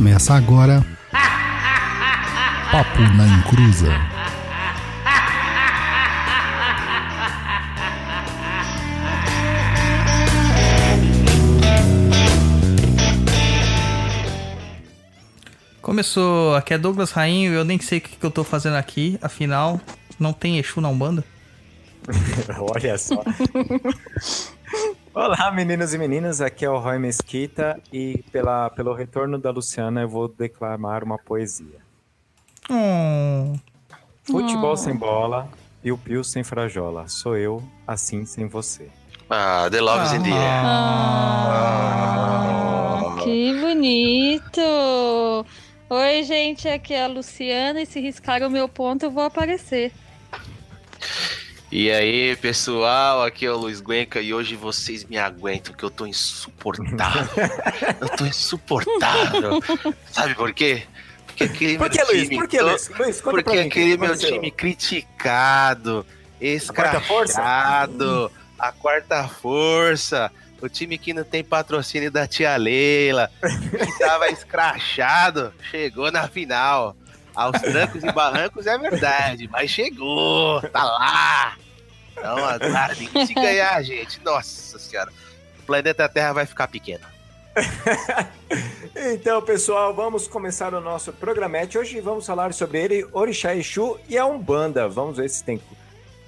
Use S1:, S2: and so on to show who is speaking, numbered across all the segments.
S1: Começa agora. Papo na Encruza.
S2: Começou, aqui é Douglas Rainho, eu nem sei o que, que eu tô fazendo aqui, afinal, não tem Exu na Umbanda?
S3: Olha só. Olá, meninos e meninas, aqui é o Roy Mesquita e pela, pelo retorno da Luciana eu vou declamar uma poesia.
S2: Hum,
S3: Futebol sem bola, piu-piu sem frajola, sou eu, assim sem você.
S4: Ah, The Love is in the Air.
S5: Ah, que bonito! Oi, gente, aqui é a Luciana e se riscar o meu ponto eu vou aparecer.
S4: E aí, pessoal, aqui é o Luiz Guenca e hoje vocês me aguentam que eu tô insuportável. eu tô insuportável. Sabe por quê? Porque aquele
S3: Por que,
S4: meu
S3: Luiz?
S4: time
S3: Por que, Luiz? Luiz, conta
S4: Porque
S3: mim,
S4: aquele meu
S3: aconteceu?
S4: time criticado, escrachado, a quarta força, o time que não tem patrocínio da tia Leila, que tava escrachado, chegou na final. Aos trancos e barrancos é verdade, mas chegou, tá lá. Então, aguardem. Se ganhar, gente, nossa senhora, o planeta Terra vai ficar pequeno.
S3: Então, pessoal, vamos começar o nosso programete. Hoje vamos falar sobre ele, Orixá Exu e a Umbanda. Vamos ver se tem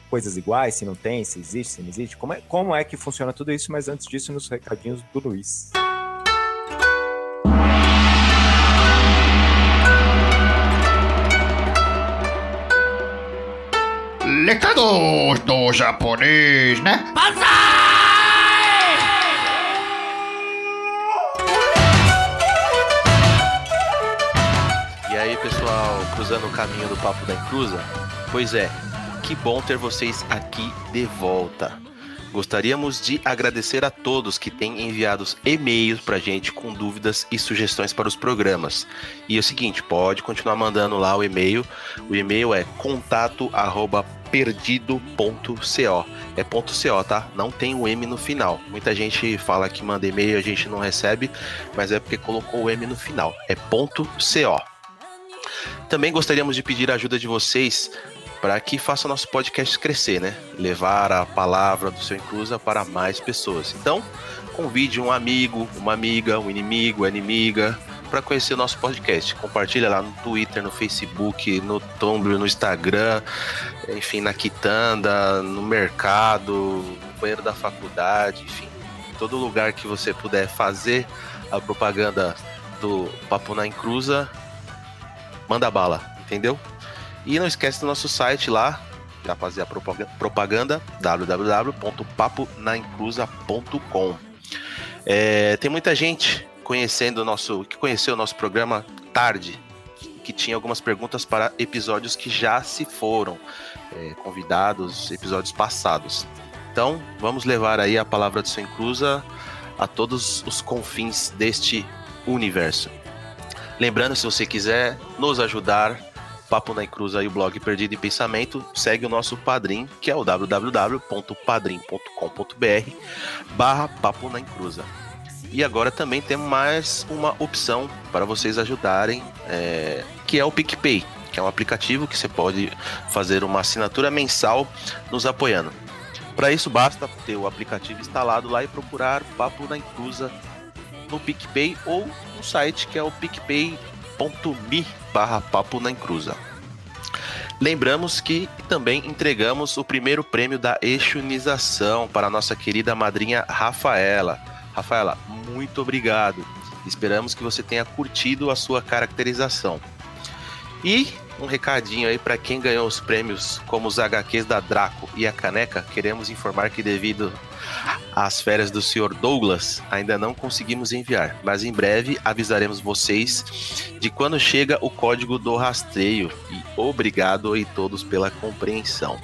S3: coisas iguais, se não tem, se existe, se não existe. Como é, como é que funciona tudo isso, mas antes disso, nos recadinhos do Luiz.
S1: Recados do japonês, né?
S4: E aí, pessoal, cruzando o caminho do Papo da Encruza? Pois é, que bom ter vocês aqui de volta. Gostaríamos de agradecer a todos que têm enviado e-mails pra gente com dúvidas e sugestões para os programas. E é o seguinte, pode continuar mandando lá o e-mail. O e-mail é contato@perdido.co. É ponto .co, tá? Não tem o M no final. Muita gente fala que manda e-mail a gente não recebe, mas é porque colocou o M no final. É ponto .co. Também gostaríamos de pedir a ajuda de vocês para que faça nosso podcast crescer, né? Levar a palavra do seu Inclusa para mais pessoas. Então, convide um amigo, uma amiga, um inimigo, uma inimiga para conhecer o nosso podcast. Compartilha lá no Twitter, no Facebook, no Tumblr, no Instagram, enfim, na quitanda, no mercado, no banheiro da faculdade, enfim, em todo lugar que você puder fazer a propaganda do Papo na Encruza, manda bala, entendeu? E não esquece do nosso site lá, já fazer a propaga- propaganda, www.paponaincruza.com. É, tem muita gente conhecendo o nosso, que conheceu o nosso programa tarde, que tinha algumas perguntas para episódios que já se foram, é, convidados, episódios passados. Então, vamos levar aí a palavra do seu Inclusa a todos os confins deste universo. Lembrando, se você quiser nos ajudar, Papo na Encruza e o blog Perdido em Pensamento, segue o nosso padrim, que é o www.padrim.com.br barra Papo na Encruza. E agora também temos mais uma opção para vocês ajudarem, é, que é o PicPay, que é um aplicativo que você pode fazer uma assinatura mensal nos apoiando. Para isso basta ter o aplicativo instalado lá e procurar Papo na Encruza no PicPay ou no site que é o picpay.me barra Papo na Encruza. Lembramos que também entregamos o primeiro prêmio da Exunização para a nossa querida madrinha Rafaela. Rafaela, muito obrigado. Esperamos que você tenha curtido a sua caracterização. E um recadinho aí para quem ganhou os prêmios, como os HQs da Draco e a Caneca, queremos informar que devido às férias do Sr. Douglas, ainda não conseguimos enviar, mas em breve avisaremos vocês de quando chega o código do rastreio. E obrigado aí todos pela compreensão.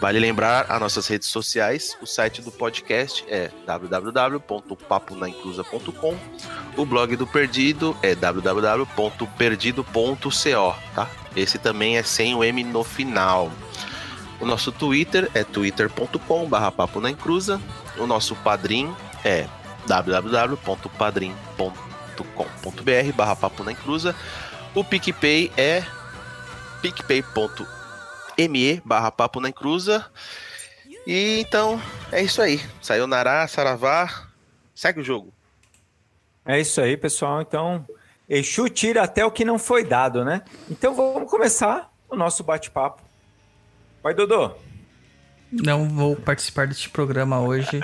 S4: Vale lembrar as nossas redes sociais, o site do podcast é www.paponainclusa.com, o blog do Perdido é www.perdido.co, tá? Esse também é sem o M no final. O nosso Twitter é twitter.com barra papo na encruza. O nosso padrim é www.padrim.com picpay.me barra papo na encruza. O PicPay é picpay.me barra papo na encruza. E então, é isso aí. Saiu Nará, Saravá, segue o jogo.
S3: É isso aí, pessoal. Então, Exu tira até o que não foi dado, né? Então vamos começar o nosso bate-papo. Vai, Dodô.
S2: Não vou participar deste programa hoje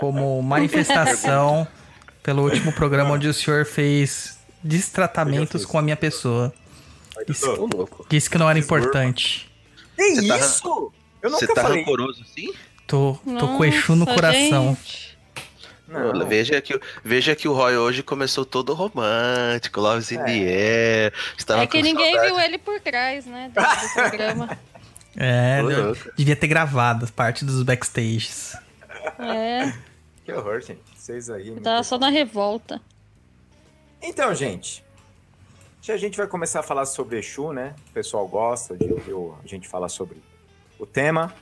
S2: como manifestação pelo último programa onde o senhor fez destratamentos com a minha pessoa.
S3: Vai,
S2: Disse, disse que não era importante.
S3: Que
S4: Você tá
S3: isso? Eu
S4: Você
S3: nunca
S4: tá
S3: falei.
S4: rancoroso assim?
S2: Tô, tô com Exu no
S5: Nossa,
S2: coração.
S5: gente.
S3: Não.
S4: Veja que, veja que o Roy hoje começou todo romântico, Loves in the Air. Estava
S5: É que ninguém
S4: saudade.
S5: viu ele por trás, né? Do, do programa.
S2: É, eu devia ter gravado parte dos backstages.
S5: É,
S3: Que horror, gente. Vocês aí.
S5: tava só na revolta.
S3: Então, gente, já a gente vai começar a falar sobre Exu, né? O pessoal gosta de ouvir a gente falar sobre o tema.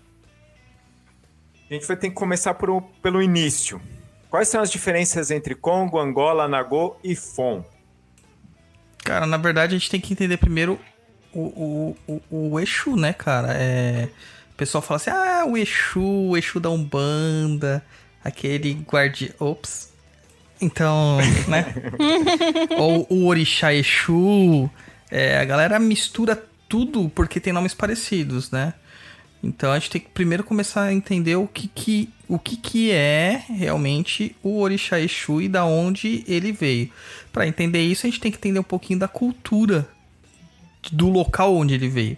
S3: A gente vai ter que começar por pelo início. Quais são as diferenças entre Congo, Angola, Nagô e Fon?
S2: Cara, na verdade a gente tem que entender primeiro o, o, o, o Exu, né, cara? É, o pessoal fala assim, ah, o Exu, o Exu da Umbanda, aquele guardi... Ops. Então, né? Ou o Orixá Exu. É, a galera mistura tudo porque tem nomes parecidos, né? Então a gente tem que primeiro começar a entender o que que, o que, que é realmente o Orixá Exu e da onde ele veio. Para entender isso, a gente tem que entender um pouquinho da cultura do local onde ele veio.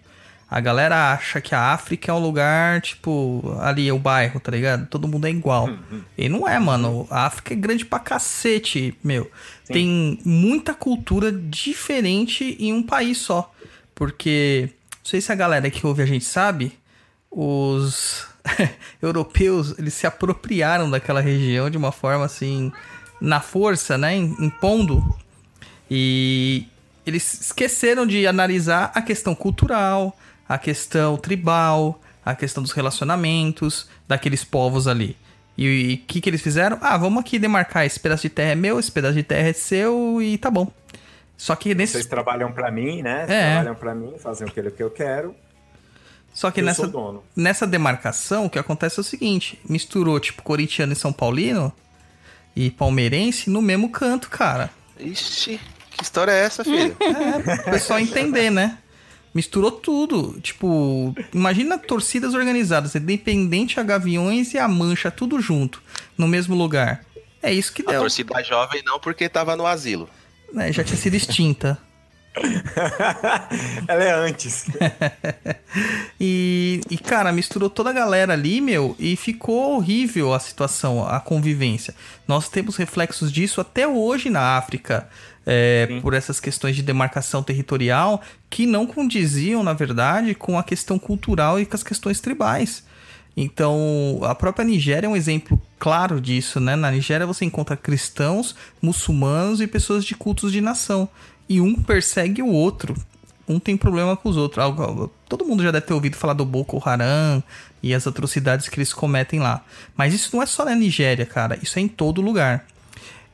S2: A galera acha que a África é um lugar, tipo, ali é o bairro, tá ligado? Todo mundo é igual. E não é, mano. A África é grande pra cacete, meu. Tem muita cultura diferente em um país só. Porque, não sei se a galera que ouve a gente sabe, os europeus, eles se apropriaram daquela região de uma forma assim, na força, né? im- Impondo. E eles esqueceram de analisar a questão cultural, a questão tribal, a questão dos relacionamentos daqueles povos ali. E o que, que eles fizeram? Ah, vamos aqui demarcar esse pedaço de terra é meu, esse pedaço de terra é seu e tá bom. Só que nesse,
S3: Vocês trabalham pra mim, né?
S2: É.
S3: Trabalham pra mim, fazem aquilo que eu quero.
S2: só que
S3: eu
S2: nessa, nessa demarcação, o que acontece é o seguinte: misturou, tipo, corintiano e São Paulino e palmeirense no mesmo canto, cara.
S4: Ixi, que história é essa, filho?
S2: O pessoal entender, né? Misturou tudo. Tipo, imagina torcidas organizadas, Independente a Gaviões e a Mancha, tudo junto, no mesmo lugar. É isso que
S4: A
S2: deu.
S4: torcida jovem não, porque tava no asilo.
S2: né? Já tinha sido extinta.
S3: Ela é antes.
S2: E, e, cara, misturou toda a galera ali, meu, e ficou horrível a situação, a convivência. Nós temos reflexos disso até hoje na África, é, por essas questões de demarcação territorial que não condiziam, na verdade, com a questão cultural e com as questões tribais. Então, a própria Nigéria é um exemplo claro disso, né? Na Nigéria você encontra cristãos, muçulmanos e pessoas de cultos de nação. E um persegue o outro. Um tem problema com os outros. Todo mundo já deve ter ouvido falar do Boko Haram e as atrocidades que eles cometem lá. Mas isso não é só na Nigéria, cara. Isso é em todo lugar.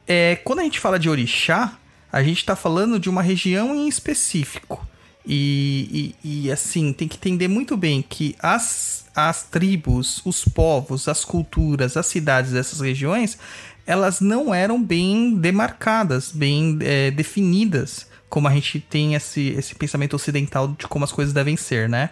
S2: É, quando a gente fala de orixá, a gente tá falando de uma região em específico. E, e- e, assim, tem que entender muito bem que as, as tribos, os povos, as culturas, as cidades dessas regiões, elas não eram bem demarcadas, bem é, definidas, como a gente tem esse, esse pensamento ocidental de como as coisas devem ser, né?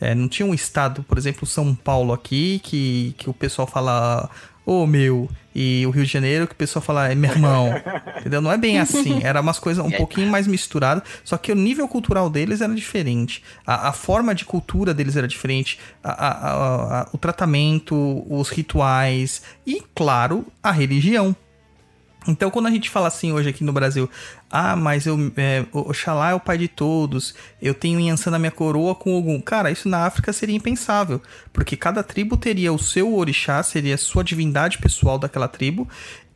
S2: É, não tinha um estado, por exemplo, São Paulo aqui, que, que o pessoal fala, ô meu, e o Rio de Janeiro, que o pessoal fala, é meu irmão. Entendeu? Não é bem assim. Era umas coisas um pouquinho mais misturadas, só que o nível cultural deles era diferente. A, a forma de cultura deles era diferente. A- a- o tratamento, os rituais e, claro, a religião. Então, quando a gente fala assim hoje aqui no Brasil, ah, mas eu, é, o- Oxalá é o pai de todos, eu tenho Yansan na minha coroa com Ogum. Cara, isso na África seria impensável, porque cada tribo teria o seu orixá, seria a sua divindade pessoal daquela tribo,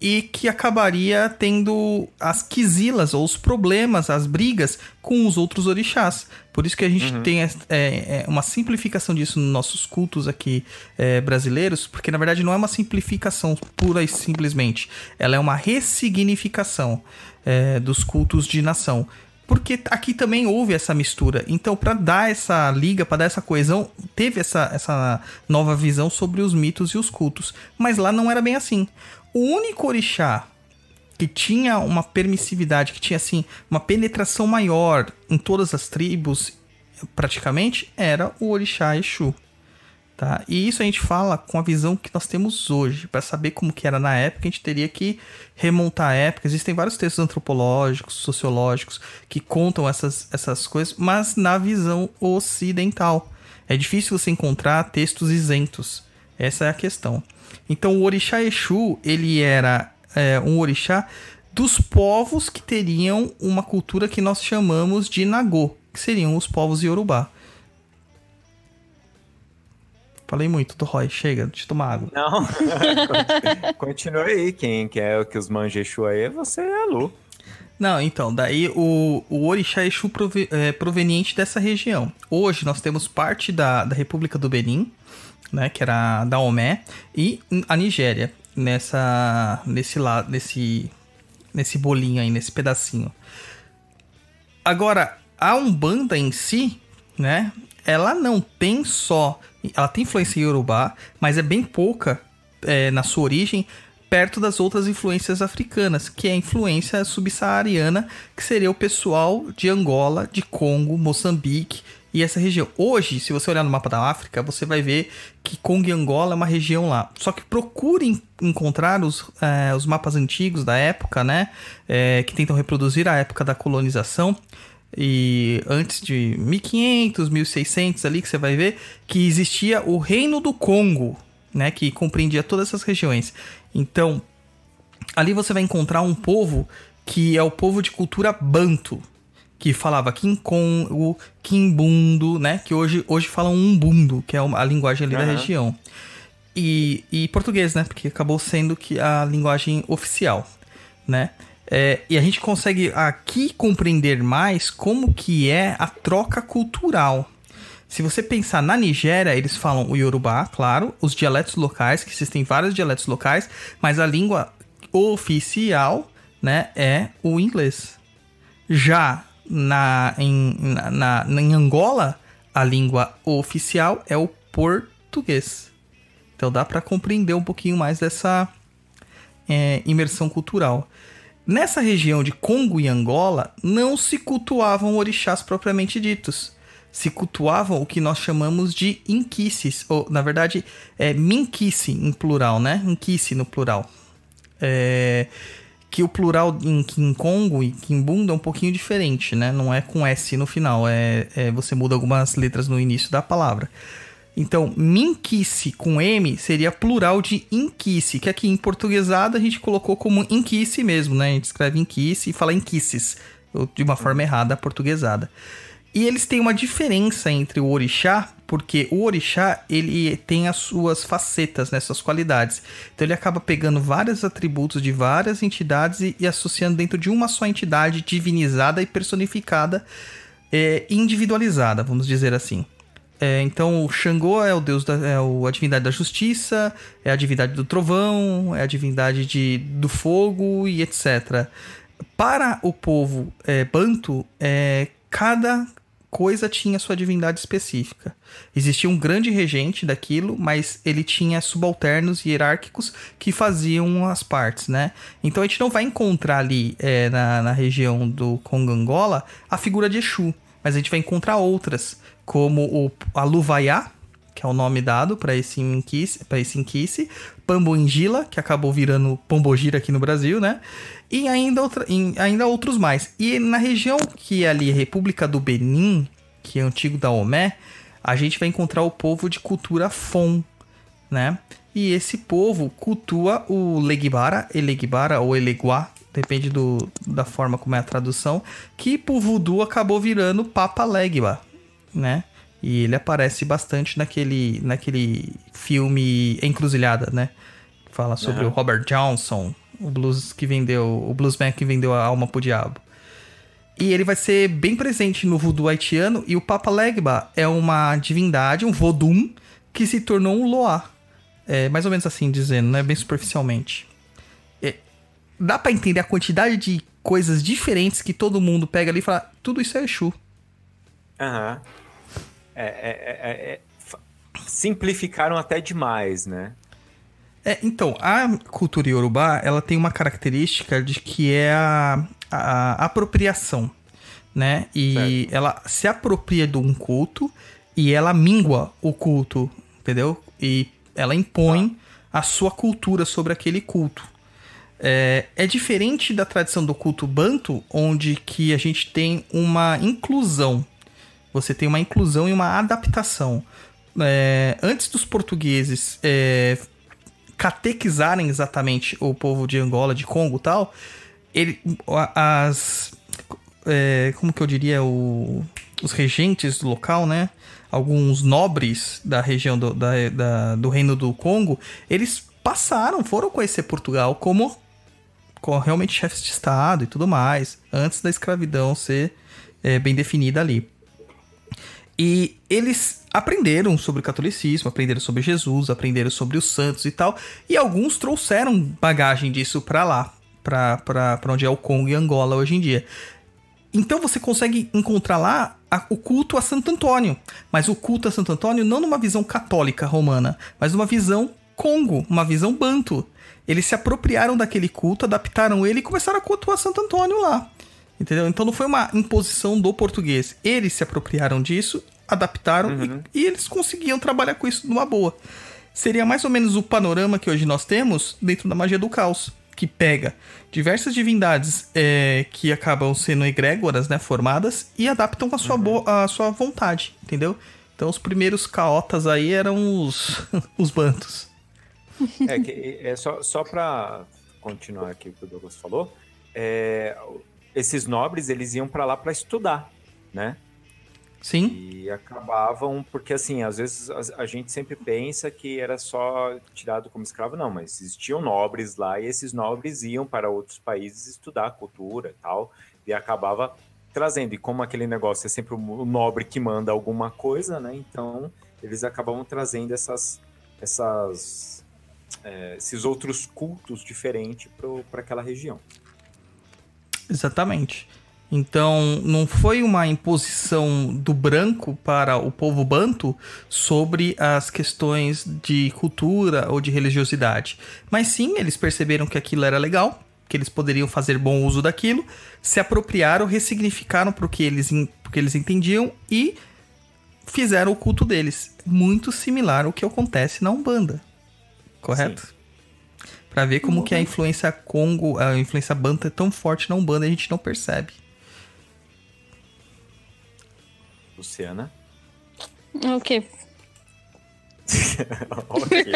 S2: e que acabaria tendo as quisilas, ou os problemas, as brigas com os outros orixás. Por isso que a gente tem é, é, uma simplificação disso nos nossos cultos aqui é, brasileiros, porque na verdade não é uma simplificação pura e simplesmente, ela é uma ressignificação. É, dos cultos de nação. Porque aqui também houve essa mistura. Então, para dar essa liga, para dar essa coesão, teve essa, essa nova visão sobre os mitos e os cultos. Mas lá não era bem assim. O único orixá que tinha uma permissividade, que tinha assim uma penetração maior em todas as tribos, praticamente, era o orixá Exu. Tá? E isso a gente fala com a visão que nós temos hoje. Para saber como que era na época, a gente teria que remontar a época. Existem vários textos antropológicos, sociológicos, que contam essas, essas coisas, mas na visão ocidental. É difícil você encontrar textos isentos. Essa é a questão. Então, o orixá Exu, ele era é, um orixá dos povos que teriam uma cultura que nós chamamos de Nagô, que seriam os povos Yorubá. Falei muito do Roy, chega, deixa eu tomar água.
S3: Não, continua aí. Quem quer que os manja Exu aí é você e a Lu.
S2: Não, então, daí o, o Orixá Exu prove, é, proveniente dessa região. Hoje nós temos parte da, da República do Benin, né, que era da Omé, e a Nigéria, nessa, nesse lado, nesse, nesse bolinho aí, nesse pedacinho. Agora, a Umbanda em si, né, ela não tem só ela tem influência em Yorubá, mas é bem pouca é, na sua origem, perto das outras influências africanas, que é a influência subsaariana, que seria o pessoal de Angola, de Congo, Moçambique e essa região. Hoje, se você olhar no mapa da África, você vai ver que Congo e Angola é uma região lá. Só que procure encontrar os, é, os mapas antigos da época, né? É, que tentam reproduzir a época da colonização e antes de 1500, 1600 ali que você vai ver que existia o Reino do Congo, né, que compreendia todas essas regiões. Então, ali você vai encontrar um povo que é o povo de cultura banto, que falava Kinkongo, Kimbundo, né, que hoje hoje falam Umbundo, que é a linguagem ali uhum. da região. E, e português, né, porque acabou sendo que a linguagem oficial, né? É, e a gente consegue aqui compreender mais como que é a troca cultural. Se você pensar na Nigéria, eles falam o Yorubá, claro, os dialetos locais, que existem vários dialetos locais, mas a língua oficial, né, é o inglês. Já na, em, na, na, em Angola, a língua oficial é o português. Então dá para compreender um pouquinho mais dessa é, imersão cultural. Nessa região de Congo e Angola, não se cultuavam orixás propriamente ditos. Se cultuavam o que nós chamamos de inquices, ou na verdade é minquice em plural, né? Inquice no plural. É, que o plural em, Congo e Kimbunda é um pouquinho diferente, né? Não é com S no final, é, é você muda algumas letras no início da palavra. Então, minquice com M seria plural de inquice, que aqui em portuguesada a gente colocou como inquice mesmo, né? A gente escreve inquice e fala inquices, de uma forma errada, portuguesada. E eles têm uma diferença entre o orixá, porque o orixá ele tem as suas facetas, né, suas qualidades. Então ele acaba pegando vários atributos de várias entidades e, e associando dentro de uma só entidade divinizada e personificada, é, individualizada, vamos dizer assim. É, então, o Xangô é o deus da, é a divindade da justiça, é a divindade do trovão, é a divindade de, do fogo e etc. Para o povo é, Banto, é, cada coisa tinha sua divindade específica. Existia um grande regente daquilo, mas ele tinha subalternos hierárquicos que faziam as partes, né? Então a gente não vai encontrar ali é, na, na região do Congo Angola a figura de Exu, mas a gente vai encontrar outras como o Aluvaiá, que é o nome dado para esse inquice, para esse inquice, Pamboingila, que acabou virando Pombogira aqui no Brasil, né? E ainda, outra, em, ainda outros mais. E na região que é ali República do Benin, que é antigo da Omé, a gente vai encontrar o povo de cultura Fon, né? E esse povo cultua o Legbara, Elegbara ou Eleguá, depende do, da forma como é a tradução, que por voodoo acabou virando Papa Legba, né? E ele aparece bastante naquele, naquele filme Encruzilhada, né? Fala sobre uhum. o Robert Johnson, o blues que vendeu, o bluesman que vendeu a alma pro diabo. E ele vai ser bem presente no voodoo haitiano e o Papa Legba é uma divindade, um vodum, que se tornou um loa. É mais ou menos assim dizendo, né? Bem superficialmente. É, dá para entender a quantidade de coisas diferentes que todo mundo pega ali e fala, tudo isso é Exu.
S3: Aham. É, é, é, é, fa- simplificaram até demais, né?
S2: É, então, a cultura iorubá, ela tem uma característica de que é a, a apropriação, né? E ela se apropria de um culto e ela mingua o culto, entendeu? E ela impõe a sua cultura sobre aquele culto. É, é diferente da tradição do culto banto, onde que a gente tem uma inclusão. Você tem uma inclusão e uma adaptação. É, antes dos portugueses é, catequizarem exatamente o povo de Angola, de Congo e tal, ele, as. é, como que eu diria? O, os regentes do local, né? Alguns nobres da região do, da- da- do reino do Congo, eles passaram, foram conhecer Portugal como, como realmente chefes de Estado e tudo mais, antes da escravidão ser é, bem definida ali. E eles aprenderam sobre o catolicismo, aprenderam sobre Jesus, aprenderam sobre os santos e tal. E alguns trouxeram bagagem disso pra lá, pra onde é o Congo e Angola hoje em dia. Então você consegue encontrar lá a- o culto a Santo Antônio. Mas o culto a Santo Antônio não numa visão católica romana, mas numa visão Congo, uma visão banto. Eles se apropriaram daquele culto, adaptaram ele e começaram a cultuar Santo Antônio lá. Entendeu? Então não foi uma imposição do português. Eles se apropriaram disso, adaptaram e, e eles conseguiam trabalhar com isso numa boa. Seria mais ou menos o panorama que hoje nós temos dentro da magia do caos, que pega diversas divindades é, que acabam sendo egrégoras, né, formadas, e adaptam a sua, bo- a sua vontade, entendeu? Então os primeiros caotas aí eram os, os bantos.
S3: É, que, é só, só para continuar aqui o que o Douglas falou, é, esses nobres eles iam para lá para estudar, né?
S2: Sim,
S3: E acabavam, porque assim, às vezes a, a gente sempre pensa que era só tirado como escravo, não, mas existiam nobres lá e esses nobres iam para outros países estudar cultura e tal, e acabava trazendo. E como aquele negócio é sempre o nobre que manda alguma coisa, né? Então eles acabavam trazendo essas, essas, é, esses outros cultos diferentes para aquela região.
S2: Exatamente. Então, não foi uma imposição do branco para o povo banto sobre as questões de cultura ou de religiosidade. Mas sim, eles perceberam que aquilo era legal, que eles poderiam fazer bom uso daquilo, se apropriaram, ressignificaram para o que eles, que eles entendiam e fizeram o culto deles. Muito similar ao que acontece na Umbanda. Correto? Pra ver como que a influência Congo, a influência Banta é tão forte na Umbanda e a gente não percebe.
S3: Luciana?
S5: O quê?
S3: ok.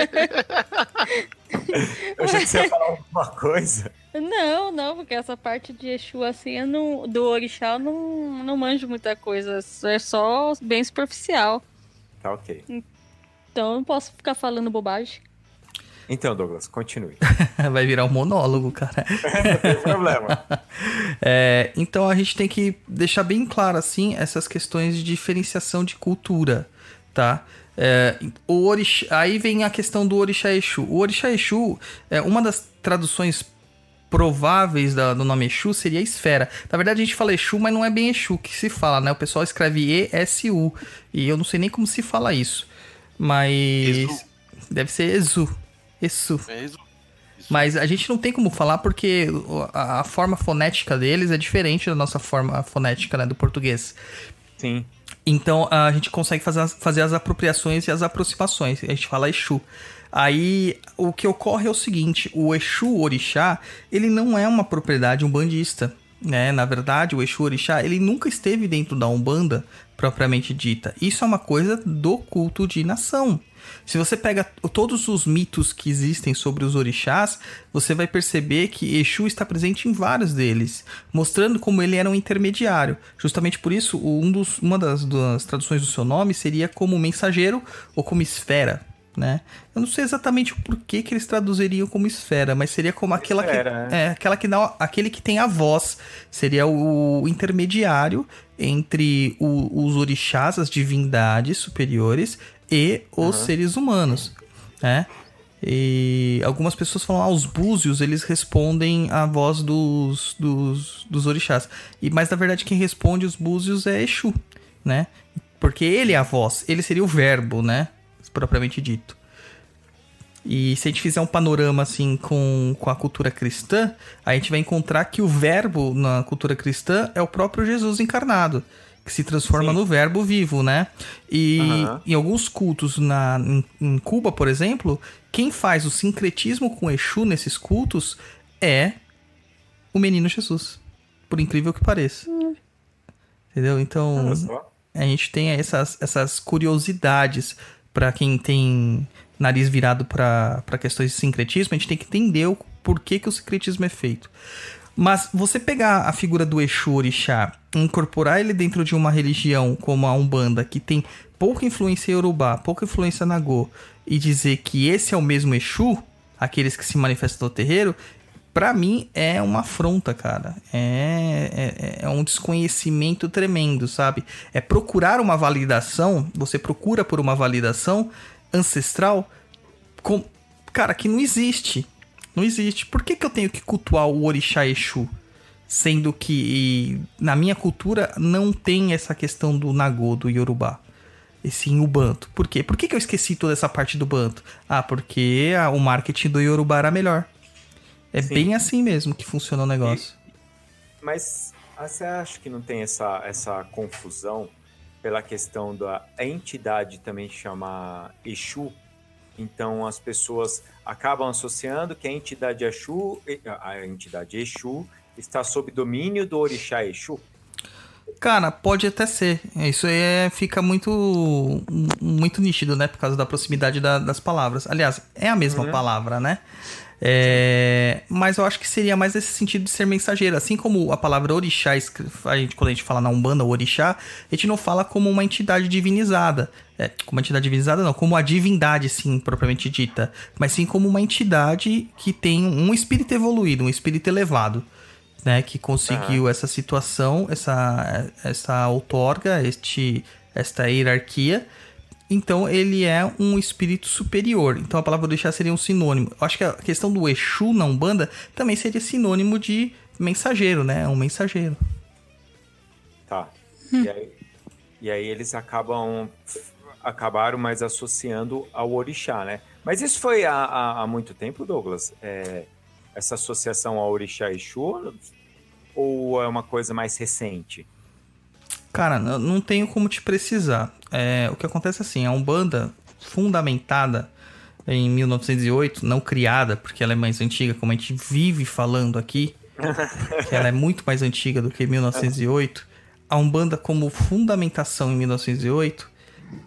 S3: Eu achei que você ia falar alguma coisa.
S5: Não, não, porque essa parte de Exu, assim, eu não, do Orixá, eu não, não manjo muita coisa. É só bem superficial.
S3: Tá ok.
S5: Então eu não posso ficar falando bobagem.
S3: Então, Douglas, continue.
S2: Vai virar um monólogo, cara.
S3: Não tem problema.
S2: É, então a gente tem que deixar bem claro, assim, essas questões de diferenciação de cultura, tá? É, o orixá, aí vem a questão do Orixá Exu. O Orixá Exu, é, uma das traduções prováveis da- do nome Exu seria esfera. Na verdade a gente fala Exu, mas não é bem Exu que se fala, né? O pessoal escreve E-S-U. E eu não sei nem como se fala isso. Mas.
S4: Exu.
S2: Deve ser Exu.
S4: Isso.
S2: Mas a gente não tem como falar porque a, a forma fonética deles é diferente da nossa forma fonética né, do português.
S3: Sim.
S2: Então a gente consegue fazer as, fazer as apropriações e as aproximações. A gente fala Exu. Aí o que ocorre é o seguinte: o Exu Orixá, ele não é uma propriedade umbandista. Né? Na verdade, o Exu Orixá, ele nunca esteve dentro da Umbanda propriamente dita. Isso é uma coisa do culto de nação. Se você pega todos os mitos que existem sobre os orixás, você vai perceber que Exu está presente em vários deles, mostrando como ele era um intermediário. Justamente por isso, um dos, uma das, das traduções do seu nome seria como mensageiro ou como esfera. Né? Eu não sei exatamente o porquê que eles traduziriam como esfera, mas seria como aquela
S3: Esfera,
S2: que é aquela que dá aquele que tem a voz, seria o intermediário entre o- os orixás, as divindades superiores e os seres humanos, né? E algumas pessoas falam, ah, os búzios, eles respondem à voz dos, dos, dos orixás. E, mas na verdade quem responde os búzios é Exu, né? Porque ele é a voz, ele seria o verbo, né? Propriamente dito. E se a gente fizer um panorama assim com, com a cultura cristã, a gente vai encontrar que o verbo na cultura cristã é o próprio Jesus encarnado, que se transforma Sim. no verbo vivo, né? E uhum. em alguns cultos na, em, em, Cuba, por exemplo, quem faz o sincretismo com Exu nesses cultos é o menino Jesus. Por incrível que pareça. Uhum. Entendeu? Então, a gente tem essas, essas curiosidades para quem tem nariz virado para questões de sincretismo, a gente tem que entender o porquê que o sincretismo é feito. Mas você pegar a figura do Exu Orixá incorporar ele dentro de uma religião como a Umbanda, que tem pouca influência Yorubá, pouca influência Nagô, e dizer que esse é o mesmo Exu, aqueles que se manifestam no terreiro, para mim é uma afronta, cara. É, é, é, um desconhecimento tremendo, sabe? É procurar uma validação, você procura por uma validação ancestral, com, cara, que não existe. Não existe. Por que, que eu tenho que cultuar o Orixá Exu? Sendo que na minha cultura não tem essa questão do Nagô, do Yorubá. E sim o Banto. Por quê? Por que, que eu esqueci toda essa parte do Banto? Ah, porque a, o marketing do Yorubá era melhor. É sim. bem assim mesmo que funciona o negócio.
S3: E, mas você acha que não tem essa, essa confusão pela questão da entidade também chamar Exu, então as pessoas acabam associando que a entidade Exu, a entidade Exu está sob domínio do orixá Exu.
S2: Cara, pode até ser. Isso aí é, fica muito muito nítido, né? Por causa da proximidade da, das palavras. Aliás, é a mesma uhum. palavra, né? É, mas eu acho que seria mais esse sentido de ser mensageiro. Assim como a palavra orixá, a gente, quando a gente fala na Umbanda, orixá, a gente não fala como uma entidade divinizada. É, como uma entidade divinizada, não, como a divindade, sim, propriamente dita. Mas sim como uma entidade que tem um espírito evoluído, um espírito elevado. Né, que conseguiu uhum. essa situação, essa, essa outorga, este, esta hierarquia, então ele é um espírito superior. Então a palavra orixá seria um sinônimo. Eu acho que a questão do Exu na Umbanda também seria sinônimo de mensageiro, né? Um mensageiro.
S3: Tá. Hum. E, aí, e aí eles acabam acabaram mais associando ao orixá, né? Mas isso foi há, há, há muito tempo, Douglas? É, essa associação ao orixá Exu? Ou é uma coisa mais recente?
S2: Cara, não tenho como te precisar. É, o que acontece é assim, a Umbanda fundamentada em 1908, não criada, porque ela é mais antiga, como a gente vive falando aqui, que ela é muito mais antiga do que 1908. A Umbanda como fundamentação em 1908,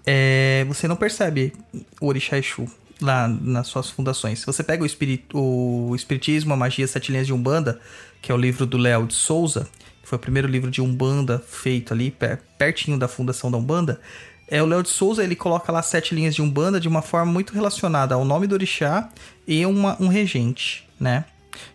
S2: é, você não percebe o Orixá Exu lá nas suas fundações. Se você pega o, espirit, o Espiritismo, a Magia, Sete Linhas de Umbanda, que é o livro do Léo de Souza, foi o primeiro livro de Umbanda feito ali, pertinho da fundação da Umbanda. É, o Léo de Souza ele coloca lá sete linhas de Umbanda de uma forma muito relacionada ao nome do orixá e uma, um regente, né?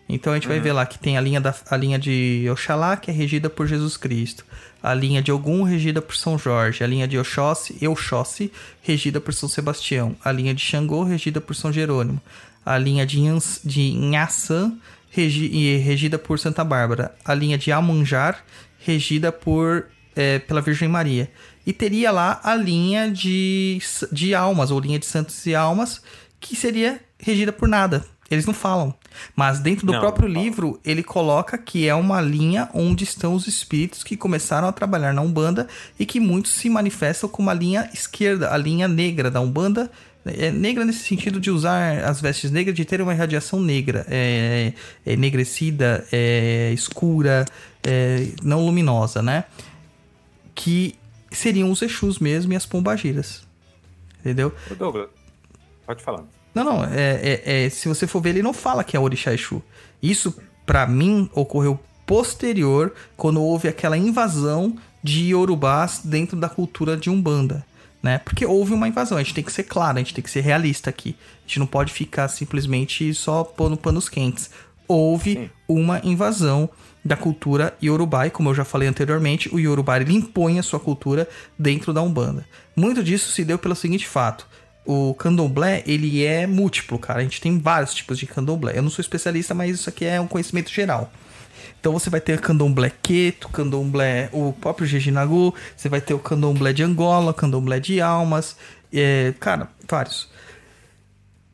S2: Então a gente uhum. vai ver lá que tem a linha, da, a linha de Oxalá, que é regida por Jesus Cristo. A linha de Ogum, regida por São Jorge. A linha de Oxóssi, Euxóssi, regida por São Sebastião. A linha de Xangô, regida por São Jerônimo. A linha de, Nhans, de Nhaçã, regi, regida por Santa Bárbara, a linha de Almanjar, regida por é, pela Virgem Maria. E teria lá a linha de, de almas, ou linha de santos e almas, que seria regida por nada. Eles não falam. Mas dentro do não, próprio não. livro, ele coloca que é uma linha onde estão os espíritos que começaram a trabalhar na Umbanda e que muitos se manifestam como a linha esquerda, a linha negra da Umbanda, é negra nesse sentido de usar as vestes negras, de ter uma irradiação negra, é, é enegrecida, é, escura, é, não luminosa, né? Que seriam os Exus mesmo e as pombagiras. Entendeu?
S3: Douglas, pode falar.
S2: Não, não, é, é, é, se você for ver, ele não fala que é Orixá Exu. Isso, para mim, ocorreu posterior, quando houve aquela invasão de Yorubás dentro da cultura de Umbanda né? Porque houve uma invasão, a gente tem que ser claro, a gente tem que ser realista aqui. A gente não pode ficar simplesmente só pondo panos quentes. Houve Sim. uma invasão da cultura Yorubá, e como eu já falei anteriormente, o Yorubá ele impõe a sua cultura dentro da Umbanda. Muito disso se deu pelo seguinte fato: o candomblé, ele é múltiplo, cara. A gente tem vários tipos de candomblé. Eu não sou especialista, mas isso aqui é um conhecimento geral. Então você vai ter candomblé queto, candomblé, o próprio Jejinagu, você vai ter o candomblé de Angola, candomblé de almas, é, cara, vários.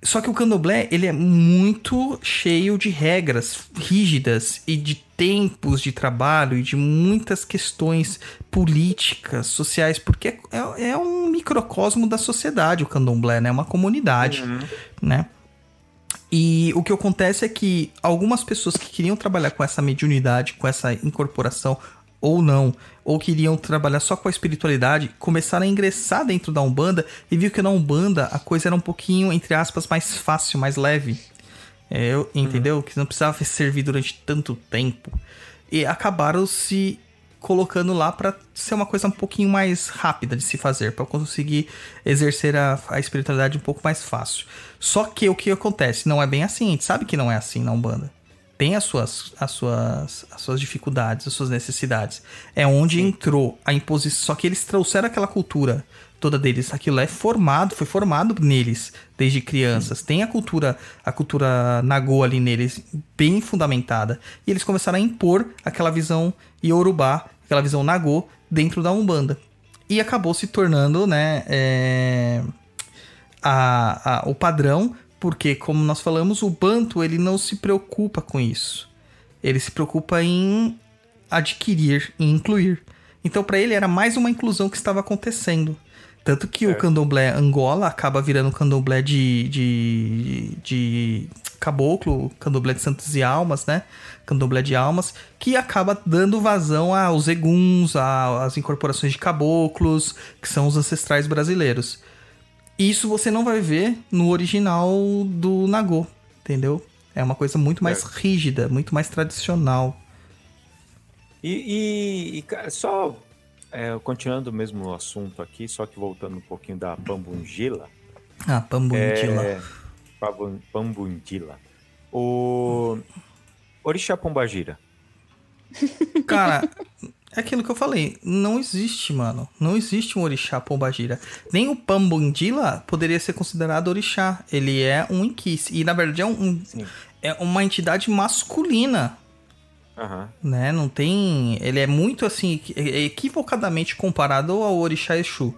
S2: Só que o candomblé, ele é muito cheio de regras rígidas e de tempos de trabalho e de muitas questões políticas, sociais, porque é, é, é um microcosmo da sociedade o candomblé, né? É uma comunidade, uhum. né? E o que acontece é que algumas pessoas que queriam trabalhar com essa mediunidade, com essa incorporação ou não, ou queriam trabalhar só com a espiritualidade, começaram a ingressar dentro da Umbanda e viu que na Umbanda a coisa era um pouquinho, entre aspas, mais fácil, mais leve. É, entendeu? Uhum. Que não precisava servir durante tanto tempo. E acabaram se colocando lá para ser uma coisa um pouquinho mais rápida de se fazer, para conseguir exercer a, a, espiritualidade um pouco mais fácil. Só que o que acontece? Não é bem assim, a gente sabe que não é assim na Umbanda tem as suas, as suas, as suas dificuldades, as suas necessidades. É onde Sim. entrou a imposição. Só que eles trouxeram aquela cultura toda deles. Aquilo é formado, foi formado neles desde crianças. Sim. Tem a cultura, a cultura Nagô ali neles, bem fundamentada. E eles começaram a impor aquela visão Yorubá, aquela visão Nagô, dentro da Umbanda. E acabou se tornando, né, é, a, a, o padrão porque, como nós falamos, o Banto ele não se preocupa com isso. Ele se preocupa em adquirir e incluir. Então, para ele, era mais uma inclusão que estava acontecendo. Tanto que é. o candomblé Angola acaba virando candomblé de, de, de caboclo, candomblé de santos e almas, né? Candomblé de almas, que acaba dando vazão aos eguns, às incorporações de caboclos, que são os ancestrais brasileiros. Isso você não vai ver no original do Nagô, entendeu? É uma coisa muito mais é. rígida, muito mais tradicional.
S3: E, e, e só é, continuando o mesmo assunto aqui, só que voltando um pouquinho da Pambungila.
S2: Ah, Pambungila. É,
S3: Pambungila. O Orixá Pombagira.
S2: Cara, é aquilo que eu falei, não existe, mano. Não existe um orixá pombagira. Nem o Pambundila poderia ser considerado orixá. Ele é um inquis. E na verdade é, um, é uma entidade masculina. Uhum. Né? Não tem. Ele é muito assim, equivocadamente comparado ao orixá Exu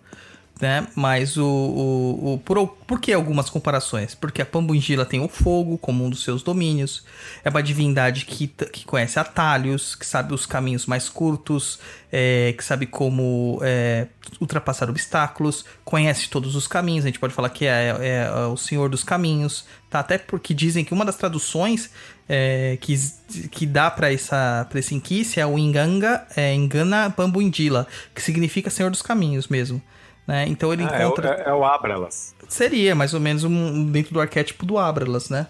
S2: né? Mas o, o, o por, por que algumas comparações? Porque a Pambungila tem o fogo como um dos seus domínios, é uma divindade que, que conhece atalhos, que sabe os caminhos mais curtos, é, que sabe como é, ultrapassar obstáculos, conhece todos os caminhos. A gente pode falar que é, é, é o Senhor dos Caminhos, tá? Até porque dizem que uma das traduções é, que, que dá para essa pra esse inquice é o Inganga, é, Engana Pambundila, que significa Senhor dos Caminhos mesmo. Né? Então ele ah, encontra.
S3: É o, é, é o Abralas.
S2: Seria mais ou menos um, dentro do arquétipo do Abralas, né?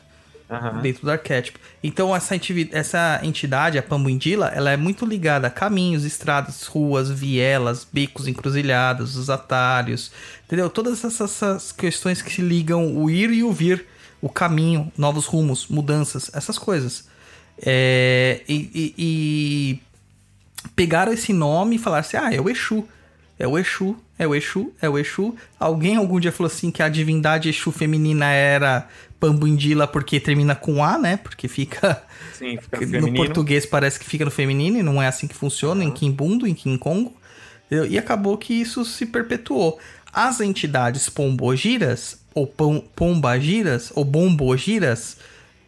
S2: Uhum. Dentro do arquétipo. Então, essa, essa entidade, a Pambuindila, ela é muito ligada a caminhos, estradas, ruas, vielas, becos encruzilhados, os atalhos, entendeu? Todas essas, essas questões que se ligam o ir e o vir, o caminho, novos rumos, mudanças, essas coisas. É, e, e, e pegaram esse nome e falaram assim: ah, é o Exu. É o Exu, é o Exu, é o Exu. Alguém algum dia falou assim que a divindade Exu feminina era Pambundila porque termina com A, né? Porque fica. Sim, fica no português parece que fica no feminino e não é assim que funciona, uhum. em Kimbundo, em Kimkongo. E acabou que isso se perpetuou. As entidades pombogiras, ou pombagiras, ou bombogiras,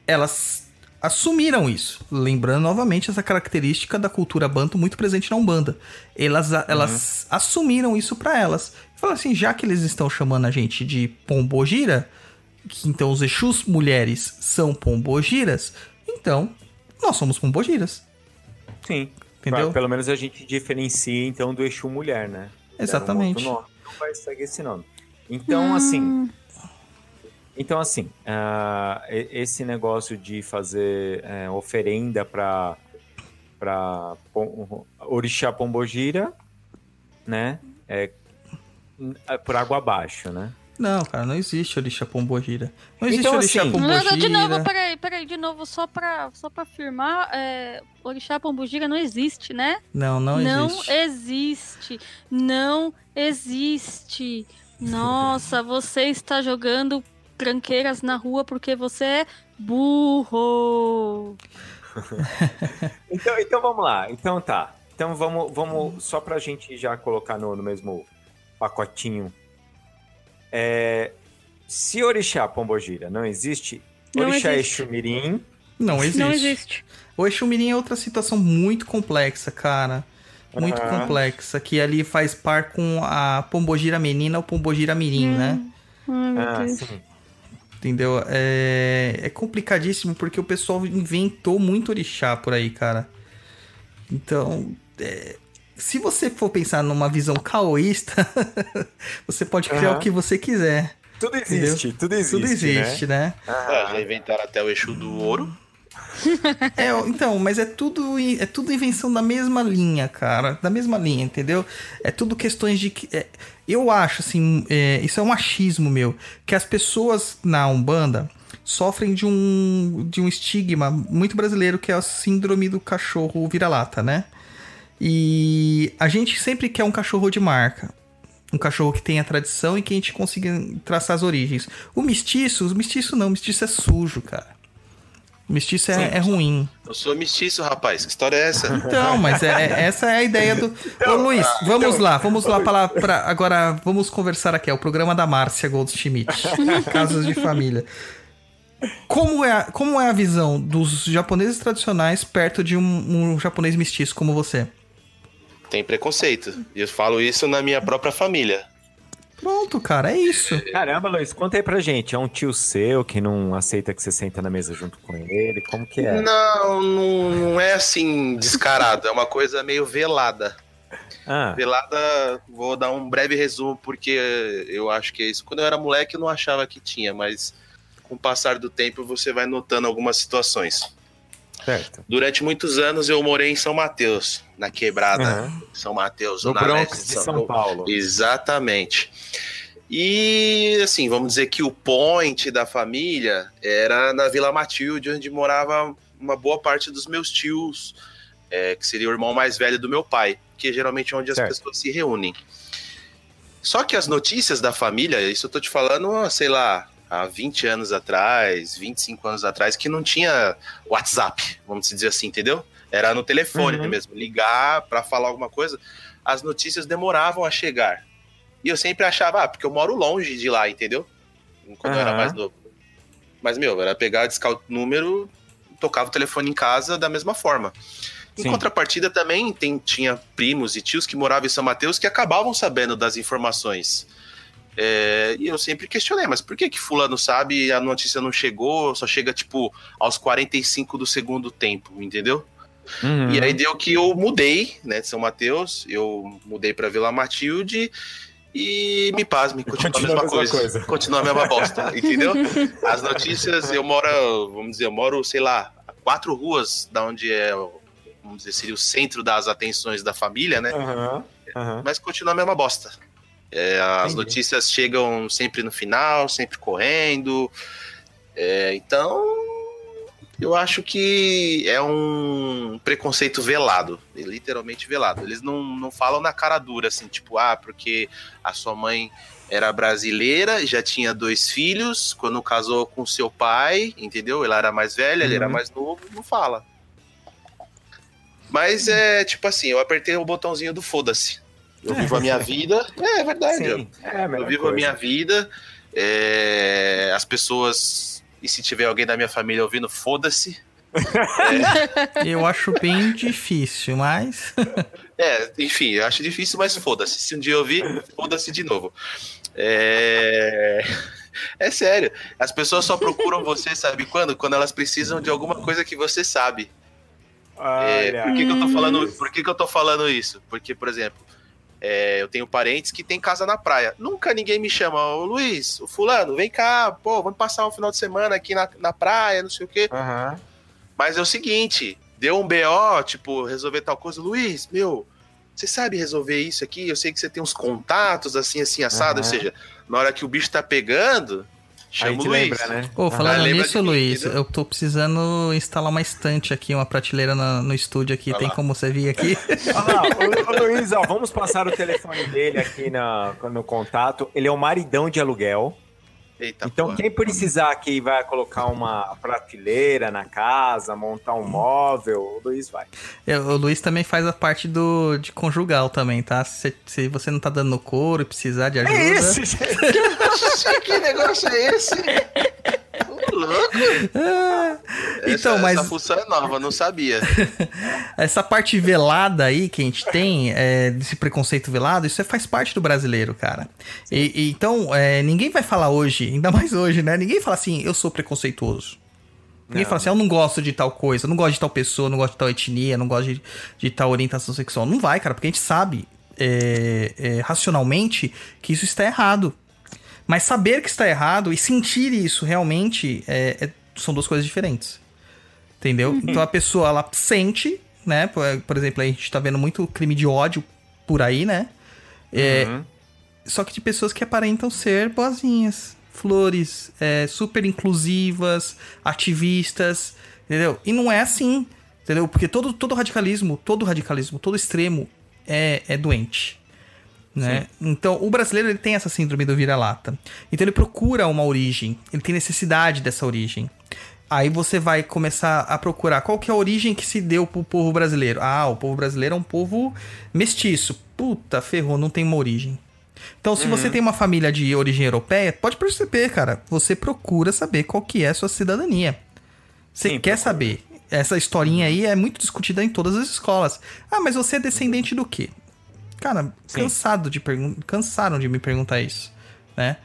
S2: elas assumiram isso. Lembrando novamente essa característica da cultura banto muito presente na Umbanda. Elas, elas uhum. assumiram isso para elas. Falaram assim, já que eles estão chamando a gente de pombogira, que então os Exus mulheres são pombogiras, então nós somos pombogiras.
S3: Sim. Entendeu? Pra, pelo menos a gente diferencia então do Exu mulher, né?
S2: Exatamente. Um
S3: não vai seguir esse nome. Então, hum. assim, então, assim, uh, esse negócio de fazer uh, oferenda para para orixá pombogira, né? É, é por água abaixo, né?
S2: Não, cara, não existe orixá pombogira. Não existe então, orixá assim, pombogira.
S5: Não, de novo, peraí, peraí, de novo, só pra, só pra afirmar, é, orixá pombogira não existe, né?
S2: Não, não,
S5: não
S2: existe.
S5: Não existe. Não existe. Nossa, você está jogando tranqueiras na rua porque você é burro.
S3: Então, então vamos lá. Então tá. Então vamos, vamos só pra gente já colocar no, no mesmo pacotinho. É, se Orixá Pombogira não existe,
S5: Não
S3: Orixá
S5: existe.
S3: Exu Mirim,
S2: Não existe.
S5: Não existe.
S2: O Exu Mirim é outra situação muito complexa, cara. Muito
S3: Aham.
S2: complexa. Que ali faz par com a Pombogira Menina ou Pombogira Mirim, né?
S5: Ai, meu
S3: Ah, sim.
S2: Entendeu? É, é complicadíssimo porque o pessoal inventou muito orixá por aí, cara. Então, é, se você for pensar numa visão caoísta, você pode criar
S3: Aham.
S2: o que você quiser.
S3: Tudo existe, tudo existe.
S2: Tudo existe, né?
S3: Né?
S4: Ah, já inventaram até o Exu do ouro.
S2: É, então, mas é tudo, é tudo invenção da mesma linha, cara. Da mesma linha, entendeu? É tudo questões de. é, eu acho, assim, é, isso é um achismo meu, que as pessoas na Umbanda sofrem de um, de um estigma muito brasileiro, que é a síndrome do cachorro vira-lata, né? E a gente sempre quer um cachorro de marca. Um cachorro que tenha tradição e que a gente consiga traçar as origens. O mestiço, o mestiço não, o mestiço é sujo, cara. O mestiço é, é ruim.
S4: Eu sou mestiço, rapaz. Que história é essa?
S2: Então, mas é, é- essa é a ideia do. Ô Luiz, vamos lá, vamos lá para, para agora vamos conversar aqui. É o programa da Márcia Goldschmidt, Casos de Família. Como é, a, como é a visão dos japoneses tradicionais perto de um, um japonês mestiço como você?
S4: Tem preconceito. E eu falo isso na minha própria família.
S2: Pronto, cara, é isso.
S3: Caramba, Luiz, conta aí pra gente. É um tio seu que não aceita que você senta na mesa junto com ele? Como que é?
S4: Não, não, não é assim descarado. É uma coisa meio velada.
S3: Ah,
S4: Velada, vou dar um breve resumo, porque eu acho que é isso. Quando eu era moleque, eu não achava que tinha, mas com o passar do tempo você vai notando algumas situações.
S3: Certo.
S4: Durante muitos anos eu morei em São Mateus, na quebrada.
S3: Aham.
S4: São Mateus,
S3: No Bronx de São Paulo.
S4: Exatamente. E assim, vamos dizer que o point da família era na Vila Matilde, onde morava uma boa parte dos meus tios, é, que seria o irmão mais velho do meu pai, que é geralmente onde as
S3: Certo.
S4: pessoas se reúnem. Só que as notícias da família, isso eu tô te falando, sei lá, há 20 anos atrás, 25 anos atrás, que não tinha WhatsApp, vamos dizer assim, entendeu? Era no telefone
S3: Uhum.
S4: mesmo, ligar pra falar alguma coisa. As notícias demoravam a chegar. E eu sempre achava, ah, porque eu moro longe de lá, entendeu? Quando eu era mais novo. Mas, meu, era pegar, discar o número, tocava o telefone em casa da mesma forma. Em
S3: Sim.
S4: contrapartida, também tem, tinha primos e tios que moravam em São Mateus que acabavam sabendo das informações. É, e eu sempre questionei, mas por que que fulano sabe a notícia não chegou, só chega, tipo, aos 45 do segundo tempo, entendeu?
S3: Uhum.
S4: E aí deu que eu mudei, né, de São Mateus, eu mudei pra Vila Matilde e me pasme, continua, a mesma, coisa. Continua a mesma bosta, entendeu? As notícias, eu moro, vamos dizer, eu moro, sei lá, a quatro ruas da onde é, vamos dizer, seria o centro das atenções da família, né?
S3: Aham, aham.
S4: Mas continua a mesma bosta. É, as
S3: Entendi.
S4: notícias chegam sempre no final, sempre correndo. É, então, eu acho que é um preconceito velado, literalmente velado. Eles não, não falam na cara dura, assim, tipo, ah, porque a sua mãe era brasileira, já tinha dois filhos, quando casou com seu pai, entendeu? Ela era mais velha, ele era
S3: Uhum.
S4: mais novo, não fala. Mas é tipo assim, eu apertei o botãozinho do foda-se. Eu vivo a minha vida. É, é verdade. eu-
S3: Sim, é
S4: eu vivo
S3: coisa.
S4: a minha vida. é, as pessoas. E se tiver alguém da minha família ouvindo, foda-se.
S2: Eu acho bem difícil, mas.
S4: É, enfim, eu acho difícil, mas foda-se. Se um dia eu ouvir, foda-se de novo. É... é sério. As pessoas só procuram você, sabe quando? Quando elas precisam de alguma coisa que você sabe. É, por que, que eu tô falando, por que, que eu tô falando isso? Porque, por exemplo, é, eu tenho parentes que têm casa na praia. Nunca ninguém me chama, ô Luiz, o fulano, vem cá, pô, vamos passar um final de semana aqui na, na praia, não sei o quê.
S3: Aham.
S4: Mas é o seguinte, deu um BO, tipo, resolver tal coisa, Luiz, meu, você sabe resolver isso aqui? Eu sei que você tem uns contatos assim, assim, assado,
S3: Aham.
S4: ou seja, na hora que o bicho tá pegando,
S3: A gente
S4: Luiz.
S3: lembra, né?
S2: Ô, falando
S4: Ah,
S2: nisso, Luiz, eu tô precisando instalar uma estante aqui, uma prateleira na- no estúdio aqui.
S4: Vai
S2: Tem
S4: lá.
S2: como você vir aqui?
S3: Olha lá, o, o Luiz, ó, vamos passar o telefone dele aqui na, no contato. Ele é o maridão de aluguel.
S4: Eita,
S3: Então,
S4: porra.
S3: quem precisar aqui vai colocar uma prateleira na casa, montar um móvel, o Luiz vai.
S2: É, o Luiz também faz a parte do de conjugal também, tá? Se, se você não tá dando no couro e precisar de ajuda.
S3: É esse, gente.
S4: que negócio é esse? Louco.
S2: Então,
S4: essa,
S2: mas-
S4: Essa função é nova, não sabia.
S2: Essa parte velada aí que a gente tem, é, desse preconceito velado, isso é- faz parte do brasileiro, cara. E, e então, é, ninguém vai falar hoje, ainda mais hoje, né? Ninguém fala assim, eu sou preconceituoso. Ninguém
S3: Não.
S2: fala assim, eu não gosto de tal coisa, não gosto de tal pessoa, não gosto de tal etnia, não gosto de, de tal orientação sexual. Não vai, cara, porque a gente sabe é, é, racionalmente que isso está errado. Mas saber que está errado e sentir isso realmente é- é- são duas coisas diferentes. Entendeu? Então a pessoa, ela sente, né? Por, por exemplo, a gente tá vendo muito crime de ódio por aí, né? É,
S3: Uhum.
S2: Só que de pessoas que aparentam ser boazinhas, flores, é, super inclusivas, ativistas, entendeu? E não é assim, entendeu? Porque todo, todo radicalismo, todo radicalismo, todo extremo é, é doente. Né? Então, o brasileiro ele tem essa síndrome do vira-lata. Então, ele procura uma origem, ele tem necessidade dessa origem. Aí você vai começar a procurar qual que é a origem que se deu pro povo brasileiro. Ah, o povo brasileiro é um povo mestiço. Puta, ferrou, não tem uma origem. Então, se você tem uma família de origem europeia, pode perceber, cara. Você procura saber qual que é a sua cidadania. Você
S3: Sim,
S2: quer
S3: procura.
S2: saber. Essa historinha aí é muito discutida em todas as escolas. Ah, mas você é descendente do quê? Cara,
S3: Sim.
S2: cansado de pergun- cansaram de me perguntar isso, né?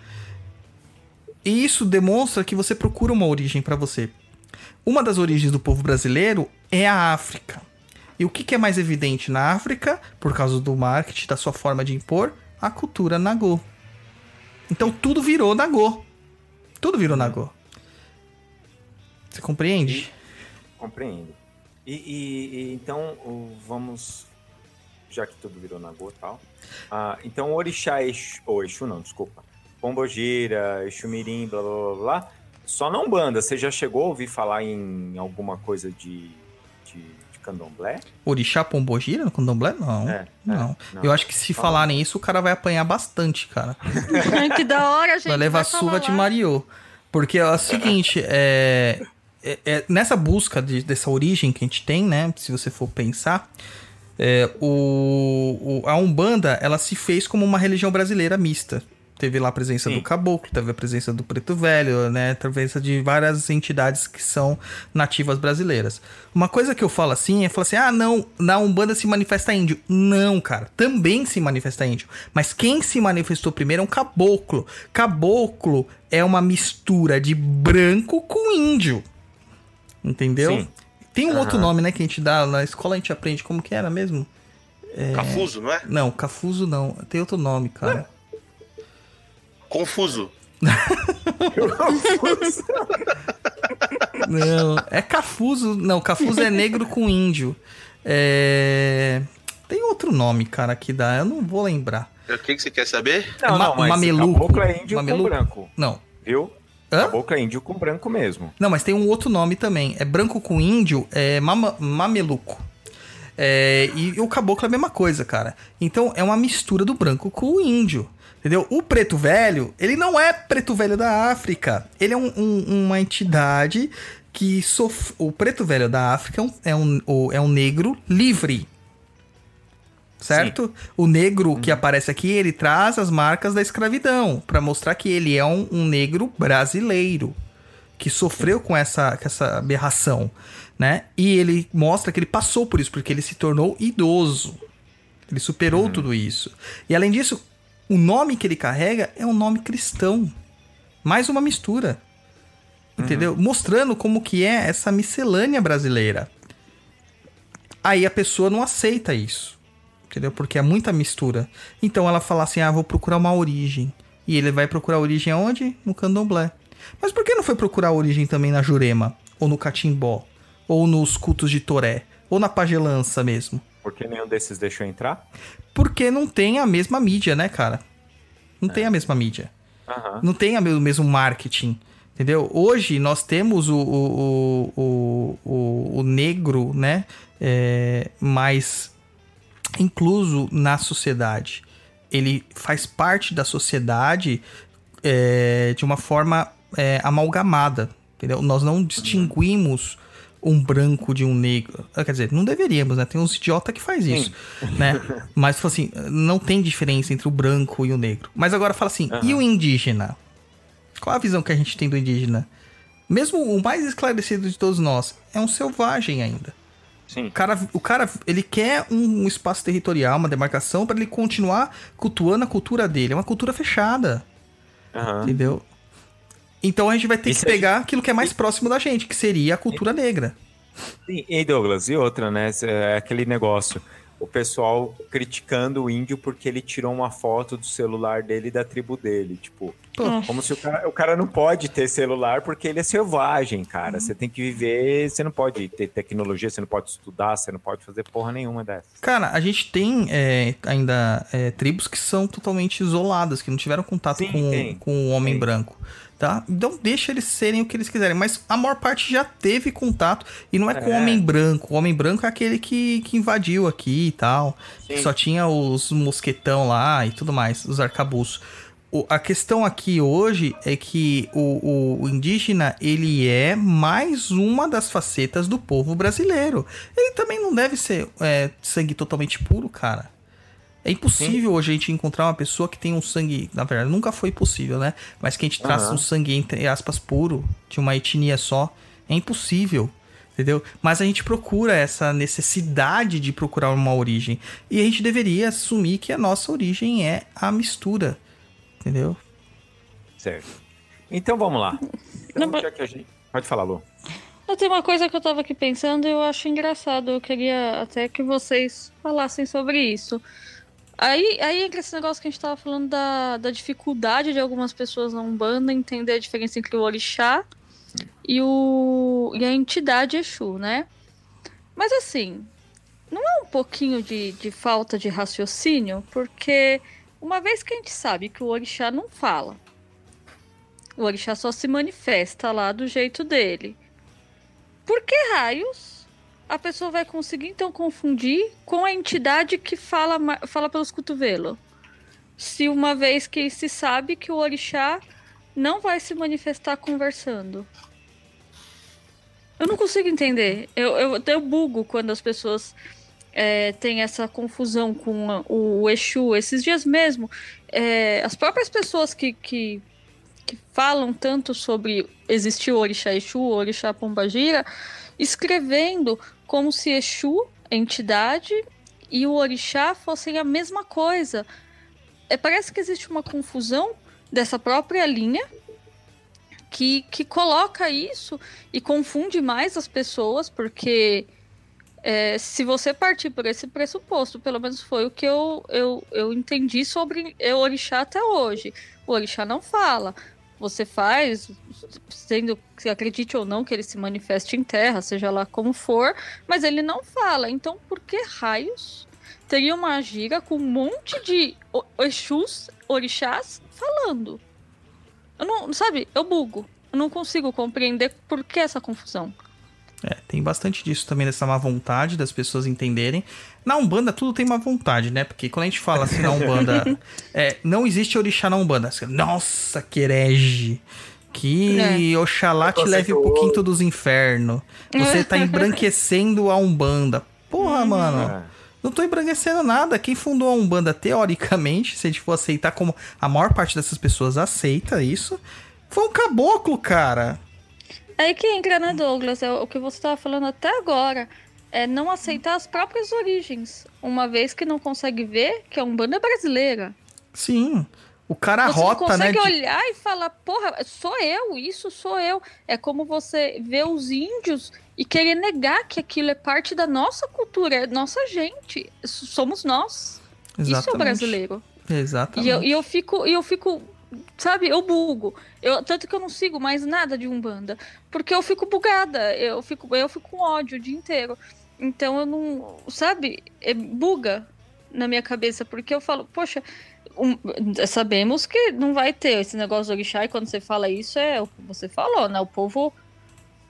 S2: E isso demonstra que você procura uma origem pra você. Uma das origens do povo brasileiro é a África. E o que, que é mais evidente na África, por causa do marketing, da sua forma de impor? A cultura Nagô. Então tudo virou Nagô. Tudo virou Nagô. Você compreende?
S3: Compreendo. E, e- e então, vamos. Já que tudo virou Nagô e tal. Ah, então, Orixá, Exu, ou Exu não, desculpa. Pombogira, Exu Mirim, blá blá blá blá. Só não banda. Você já chegou a ouvir falar em alguma coisa de, de, de candomblé?
S2: Orixá Pombogira no candomblé? Não.
S3: É,
S2: não.
S3: é, não.
S2: Eu acho que se falarem isso, o cara vai apanhar bastante, cara.
S5: Que da hora, gente.
S2: vai levar
S5: falar
S2: surra de
S5: lá.
S2: Mario. Porque é o seguinte, é, é- é- nessa busca de- dessa origem que a gente tem, né? Se você for pensar, é, o, o- a Umbanda ela se fez como uma religião brasileira mista. Teve lá a presença
S3: Sim.
S2: do caboclo, teve a presença do preto velho, né? A presença de várias entidades que são nativas brasileiras. Uma coisa que eu falo assim é falar assim: ah, não, na Umbanda se manifesta índio. Não, cara, também se manifesta índio. Mas quem se manifestou primeiro é um caboclo. Caboclo é uma mistura de branco com índio. Entendeu?
S3: Sim.
S2: Tem um
S3: Aham.
S2: outro nome, né, que a gente dá na escola, a gente aprende como que era mesmo?
S4: Cafuso, não é?
S2: Não, Cafuso não. Tem outro nome, cara.
S4: Confuso.
S2: Não, é Cafuso. Não, Cafuso é negro com índio. É... Tem outro nome, cara, que dá. Eu não vou lembrar.
S4: O que, que você quer saber?
S3: Não,
S2: Ma-
S3: não, mas
S2: mameluco.
S3: caboclo é índio
S2: Mameluco.
S3: com branco,
S2: Não.
S3: viu?
S2: Hã?
S3: Caboclo é índio com branco mesmo.
S2: Não, mas tem um outro nome também. É branco com índio, é mama- mameluco. É, e o caboclo é a mesma coisa, cara. Então é uma mistura do branco com o índio. Entendeu? O preto velho, ele não é preto velho da África. Ele é um- um- uma entidade que sof... O preto velho da África é um, é um, é um negro livre. Certo? O negro que aparece aqui, ele traz as marcas da escravidão pra mostrar que ele é um, um negro brasileiro que sofreu com essa, com essa aberração, né? E ele mostra que ele passou por isso, porque ele se tornou idoso. Ele superou tudo isso. E além disso, o nome que ele carrega é um nome cristão. Mais uma mistura. Entendeu? Mostrando como que é essa miscelânea brasileira. Aí a pessoa não aceita isso. Entendeu? Porque é muita mistura. Então ela fala assim: ah, vou procurar uma origem. E ele vai procurar a origem aonde? No candomblé. Mas por que não foi procurar a origem também na Jurema? Ou no Catimbó? Ou nos cultos de Toré? Ou na pagelança mesmo?
S3: Porque nenhum desses deixou entrar?
S2: Porque não tem a mesma mídia, né, cara? Não tem a mesma mídia.
S3: Aham.
S2: Não tem o mesmo marketing. Entendeu? Hoje nós temos o, o, o, o, o- o negro, né? É, mais incluso na sociedade. Ele faz parte da sociedade é, de uma forma é, amalgamada. Entendeu? Nós não distinguimos um branco de um negro. Ah, Quer dizer, não deveríamos, né? Tem uns idiota que faz isso, né? Mas, tipo assim, não tem diferença entre o branco e o negro. Mas agora fala assim, e o indígena? Qual a visão que a gente tem do indígena? Mesmo o mais esclarecido de todos nós, é um selvagem ainda.
S3: Sim.
S2: O cara, o cara ele quer um, um espaço territorial, uma demarcação, para ele continuar cultuando a cultura dele. É uma cultura fechada,
S3: Aham.
S2: entendeu? Então a gente vai ter
S3: Isso
S2: que pegar aquilo que é mais próximo da gente, que seria a cultura negra.
S3: Sim, E Douglas, e outra, né? É aquele negócio. O pessoal criticando o índio porque ele tirou uma foto do celular dele e da tribo dele. Tipo,
S2: Pô,
S3: como se o cara, o cara não pode ter celular porque ele é selvagem, cara. Você tem que viver, você não pode ter tecnologia, você não pode estudar, você não pode fazer porra nenhuma dessa.
S2: Cara, a gente tem é, ainda é, tribos que são totalmente isoladas, que não tiveram contato
S3: Sim,
S2: com,
S3: tem.
S2: com o homem
S3: Tem.
S2: branco. Tá? Então deixa eles serem o que eles quiserem. Mas a maior parte já teve contato. E não é com o
S3: É.
S2: homem branco. O homem branco é aquele que, que invadiu aqui e tal. Que só tinha os mosquetão lá e tudo mais, os arcabouços. A questão aqui hoje é que o, o- indígena ele é mais uma das facetas do povo brasileiro. Ele também não deve ser é, sangue totalmente puro, cara. É impossível hoje a gente encontrar uma pessoa que tem um sangue. Na verdade, nunca foi possível, né? Mas que a gente traça
S3: Aham.
S2: um sangue, entre aspas, puro, de uma etnia só. É impossível. Entendeu? Mas a gente procura essa necessidade de procurar uma origem. E a gente deveria assumir que a nossa origem é a mistura. Entendeu?
S3: Certo. Então vamos lá. Então,
S5: Não, mas-
S3: já que a gente... Pode falar, Lu.
S5: Eu tenho uma coisa que eu tava aqui pensando e eu acho engraçado. Eu queria até que vocês falassem sobre isso. Aí, aí entra esse negócio que a gente tava falando da, da dificuldade de algumas pessoas na Umbanda entender a diferença entre o orixá e, o, e a entidade Exu, né? Mas assim, não é um pouquinho de, de falta de raciocínio? Porque uma vez que a gente sabe que o orixá não fala, o orixá só se manifesta lá do jeito dele. Por que raios a pessoa vai conseguir então confundir com a entidade que fala, fala pelos cotovelos? Se uma vez que se sabe que o orixá não vai se manifestar conversando. Eu não consigo entender. Eu, eu, eu bugo quando as pessoas é, têm essa confusão com a- o, o Exu. Esses dias mesmo, é, as próprias pessoas que, que que falam tanto sobre existir o Orixá Exu, o Orixá Pombagira, escrevendo como se Exu, entidade, e o Orixá fossem a mesma coisa. É, parece que existe uma confusão dessa própria linha que, que coloca isso e confunde mais as pessoas, porque é, se você partir por esse pressuposto, pelo menos foi o que eu, eu, eu entendi sobre o Orixá até hoje. O Orixá não fala. Você faz, sendo que acredite ou não que ele se manifeste em terra, seja lá como for, mas ele não fala. Então, por que raios teria uma gira com um monte de Exus, orixás, falando? Eu não, sabe, eu bugo. Eu não consigo compreender por que essa confusão.
S2: É, tem bastante disso também, dessa má vontade das pessoas entenderem. Na Umbanda tudo tem má vontade, né? Porque quando a gente fala assim na Umbanda, é, não existe orixá na Umbanda. Você, Nossa, que herege. Que Oxalá te leve pro quinto dos infernos. Você tá embranquecendo a Umbanda. Porra, mano.
S3: É.
S2: Não tô embranquecendo nada. Quem fundou a Umbanda, teoricamente, se a gente for aceitar como a maior parte dessas pessoas aceita isso, foi um caboclo, cara.
S5: Aí que entra, né, Douglas? É o que você estava falando até agora. É não aceitar as próprias origens. Uma vez que não consegue ver que a Umbanda é brasileira.
S2: Sim. O cara
S5: Você não
S2: rota, né?
S5: consegue
S2: de-
S5: olhar e falar, porra, sou eu, isso sou eu. É como você ver os índios e querer negar que aquilo é parte da nossa cultura, é nossa gente. Somos nós. Isso é o
S2: Exatamente.
S5: brasileiro.
S2: Exatamente.
S5: E eu, e eu fico, e eu fico, sabe, eu bugo. Eu, tanto que eu não sigo mais nada de Umbanda. Porque eu fico bugada. Eu fico, eu fico com ódio o dia inteiro. Então eu não. Sabe? É, buga na minha cabeça. Porque eu falo, poxa, um, sabemos que não vai ter esse negócio do orixá e quando você fala isso é o que você falou, né? O povo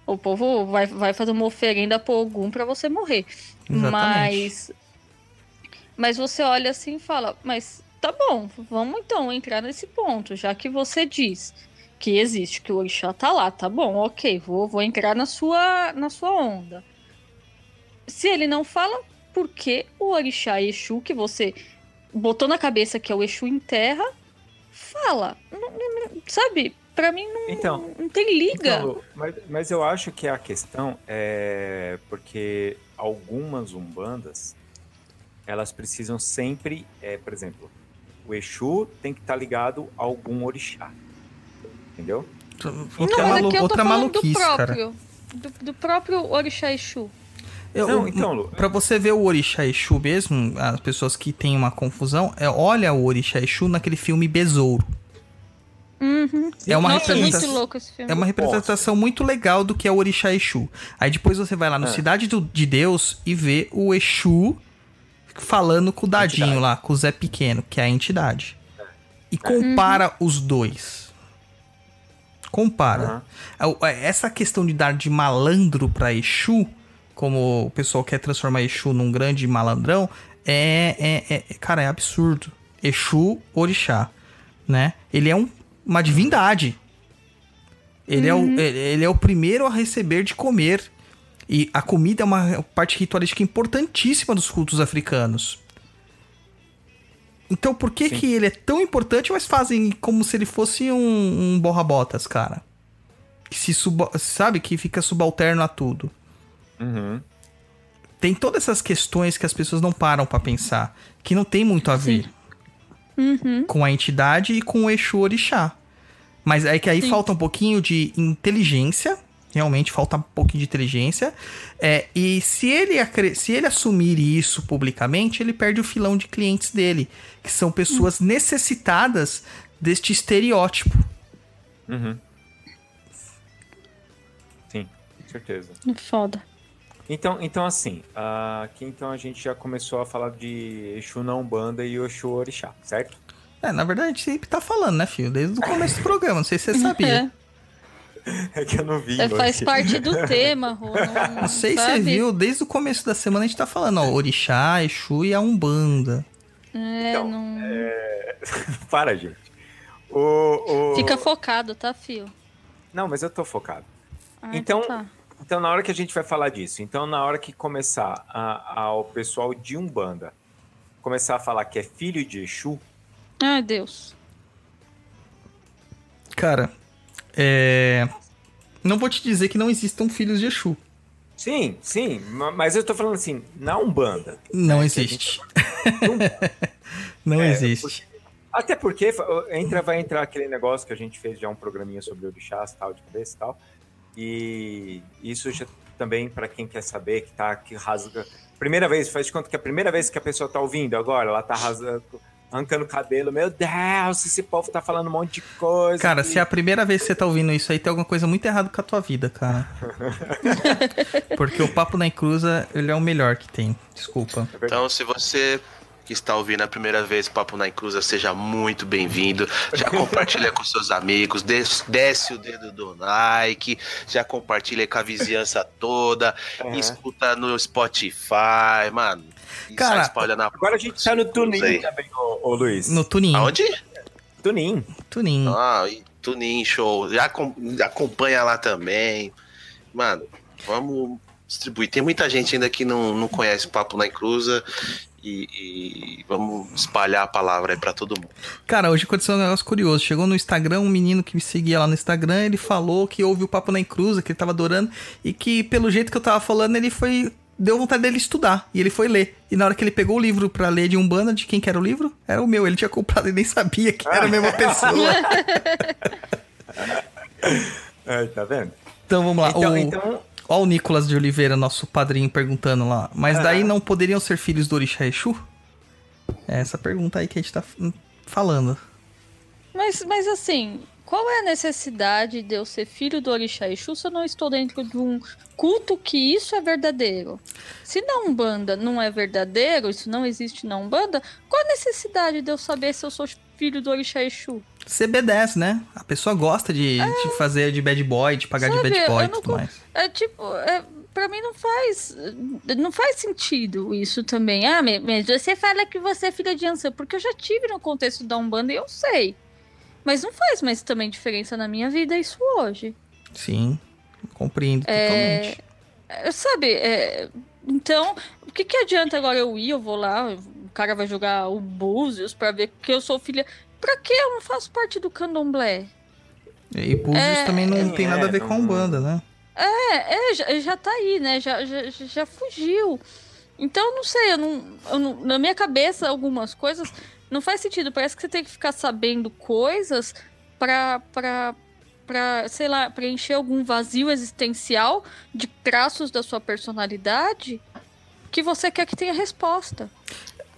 S5: o povo vai, vai fazer uma oferenda por algum para você morrer.
S2: Exatamente.
S5: Mas mas você olha assim e fala, mas tá bom, vamos então entrar nesse ponto, já que você diz que existe, que o orixá tá lá, tá bom, ok, vou, vou entrar na sua, na sua onda. Se ele não fala, por que o orixá Exu, que você botou na cabeça que é o Exu em terra, fala? Não, não, sabe? Pra mim não,
S3: Então,
S5: não tem liga.
S3: Então, mas, mas eu acho que a questão é porque algumas umbandas elas precisam sempre, é, por exemplo, o Exu tem que estar ligado a algum orixá. Entendeu?
S2: Outra,
S5: não,
S2: malu outra maluquice,
S5: do
S2: cara.
S5: próprio. Do, do próprio orixá Exu.
S2: Eu,
S3: Não, então, Lu-
S2: pra você ver o Orixá Exu mesmo, as pessoas que têm uma confusão, é, olha o Orixá Exu naquele filme Besouro.
S5: Uhum.
S2: É uma
S5: Nossa, muito
S2: representação-
S5: louco esse filme.
S2: É uma representação muito legal do que é o Orixá Exu. Aí depois você vai lá no
S3: É.
S2: Cidade do- de Deus e vê o Exu falando com o dadinho
S3: Entidade.
S2: lá, com o Zé Pequeno, que é a entidade. E compara
S5: Uhum.
S2: os dois. Compara. A- a- Essa questão de dar de malandro pra Exu, como o pessoal quer transformar Exu num grande malandrão, é, é- é- cara, é absurdo. Exu Orixá, né? Ele é um- uma divindade. Ele, é o, ele ele é o primeiro a receber de comer. E a comida é uma parte ritualística importantíssima dos cultos africanos. Então por que
S3: Sim.
S2: que ele é tão importante, mas fazem como se ele fosse um, um borra-botas, cara? Que se suba, sabe, que fica subalterno a tudo.
S3: Uhum.
S2: Tem todas essas questões que as pessoas não param pra pensar, que não tem muito a ver
S5: Uhum.
S2: com a entidade e com o Exu Orixá. Mas é que aí
S5: Sim.
S2: falta um pouquinho de inteligência, realmente falta um pouquinho de inteligência. É, e se ele, se ele assumir isso publicamente, ele perde o filão de clientes dele, que são pessoas necessitadas deste estereótipo.
S3: Uhum. Sim, com certeza.
S5: Foda.
S3: Então, então assim, ah, aqui então a gente já começou a falar de Exu na Umbanda e Exu Orixá, certo?
S2: É, na verdade, a gente sempre tá falando, né, filho? Desde o começo do programa, não sei se você sabia.
S3: É que eu não vi.
S5: É,
S3: hoje.
S5: faz parte do tema, Rô. Não,
S2: Não sei se você viu, desde o começo da semana a gente tá falando, ó, Orixá, Exu e a Umbanda.
S5: É,
S3: Então,
S5: não...
S3: Para, gente. O, o...
S5: Fica focado, tá, Fio?
S3: Não, mas eu tô focado.
S5: Ah,
S3: Então-
S5: tá.
S3: Então, na hora que a gente vai falar disso, então na hora que começar a, a- o pessoal de Umbanda começar a falar que é filho de Exu,
S5: Ai, Deus.
S2: Cara, é. Não vou te dizer que não existam filhos de Exu.
S3: sim, sim, ma- mas eu tô falando assim, na Umbanda.
S2: Não
S3: a
S2: existe. não
S3: É,
S2: existe.
S3: Até porque entra, vai entrar aquele negócio que a gente fez já um programinha sobre orixás, tal, de cabeça e tal. E isso já também, para quem quer saber, que tá que rasga. Primeira vez, faz de conta que é a primeira vez que a pessoa tá ouvindo agora, ela tá rasgando, arrancando o cabelo. Meu Deus, esse povo tá falando um monte de coisa.
S2: Cara,
S3: que-
S2: se é a primeira vez que você tá ouvindo isso aí, tem alguma coisa muito errada com a tua vida, cara. Porque o Papo na Encruza, ele é o melhor que tem. Desculpa.
S4: Então, se você que está ouvindo a primeira vez Papo na Encruza, seja muito bem-vindo. Já compartilha com seus amigos, des- desce o dedo do like, já compartilha com a vizinhança toda,
S3: Aham.
S4: escuta no Spotify, mano.
S2: Cara,
S4: a
S3: Agora a gente tá no Tunin também, ô, ô Luiz.
S2: No Tunin.
S4: Aonde?
S3: Tunin.
S2: Tunin.
S4: Ah, Tunin Show. Já acom- acompanha lá também. Mano, vamos distribuir. Tem muita gente ainda que não, não conhece Papo na Encruza. E, e vamos espalhar a palavra aí pra todo mundo.
S2: Cara, hoje aconteceu um negócio curioso. Chegou no Instagram um menino que me seguia lá no Instagram, ele falou que ouviu o Papo na Encruza, que ele tava adorando, e que pelo jeito que eu tava falando, ele foi. Deu vontade dele estudar. E ele foi ler. E na hora que ele pegou o livro pra ler de Umbanda, de quem que era o livro? Era o meu. Ele tinha comprado e nem sabia que era a mesma pessoa.
S3: É, tá vendo?
S2: Então vamos lá.
S3: Então,
S2: o...
S3: então,
S2: Ó o Nicolas de Oliveira, nosso padrinho, perguntando lá. Mas daí não poderiam ser filhos do Orixá Exu? É essa pergunta aí que a gente tá f- falando.
S5: Mas, mas assim, qual é a necessidade de eu ser filho do Orixá Exu se eu não estou dentro de um culto que isso é verdadeiro? Se na Umbanda não é verdadeiro, isso não existe na Umbanda, qual a necessidade de eu saber se eu sou filho do Orixá Exu?
S2: CB10, né? A pessoa gosta de, de fazer de bad boy, de pagar de
S5: Sabe,
S2: bad boy e
S5: eu não
S2: tudo mais.
S5: É tipo, é, pra mim não faz. Não faz sentido isso também. Ah, mas você fala que você é filha de Ansan, porque eu já tive no contexto da Umbanda e eu sei. Mas não faz mais também diferença na minha vida isso hoje.
S2: Sim, compreendo
S5: É,
S2: totalmente.
S5: É, Sabe, é, então, o que, que adianta agora eu ir, eu vou lá, o cara vai jogar o Búzios pra ver que eu sou filha. Pra que eu não faço parte do candomblé?
S2: E Búzios
S5: é,
S2: também não tem nada a ver
S3: é,
S2: com a Umbanda, né?
S5: É, é já, já tá aí, né? Já, já, já fugiu. Então, não sei, eu não, eu não- na minha cabeça, algumas coisas não faz sentido. Parece que você tem que ficar sabendo coisas pra, pra, pra sei lá, preencher algum vazio existencial de traços da sua personalidade que você quer que tenha resposta.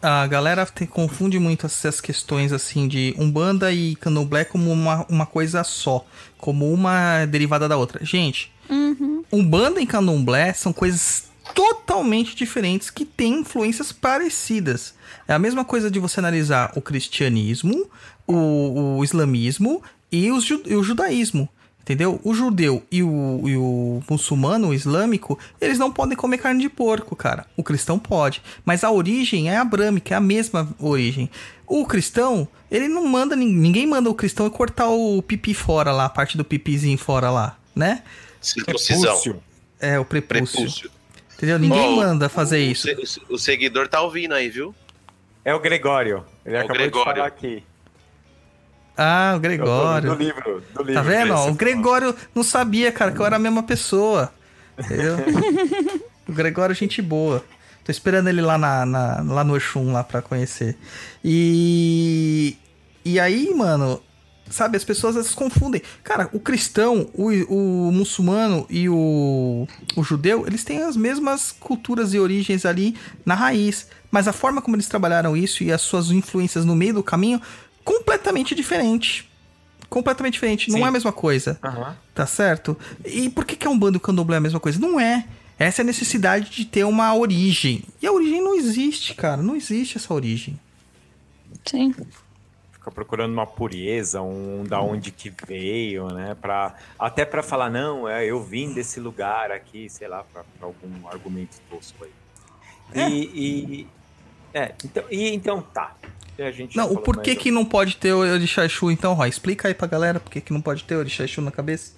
S2: A galera te- confunde muito essas questões assim de Umbanda e Candomblé como uma, uma coisa só, como uma derivada da outra. Gente,
S5: Uhum.
S2: Umbanda e Candomblé são coisas totalmente diferentes que têm influências parecidas. É a mesma coisa de você analisar o cristianismo, o, o islamismo e, os e o judaísmo. Entendeu? O judeu e o, e o muçulmano, o islâmico, eles não podem comer carne de porco, cara. O cristão pode. Mas a origem é abrâmica, é a mesma origem. O cristão, ele não manda. nin- Ninguém manda o cristão cortar o pipi fora lá, a parte do pipizinho fora lá, né?
S4: Circuncisão.
S2: É, o prepúcio.
S4: Prepúcio.
S2: Entendeu? Ninguém
S4: Oh,
S2: manda fazer
S4: O
S2: isso.
S4: se- O, seguidor tá ouvindo aí, viu?
S3: É o Gregório. Ele
S4: É o
S3: acabou
S4: Gregório.
S3: de falar aqui.
S2: Ah, o
S3: Do,
S2: Gregório.
S3: do livro. Do livro
S2: Tá vendo? ó? O Gregório não sabia, cara, que eu era a mesma pessoa. Entendeu? o Gregório, é gente boa. Tô esperando ele lá, na, na- lá no Oxum, lá pra conhecer. E. E aí, mano, sabe, as pessoas vezes confundem. Cara, o cristão, o, o muçulmano e o, o judeu, eles têm as mesmas culturas e origens ali na raiz. Mas a forma como eles trabalharam isso e as suas influências no meio do caminho, completamente diferente. Completamente diferente. Não
S3: Sim.
S2: é a mesma coisa.
S3: Aham.
S2: Tá certo? E por que, que a Umbanda e o Candomblé é a mesma coisa? Não é. Essa é a necessidade de ter uma origem. E a origem não existe, cara. Não existe essa origem.
S5: Sim.
S3: Fica procurando uma pureza, um da onde que veio, né? Pra, até pra falar, não, é, eu vim desse lugar aqui, sei lá, pra, pra algum argumento tosco aí.
S2: É.
S3: E, e- é, então, e então tá. A gente
S2: Não, o porquê que não pode ter o Orixá Exu, então, Roy? Explica aí pra galera por que não pode ter o Orixá Exu na cabeça.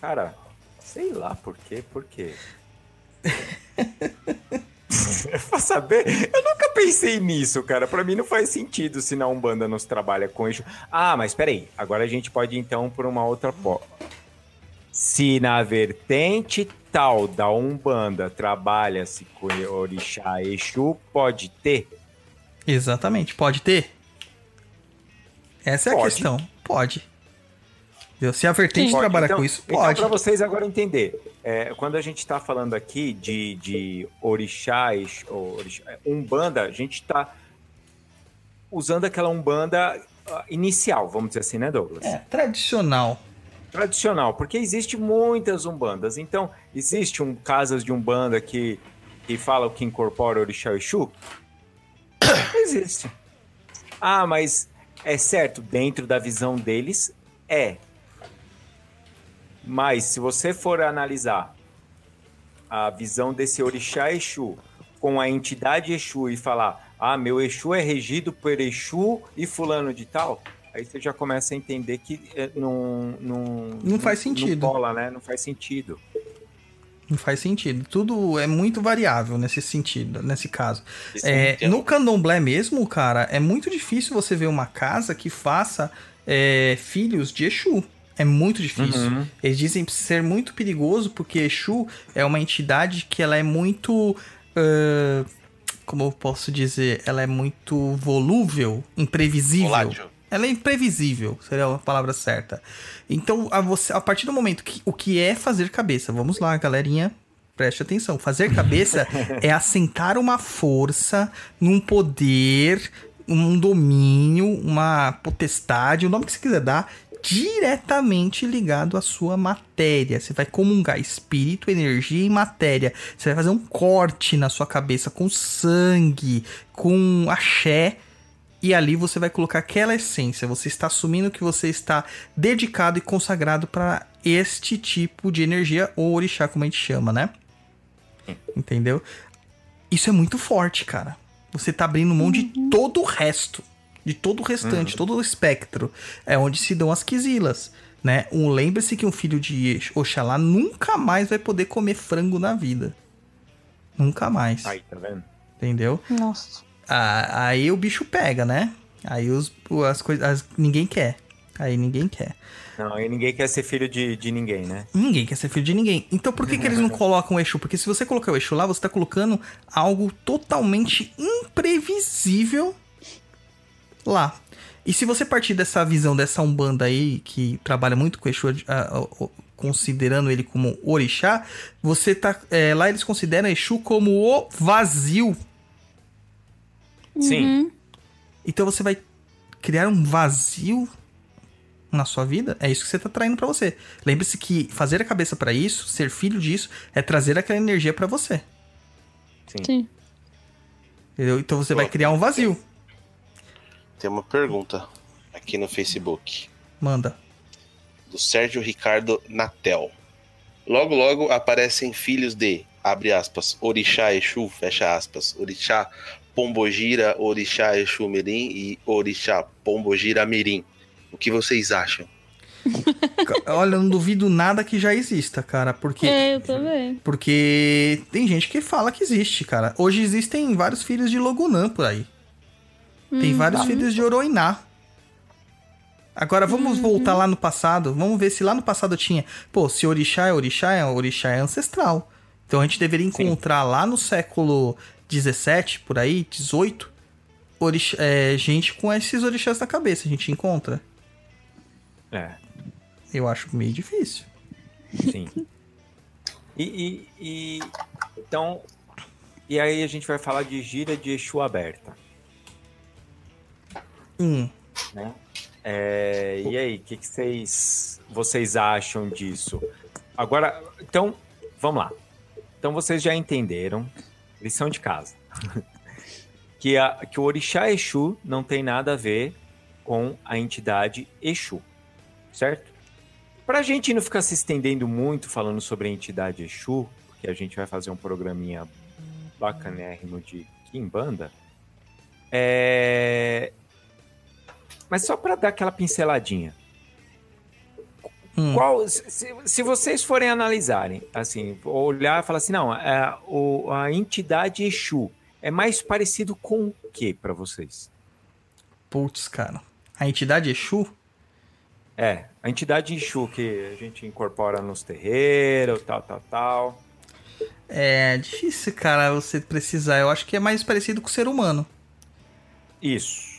S3: Cara, sei lá por quê, por quê? pra saber, eu nunca pensei nisso, cara. Pra mim não faz sentido se na Umbanda nos trabalha com eixo. Ah, mas peraí, agora a gente pode ir, então por uma outra po. Se na vertente tal da Umbanda trabalha-se com orixá Exu, pode ter?
S2: Exatamente. Pode ter? Essa é a
S3: Pode.
S2: questão. Pode. Entendeu? Se a vertente
S3: Pode.
S2: trabalha
S3: Então-
S2: com isso,
S3: Então,
S2: pode.
S3: para vocês agora entender, é, quando a gente está falando aqui de, de orixás, ou orixá- umbanda, a gente está usando aquela umbanda ah, inicial, vamos dizer assim, né, Douglas?
S2: É, tradicional.
S3: Tradicional, porque existe muitas umbandas. Então, existe um casas de umbanda que, que falam que incorpora orixá e Exu? Existe. Ah, mas é certo, dentro da visão deles, é. Mas se você for analisar a visão desse orixá Exu com a entidade Exu e falar, ah, meu Exu é regido por Exu e fulano de tal, aí você já começa a entender que eh, não, não,
S2: Não faz sentido.
S3: Não cola, né? Não faz sentido.
S2: Não faz sentido. Tudo é muito variável nesse sentido, nesse caso. É, no candomblé mesmo, cara, é muito difícil você ver uma casa que faça é, filhos de Exu. É muito difícil.
S3: Uhum.
S2: Eles dizem ser muito perigoso porque Exu é uma entidade que ela é muito. ah, como eu posso dizer? Ela é muito volúvel, imprevisível.
S4: Volátil.
S2: Ela é imprevisível, seria a palavra certa. Então, a, você, a partir do momento que o que é fazer cabeça, vamos lá, galerinha, preste atenção. Fazer cabeça é assentar uma força num poder, um domínio, uma potestade, o nome que você quiser dar, diretamente ligado à sua matéria. Você vai comungar espírito, energia e matéria. Você vai fazer um corte na sua cabeça com sangue, com axé. E ali você vai colocar aquela essência. Você está assumindo que você está dedicado e consagrado para este tipo de energia, ou orixá, como a gente chama, né? Entendeu? Isso é muito forte, cara. Você tá abrindo mão de todo o resto. De todo o restante, todo o espectro. É onde se dão as quisilas. Né? Um, Lembre-se que um filho de Oxalá nunca mais vai poder comer frango na vida. Nunca mais.
S3: Aí, tá vendo?
S2: Entendeu?
S5: Nossa.
S2: Ah, aí o bicho pega, né? Aí os, as coisas. Ninguém quer. Aí ninguém quer.
S3: Não, e ninguém quer ser filho de, de ninguém, né?
S2: Ninguém quer ser filho de ninguém. Então por que, que eles não colocam o Exu? Porque se você colocar o Exu lá, você tá colocando algo totalmente imprevisível lá. E se você partir dessa visão dessa Umbanda aí, que trabalha muito com o Exu, considerando ele como orixá, você tá. é, lá eles consideram Exu como o vazio.
S3: Sim.
S5: Uhum.
S2: Então você vai criar um vazio na sua vida, é isso que você tá traindo pra você. Lembre-se que fazer a cabeça pra isso, ser filho disso, é trazer aquela energia pra você.
S3: Sim.
S5: Sim.
S2: Entendeu? Então você vai criar um vazio.
S4: Tem uma pergunta aqui no Facebook.
S2: Manda.
S4: do Sérgio Ricardo Natel. Logo, logo aparecem filhos de, abre aspas, Orixá Exu, fecha aspas, Orixá Pombogira, Orixá Exu Mirim e Orixá Pombogira Mirim. O que vocês acham?
S2: Olha, eu não duvido nada que já exista, cara, porque
S5: É, eu também.
S2: porque tem gente que fala que existe, cara. Hoje existem vários filhos de Logunã por aí. Tem vários filhos de Oroiná. Agora vamos voltar lá no passado. Vamos ver se lá no passado tinha. Pô, se orixá é orixá, é orixá é ancestral. Então a gente deveria encontrar lá no século 17, por aí, 18, orixá, é, gente com esses orixás na cabeça. A gente encontra.
S3: É,
S2: Eu acho meio difícil.
S3: sim. E, e- e- então, e aí a gente vai falar de gira de Exu aberta,
S2: Hum.
S3: né? É, e aí, o que, que vocês, vocês acham disso? Agora, então, vamos lá. Então vocês já entenderam, lição de casa, que, a, que o orixá Exu não tem nada a ver com a entidade Exu, certo? Pra gente não ficar se estendendo muito falando sobre a entidade Exu, porque a gente vai fazer um programinha bacanérrimo de Kimbanda, é... Mas só para dar aquela pinceladinha.
S2: Hum.
S3: Qual, se, se vocês forem analisarem, assim, olhar e falar assim, não, a, o- a entidade Exu é mais parecido com o que para vocês?
S2: Putz, cara. A entidade Exu?
S3: É, a entidade Exu que a gente incorpora nos terreiros, tal, tal, tal.
S2: É difícil, cara, você precisar. Eu acho que é mais parecido com o ser humano.
S3: Isso.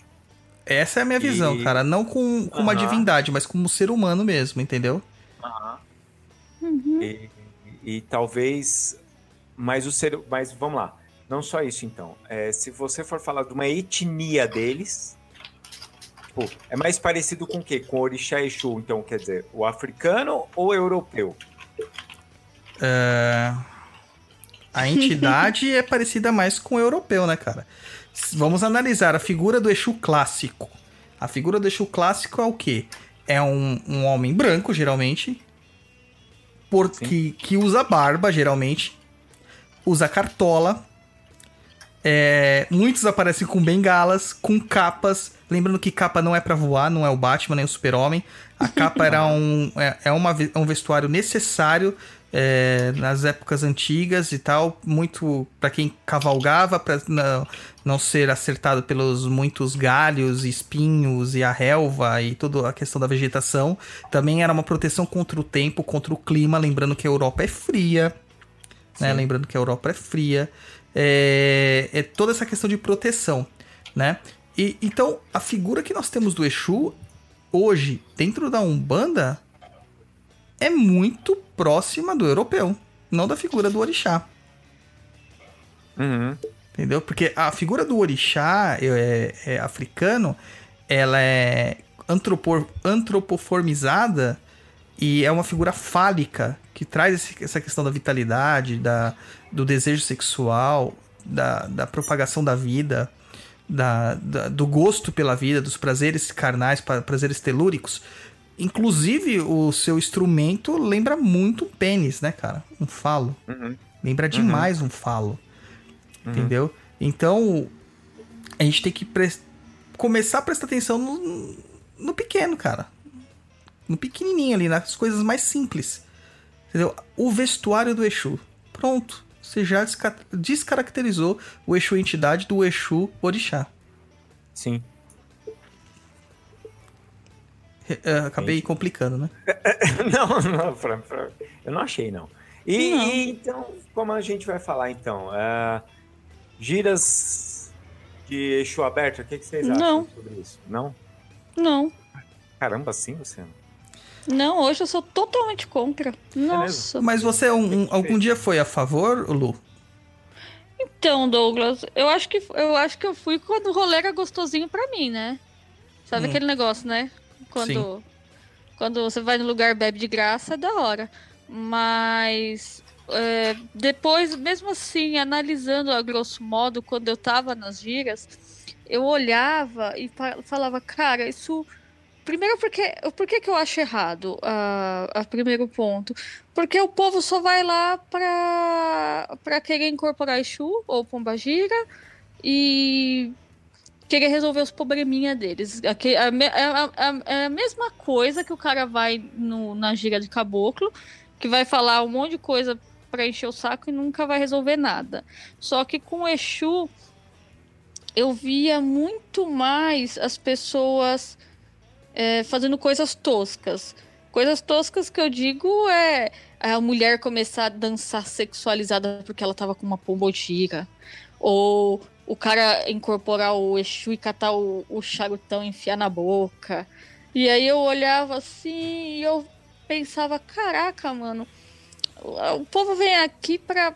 S2: Essa é a minha
S3: E-
S2: visão, cara. Não com, com uma
S3: Aham.
S2: divindade, mas como ser humano mesmo, entendeu?
S3: E, e talvez. Mas o ser. Mas vamos lá. Não só isso, então. É, se você for falar de uma etnia deles. tipo, é mais parecido com o quê? Com o Orixá Exu, então, quer dizer, o africano ou o europeu?
S2: É, A entidade é parecida mais com o europeu, né, cara? Vamos analisar a figura do Exu clássico. A figura do Exu clássico é o quê? É um, um homem branco, geralmente. Por, que, que usa barba, geralmente. Usa cartola. É, muitos aparecem com bengalas, com capas. Lembrando que capa não é pra voar, não é o Batman nem o Super-Homem. A capa era um, é, é uma é um vestuário necessário é, nas épocas antigas e tal. Muito pra quem cavalgava, pra não, não ser acertado pelos muitos galhos, espinhos e a relva e toda a questão da vegetação. Também era uma proteção contra o tempo, contra o clima. Lembrando que a Europa é fria né? Lembrando que a Europa é fria. É, é toda essa questão de proteção, né? E, então, a figura que nós temos do Exu, hoje, dentro da Umbanda, é muito próxima do europeu, não da figura do Orixá.
S3: Uhum.
S2: Entendeu? Porque a figura do orixá é, é africano, ela é antropor, antropoformizada e é uma figura fálica que traz esse, essa questão da vitalidade, da, do desejo sexual, da, da propagação da vida, da, da, do gosto pela vida, dos prazeres carnais, prazeres telúricos. Inclusive, o seu instrumento lembra muito um pênis, né, cara? Um falo. Uhum. Lembra demais uhum. um falo. Uhum. Entendeu? Então, a gente tem que começar a prestar atenção no, no pequeno, cara. No pequenininho ali, nas coisas mais simples. Entendeu? O vestuário do Exu. Pronto. Você já descaracterizou o Exu entidade do Exu orixá.
S3: Sim.
S2: Uh, acabei Entendi. complicando, né?
S3: não, não, eu não achei, não. E, não. e, então, como a gente vai falar então? Uh, giras de eixo aberto, o que, que vocês acham não. sobre isso? Não?
S5: Não.
S3: Caramba, sim, você
S5: não, hoje eu sou totalmente contra. Nossa.
S2: Mas você um, um, algum dia foi a favor, Lu?
S5: Então, Douglas, eu acho que eu acho que eu fui quando o rolê era gostosinho para mim, né? Sabe hum. aquele negócio, né? Quando Sim. quando você vai no lugar bebe de graça, é da hora. Mas é, depois, mesmo assim, analisando a grosso modo, quando eu tava nas giras, eu olhava e falava, cara, isso Primeiro, porque, por que, eu acho errado? A, a primeiro ponto. Porque o povo só vai lá pra querer incorporar Exu ou Pombagira e querer resolver os probleminha deles. A, a, a, é a, mesma coisa que o cara vai no, na gira de caboclo, que vai falar um monte de coisa para encher o saco e nunca vai resolver nada. Só que com o Exu, eu via muito mais as pessoas é, fazendo coisas toscas. Coisas toscas que eu digo é a mulher começar a dançar sexualizada porque ela tava com uma pombogira. Ou o cara incorporar o Exu e catar o, o charutão e enfiar na boca. E aí eu olhava assim e eu pensava, caraca, mano, o povo vem aqui pra.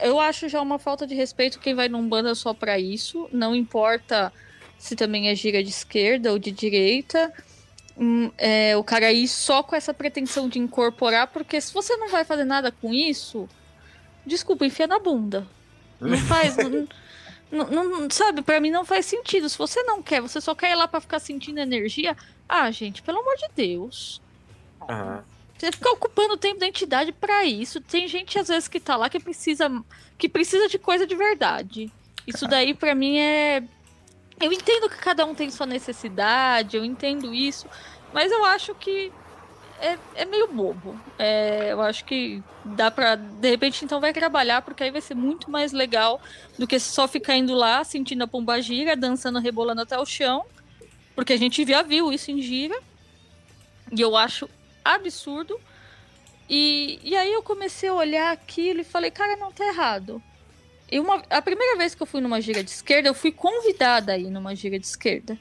S5: Eu acho já uma falta de respeito quem vai num banda só pra isso. Não importa se também é gira de esquerda ou de direita. Hum, é, o cara ir só com essa pretensão de incorporar, porque se você não vai fazer nada com isso, desculpa, enfia na bunda. Não faz. não, não, sabe, para mim não faz sentido. Se você não quer, você só quer ir lá para ficar sentindo energia. Ah, gente, pelo amor de Deus. Uhum. Você fica ocupando o tempo da entidade para isso. Tem gente às vezes que tá lá que precisa que precisa de coisa de verdade. Isso daí para mim é eu entendo que cada um tem sua necessidade, eu entendo isso, mas eu acho que é, é meio bobo. É, eu acho que dá pra. De repente, então vai trabalhar, porque aí vai ser muito mais legal do que só ficar indo lá, sentindo a pomba gira, dançando, rebolando até o chão. Porque a gente já viu isso em gira. E eu acho absurdo. E, e aí eu comecei a olhar aquilo e falei, cara, não tá errado. E uma, a primeira vez que eu fui numa gira de esquerda, eu fui convidada aí numa gira de esquerda.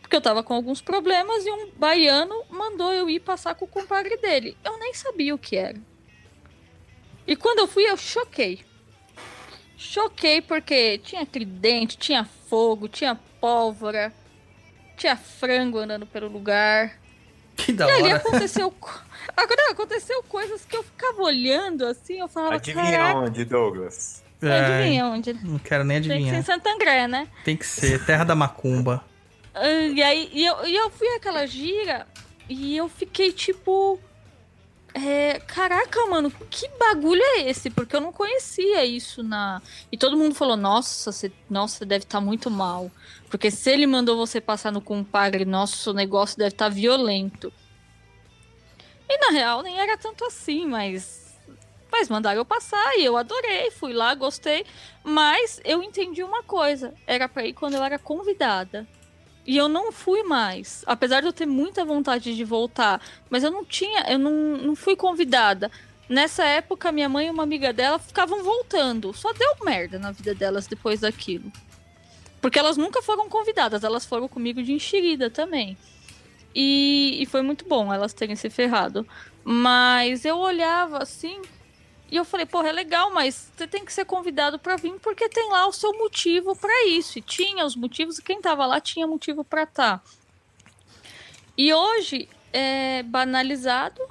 S5: Porque eu tava com alguns problemas e um baiano mandou eu ir passar com o compadre dele. Eu nem sabia o que era. E quando eu fui, eu choquei. Choquei porque tinha tridente, tinha fogo, tinha pólvora, tinha frango andando pelo lugar.
S2: Que da
S5: e
S2: hora.
S5: ali aconteceu. Agora aconteceu coisas que eu ficava olhando assim, eu falava.
S3: Adivinha onde, Douglas?
S5: É, adivinha onde?
S2: Não quero nem adivinhar.
S5: Tem que ser em Santo André, né?
S2: Tem que ser, terra da macumba.
S5: e aí, e eu, e eu fui aquela gira e eu fiquei tipo. É, caraca, mano, que bagulho é esse? Porque eu não conhecia isso na. E todo mundo falou: Nossa, você, nossa, deve estar tá muito mal. Porque se ele mandou você passar no compadre, nosso negócio deve estar tá violento. E na real nem era tanto assim, mas mas mandaram eu passar e eu adorei, fui lá, gostei. Mas eu entendi uma coisa: era pra ir quando eu era convidada. E eu não fui mais. Apesar de eu ter muita vontade de voltar. Mas eu não tinha, eu não, não fui convidada. Nessa época, minha mãe e uma amiga dela ficavam voltando. Só deu merda na vida delas depois daquilo. Porque elas nunca foram convidadas, elas foram comigo de enxerida também. E, e foi muito bom elas terem se ferrado. Mas eu olhava assim, e eu falei, porra, é legal, mas você tem que ser convidado para vir porque tem lá o seu motivo para isso. E tinha os motivos e quem tava lá tinha motivo para estar. Tá. E hoje é banalizado.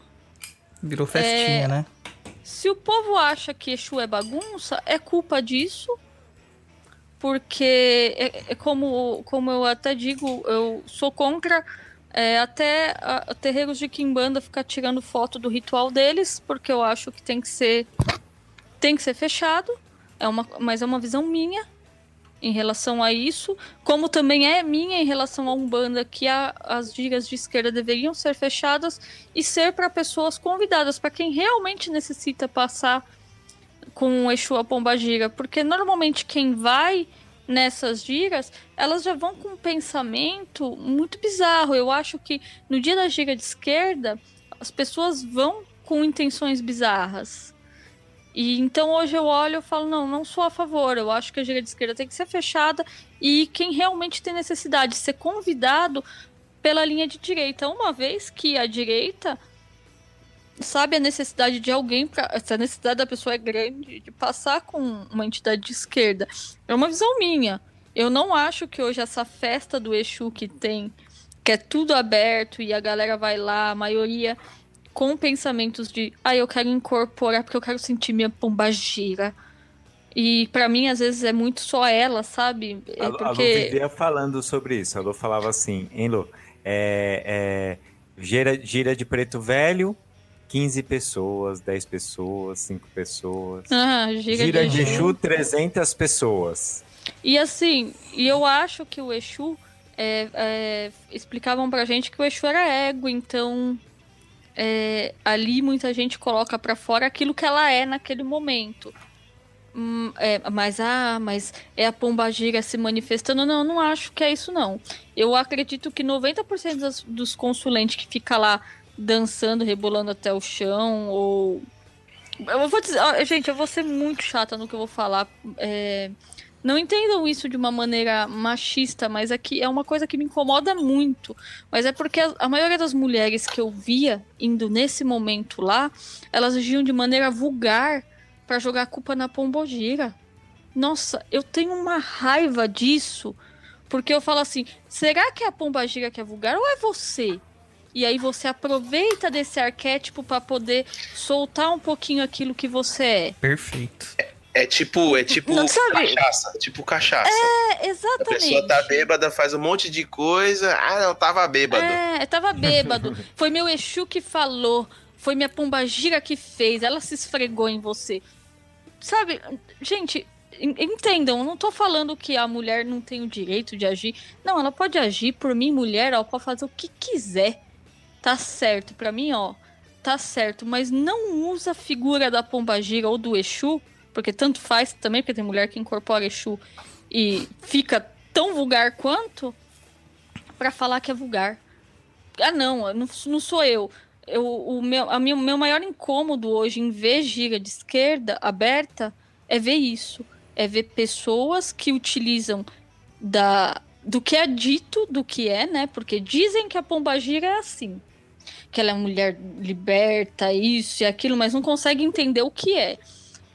S2: Virou festinha,
S5: É,
S2: né?
S5: Se o povo acha que Exu é bagunça, é culpa disso. Porque, é, é como, como eu até digo, eu sou contra é, até a, terreiros de Kimbanda ficar tirando foto do ritual deles, porque eu acho que tem que ser tem que ser fechado. É uma, mas é uma visão minha em relação a isso, como também é minha em relação a Umbanda, que a, as giras de esquerda deveriam ser fechadas e ser para pessoas convidadas, para quem realmente necessita passar com o Exu a Pomba Gira, porque normalmente quem vai nessas giras, elas já vão com um pensamento muito bizarro. Eu acho que no dia da gira de esquerda, as pessoas vão com intenções bizarras. E então hoje eu olho e falo, não, não sou a favor. Eu acho que a gira de esquerda tem que ser fechada e quem realmente tem necessidade de ser convidado pela linha de direita, uma vez que a direita sabe a necessidade de alguém para se a necessidade da pessoa é grande de passar com uma entidade de esquerda. É uma visão minha. Eu não acho que hoje essa festa do Exu que tem, que é tudo aberto e a galera vai lá, a maioria com pensamentos de, ah, eu quero incorporar porque eu quero sentir minha pomba gira. E para mim, às vezes, é muito só ela, sabe? É
S3: A, Lu- a Lu
S5: porque...
S3: vivia falando sobre isso. A Lu falava assim, hein, Lu? É, é, gira, gira de preto velho, 15 pessoas, 10 pessoas, 5 pessoas.
S5: Ah, gira,
S3: Gira de
S5: Exu.
S3: Exu, 300 pessoas.
S5: E assim, e eu acho que o Exu é, é, explicavam pra gente que o Exu era ego, então é, ali muita gente coloca pra fora aquilo que ela é naquele momento. Hum, é, mas ah, mas é a pombagira se manifestando. Não, eu não acho que é isso não. Eu acredito que 90% das, dos consulentes que fica lá dançando, rebolando até o chão ou eu vou dizer, gente, eu vou ser muito chata no que eu vou falar. É, não entendam isso de uma maneira machista, mas aqui é uma coisa que me incomoda muito. Mas é porque a, maioria das mulheres que eu via indo nesse momento lá, elas agiam de maneira vulgar pra jogar a culpa na pombogira. Nossa, eu tenho uma raiva disso. Porque eu falo assim, será que é a pombagira que é vulgar ou é você? E aí você aproveita desse arquétipo pra poder soltar um pouquinho aquilo que você é.
S2: Perfeito.
S4: É tipo, é tipo
S5: Não sabe?
S4: cachaça. Tipo cachaça.
S5: É,
S4: a
S5: exatamente.
S4: pessoa tá bêbada, faz um monte de coisa. Ah, não, tava bêbado.
S5: É, tava bêbado. Foi meu Exu que falou. Foi minha pombagira que fez. Ela se esfregou em você. Sabe, gente, en- entendam, eu não tô falando que a mulher não tem o direito de agir. Não, ela pode agir por mim, mulher, ela pode fazer o que quiser. Tá certo, pra mim, ó, tá certo, mas não usa a figura da pombagira ou do Exu, porque tanto faz também, porque tem mulher que incorpora Exu e fica tão vulgar quanto pra falar que é vulgar. Ah, não, não, não sou eu. eu o meu, a meu, meu maior incômodo hoje em ver gira de esquerda aberta é ver isso. É ver pessoas que utilizam da, do que é dito, do que é, né? Porque dizem que a pombagira é assim. Que ela é mulher liberta, isso e aquilo, mas não consegue entender o que é.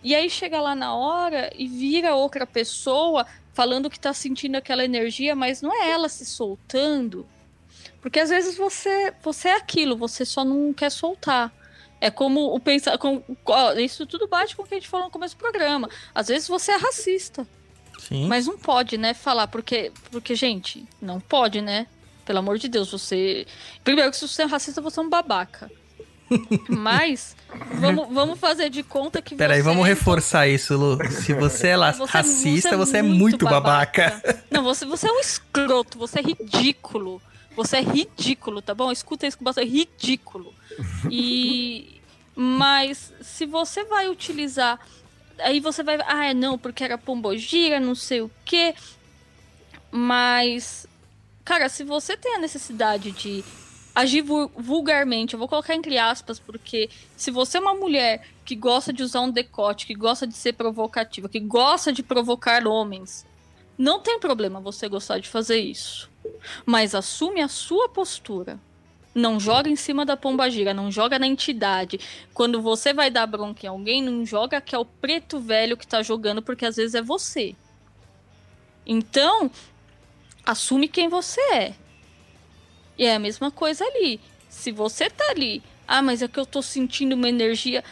S5: E aí chega lá na hora e vira outra pessoa falando que tá sentindo aquela energia, mas não é ela se soltando. Porque às vezes você, você é aquilo, você só não quer soltar. É como o pensar. Com, isso tudo bate com o que a gente falou no começo do programa. Às vezes você é racista.
S2: Sim.
S5: Mas não pode, né, falar, porque, porque, gente, não pode, né? Pelo amor de Deus, você. Primeiro que se você é racista, você é um babaca. Mas vamos, vamos fazer de conta que
S2: Peraí,
S5: você
S2: vamos
S5: é
S2: reforçar isso, Lu. Se você é
S5: Você-
S2: racista, você é muito babaca.
S5: Não, você, você é um escroto, você é ridículo. Você é ridículo, tá bom? Escuta isso com bastante ridículo. E mas se você vai utilizar aí você vai, ah, é não, porque era pombogira, não sei o quê. Mas cara, se você tem a necessidade de agir vu- vulgarmente, eu vou colocar entre aspas, porque se você é uma mulher que gosta de usar um decote, que gosta de ser provocativa, que gosta de provocar homens, não tem problema você gostar de fazer isso. Mas assume a sua postura. Não joga em cima da pombagira, não joga na entidade. Quando você vai dar bronca em alguém, não joga que é o preto velho que tá jogando, porque às vezes é você. Então, assume quem você é. E é a mesma coisa ali. Se você tá ali, ah, mas é que eu tô sentindo uma energia.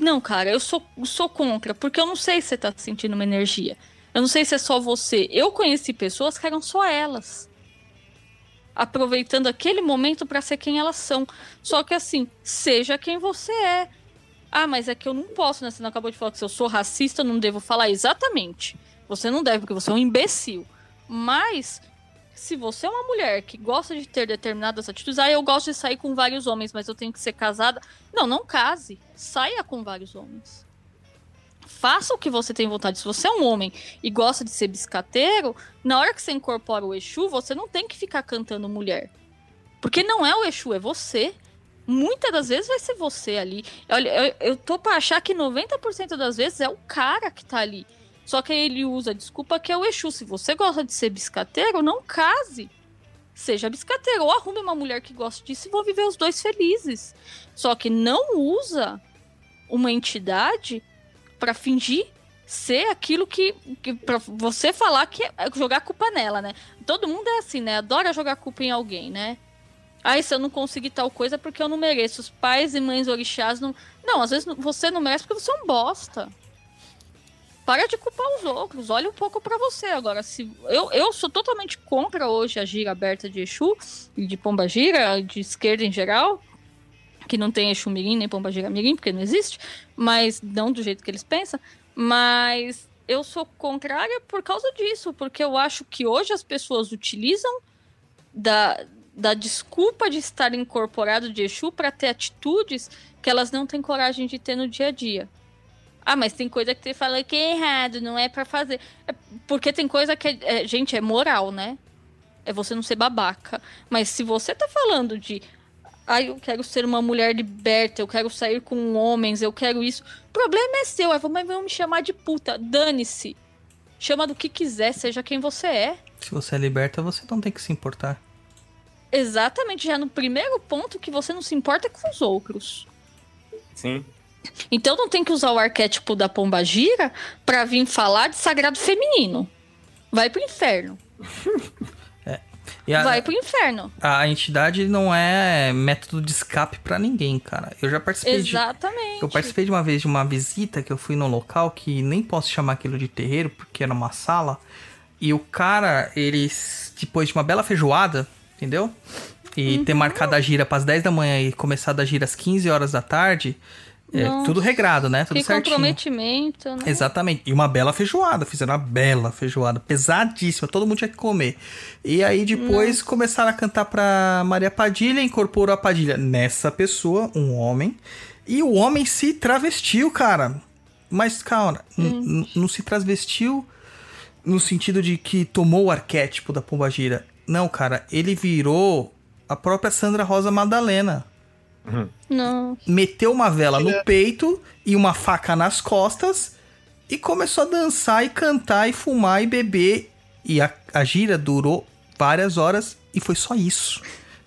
S5: Não, cara, eu sou, sou contra, porque eu não sei se você tá sentindo uma energia. Eu não sei se é só você. Eu conheci pessoas que eram só elas. Aproveitando aquele momento para ser quem elas são. Só que assim, seja quem você é. Ah, mas é que eu não posso, né? Você não acabou de falar que se eu sou racista, eu não devo falar exatamente. Você não deve, porque você é um imbecil. Mas se você é uma mulher que gosta de ter determinadas atitudes, ah, eu gosto de sair com vários homens, mas eu tenho que ser casada. Não, não case. Saia com vários homens. Faça o que você tem vontade. Se você é um homem e gosta de ser biscateiro, na hora que você incorpora o Exu, você não tem que ficar cantando mulher. Porque não é o Exu, é você. Muitas das vezes vai ser você ali. Olha, eu, eu tô pra achar que 90% das vezes é o cara que tá ali. Só que ele usa a desculpa que é o Exu. Se você gosta de ser biscateiro, não case. Seja biscateiro. Ou arrume uma mulher que goste disso e vão viver os dois felizes. Só que não usa uma entidade para fingir ser aquilo que, que para você falar que é jogar culpa nela, né? Todo mundo é assim, né? Adora jogar culpa em alguém, né? Ai, se eu não conseguir tal coisa é porque eu não mereço. Os pais e mães orixás não. Não, às vezes você não merece porque você é um bosta para de culpar os outros, olha um pouco para você. Agora, se eu, eu sou totalmente contra hoje a gira aberta de Exu, de Pomba Gira, de esquerda em geral, que não tem Exu Mirim nem Pomba Gira Mirim, porque não existe, mas não do jeito que eles pensam, mas eu sou contrária por causa disso, porque eu acho que hoje as pessoas utilizam da, da desculpa de estar incorporado de Exu para ter atitudes que elas não têm coragem de ter no dia a dia. Ah, mas tem coisa que você fala que é errado, não é para fazer. É porque tem coisa que, é, é, gente, é moral, né? É você não ser babaca. Mas se você tá falando de. Ah, eu quero ser uma mulher liberta, eu quero sair com homens, eu quero isso. O problema é seu, é, mas vão me chamar de puta. Dane-se. Chama do que quiser, seja quem você é.
S2: Se você é liberta, você não tem que se importar.
S5: Exatamente, já no primeiro ponto que você não se importa com os outros.
S3: Sim.
S5: Então não tem que usar o arquétipo da pomba gira para vir falar de sagrado feminino. Vai pro inferno.
S2: é.
S5: A, Vai pro inferno.
S2: A entidade não é método de escape para ninguém, cara. Eu já participei
S5: Exatamente.
S2: De, eu participei de uma vez de uma visita que eu fui num local que nem posso chamar aquilo de terreiro, porque era uma sala. E o cara, eles, depois de uma bela feijoada, entendeu? E uhum. ter marcado a gira para as 10 da manhã e começar a gira às 15 horas da tarde, é, tudo regrado, né? Tudo
S5: que
S2: certinho.
S5: comprometimento, né?
S2: Exatamente. E uma bela feijoada. Fizeram uma bela feijoada. Pesadíssima. Todo mundo tinha que comer. E aí depois Nossa. começaram a cantar pra Maria Padilha. Incorporou a Padilha nessa pessoa, um homem. E o homem se travestiu, cara. Mas, calma, não se travestiu no sentido de que tomou o arquétipo da Pombagira. Não, cara. Ele virou a própria Sandra Rosa Madalena.
S5: Uhum. Não.
S2: Meteu uma vela no peito e uma faca nas costas e começou a dançar e cantar e fumar e beber. E a, a gira durou várias horas e foi só isso.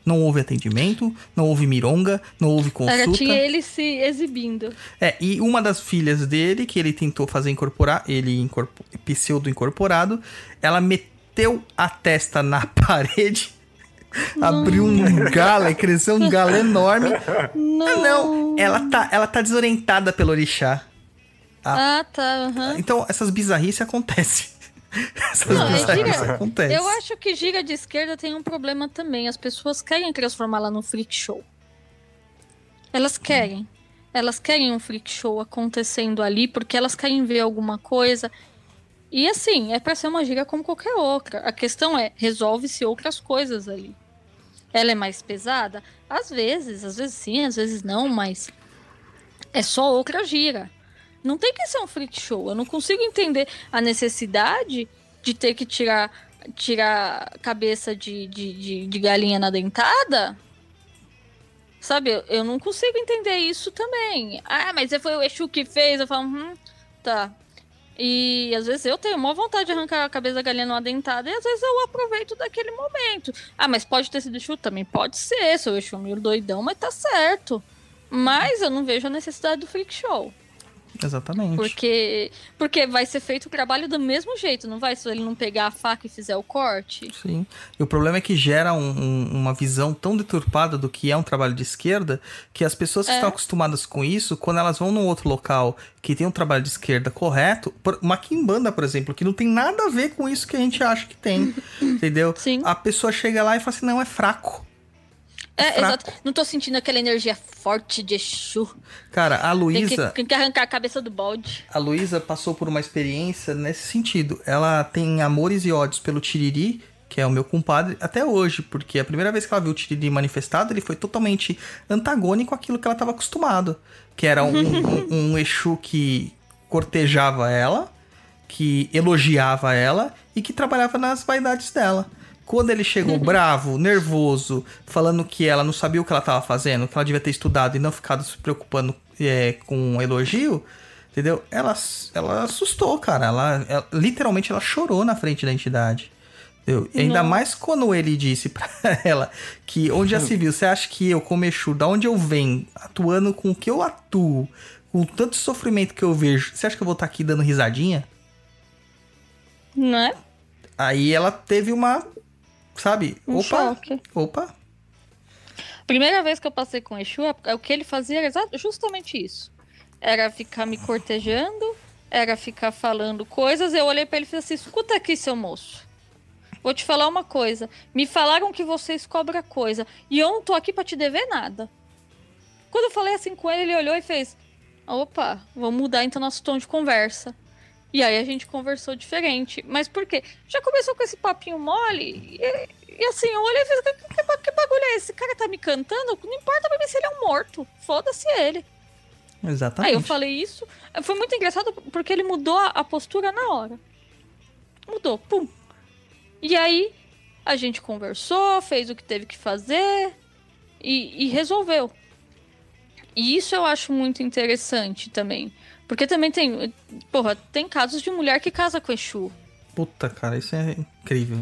S2: Não houve atendimento, não houve mironga, não houve consulta. Era,
S5: tinha ele se exibindo.
S2: É, e uma das filhas dele, que ele tentou fazer incorporar, ele incorpor, pseudo incorporado, ela meteu a testa na parede Abriu um galo, cresceu um galo enorme.
S5: Não.
S2: Ah, não. Ela tá, ela tá desorientada pelo orixá.
S5: Ah, ah tá. Uhum.
S2: Então, essas bizarrices acontecem. Essas não, é bizarrices é acontecem.
S5: Eu acho que gira de esquerda tem um problema também. As pessoas querem transformá-la num freak show. Elas querem. Elas querem um freak show acontecendo ali porque elas querem ver alguma coisa. E assim, é para ser uma gira como qualquer outra. A questão é, resolve-se outras coisas ali. Ela é mais pesada? Às vezes, às vezes sim, às vezes não, mas é só outra gira. Não tem que ser um freak show. Eu não consigo entender a necessidade de ter que tirar tirar cabeça de, de, de, de galinha na dentada. Sabe, eu, não consigo entender isso também. Ah, mas foi o Exu que fez. Eu falo, hum, tá. E às vezes eu tenho uma vontade de arrancar a cabeça da galinha numa dentada e às vezes eu aproveito daquele momento. Ah, mas pode ter sido Exu? Também pode ser, sou Exu meio doidão, mas tá certo. Mas eu não vejo a necessidade do freak show.
S2: Exatamente.
S5: Porque, porque vai ser feito o trabalho do mesmo jeito, não vai? Se ele não pegar a faca e fizer o corte.
S2: Sim. E o problema é que gera um- um- uma visão tão deturpada do que é um trabalho de esquerda que as pessoas que
S5: É.
S2: estão acostumadas com isso, quando elas vão num outro local que tem um trabalho de esquerda correto, por- uma quimbanda, por exemplo, que não tem nada a ver com isso que a gente acha que tem, entendeu?
S5: Sim.
S2: A pessoa chega lá e fala assim, não, é fraco.
S5: É,
S2: Fraco.
S5: exato. Não tô sentindo aquela energia forte de Exu.
S2: Cara, a
S5: Tem
S2: Luísa...
S5: tem que arrancar a cabeça do balde.
S2: A Luísa passou por uma experiência nesse sentido. Ela tem amores e ódios pelo Tiriri, que é o meu compadre, até hoje, porque a primeira vez que ela viu o Tiriri manifestado, ele foi totalmente antagônico àquilo que ela estava acostumado. Que era um, um, um Exu que cortejava ela, que elogiava ela e que trabalhava nas vaidades dela. Quando ele chegou bravo, nervoso, falando que ela não sabia o que ela estava fazendo, que ela devia ter estudado e não ficado se preocupando é, com elogio, entendeu? Ela, ela assustou, cara. Ela, ela- literalmente ela chorou na frente da entidade. Entendeu? E ainda mais quando ele disse pra ela que onde já se viu, você acha que eu, como Exu, da onde eu venho, atuando com o que eu atuo, com tanto sofrimento que eu vejo, você acha que eu vou estar aqui dando risadinha?
S5: Né?
S2: Aí ela teve uma, sabe?
S5: Um
S2: opa,
S5: choque.
S2: opa.
S5: Primeira vez que eu passei com Exu, é- o que ele fazia era justamente isso. Era ficar me cortejando, era ficar falando coisas. Eu olhei pra ele e falei assim: escuta aqui, seu moço. Vou te falar uma coisa. Me falaram que vocês cobram coisa. E eu não tô aqui pra te dever nada. Quando eu falei assim com ele, ele olhou e fez: opa, vamos mudar então nosso tom de conversa. E aí a gente conversou diferente. Mas por quê? Já começou com esse papinho mole. E, e assim, eu olhei e falei: que, que, que bagulho é esse? Esse cara tá me cantando? Não importa pra mim se ele é um morto. Foda-se ele.
S2: Exatamente.
S5: Aí eu falei isso. Foi muito engraçado porque ele mudou a, a postura na hora. Mudou, pum. E aí a gente conversou, fez o que teve que fazer e, e resolveu. E isso eu acho muito interessante também. Porque também tem. Porra, tem casos de mulher que casa com Exu.
S2: Puta, cara, isso é incrível.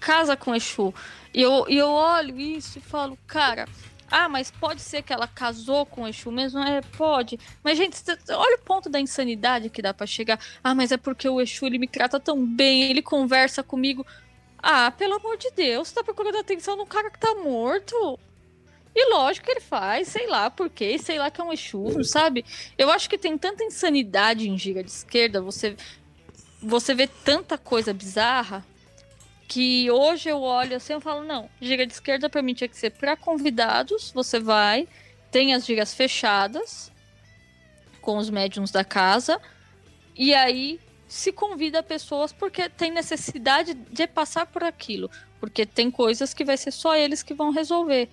S5: casa com Exu. E eu, eu olho isso e falo, cara, ah, mas pode ser que ela casou com Exu mesmo? É, pode. Mas, gente, olha o ponto da insanidade que dá pra chegar. Ah, mas é porque o Exu, ele me trata tão bem, ele conversa comigo. Ah, pelo amor de Deus, você tá procurando atenção num cara que tá morto. E lógico que ele faz, sei lá por quê, sei lá que é um Exu, sabe? Eu acho que tem tanta insanidade em gira de esquerda, você, você vê tanta coisa bizarra que hoje eu olho assim e falo, não, gira de esquerda pra mim tinha que ser pra convidados, você vai, tem as giras fechadas com os médiums da casa, e aí se convida pessoas porque tem necessidade de passar por aquilo, porque tem coisas que vai ser só eles que vão resolver.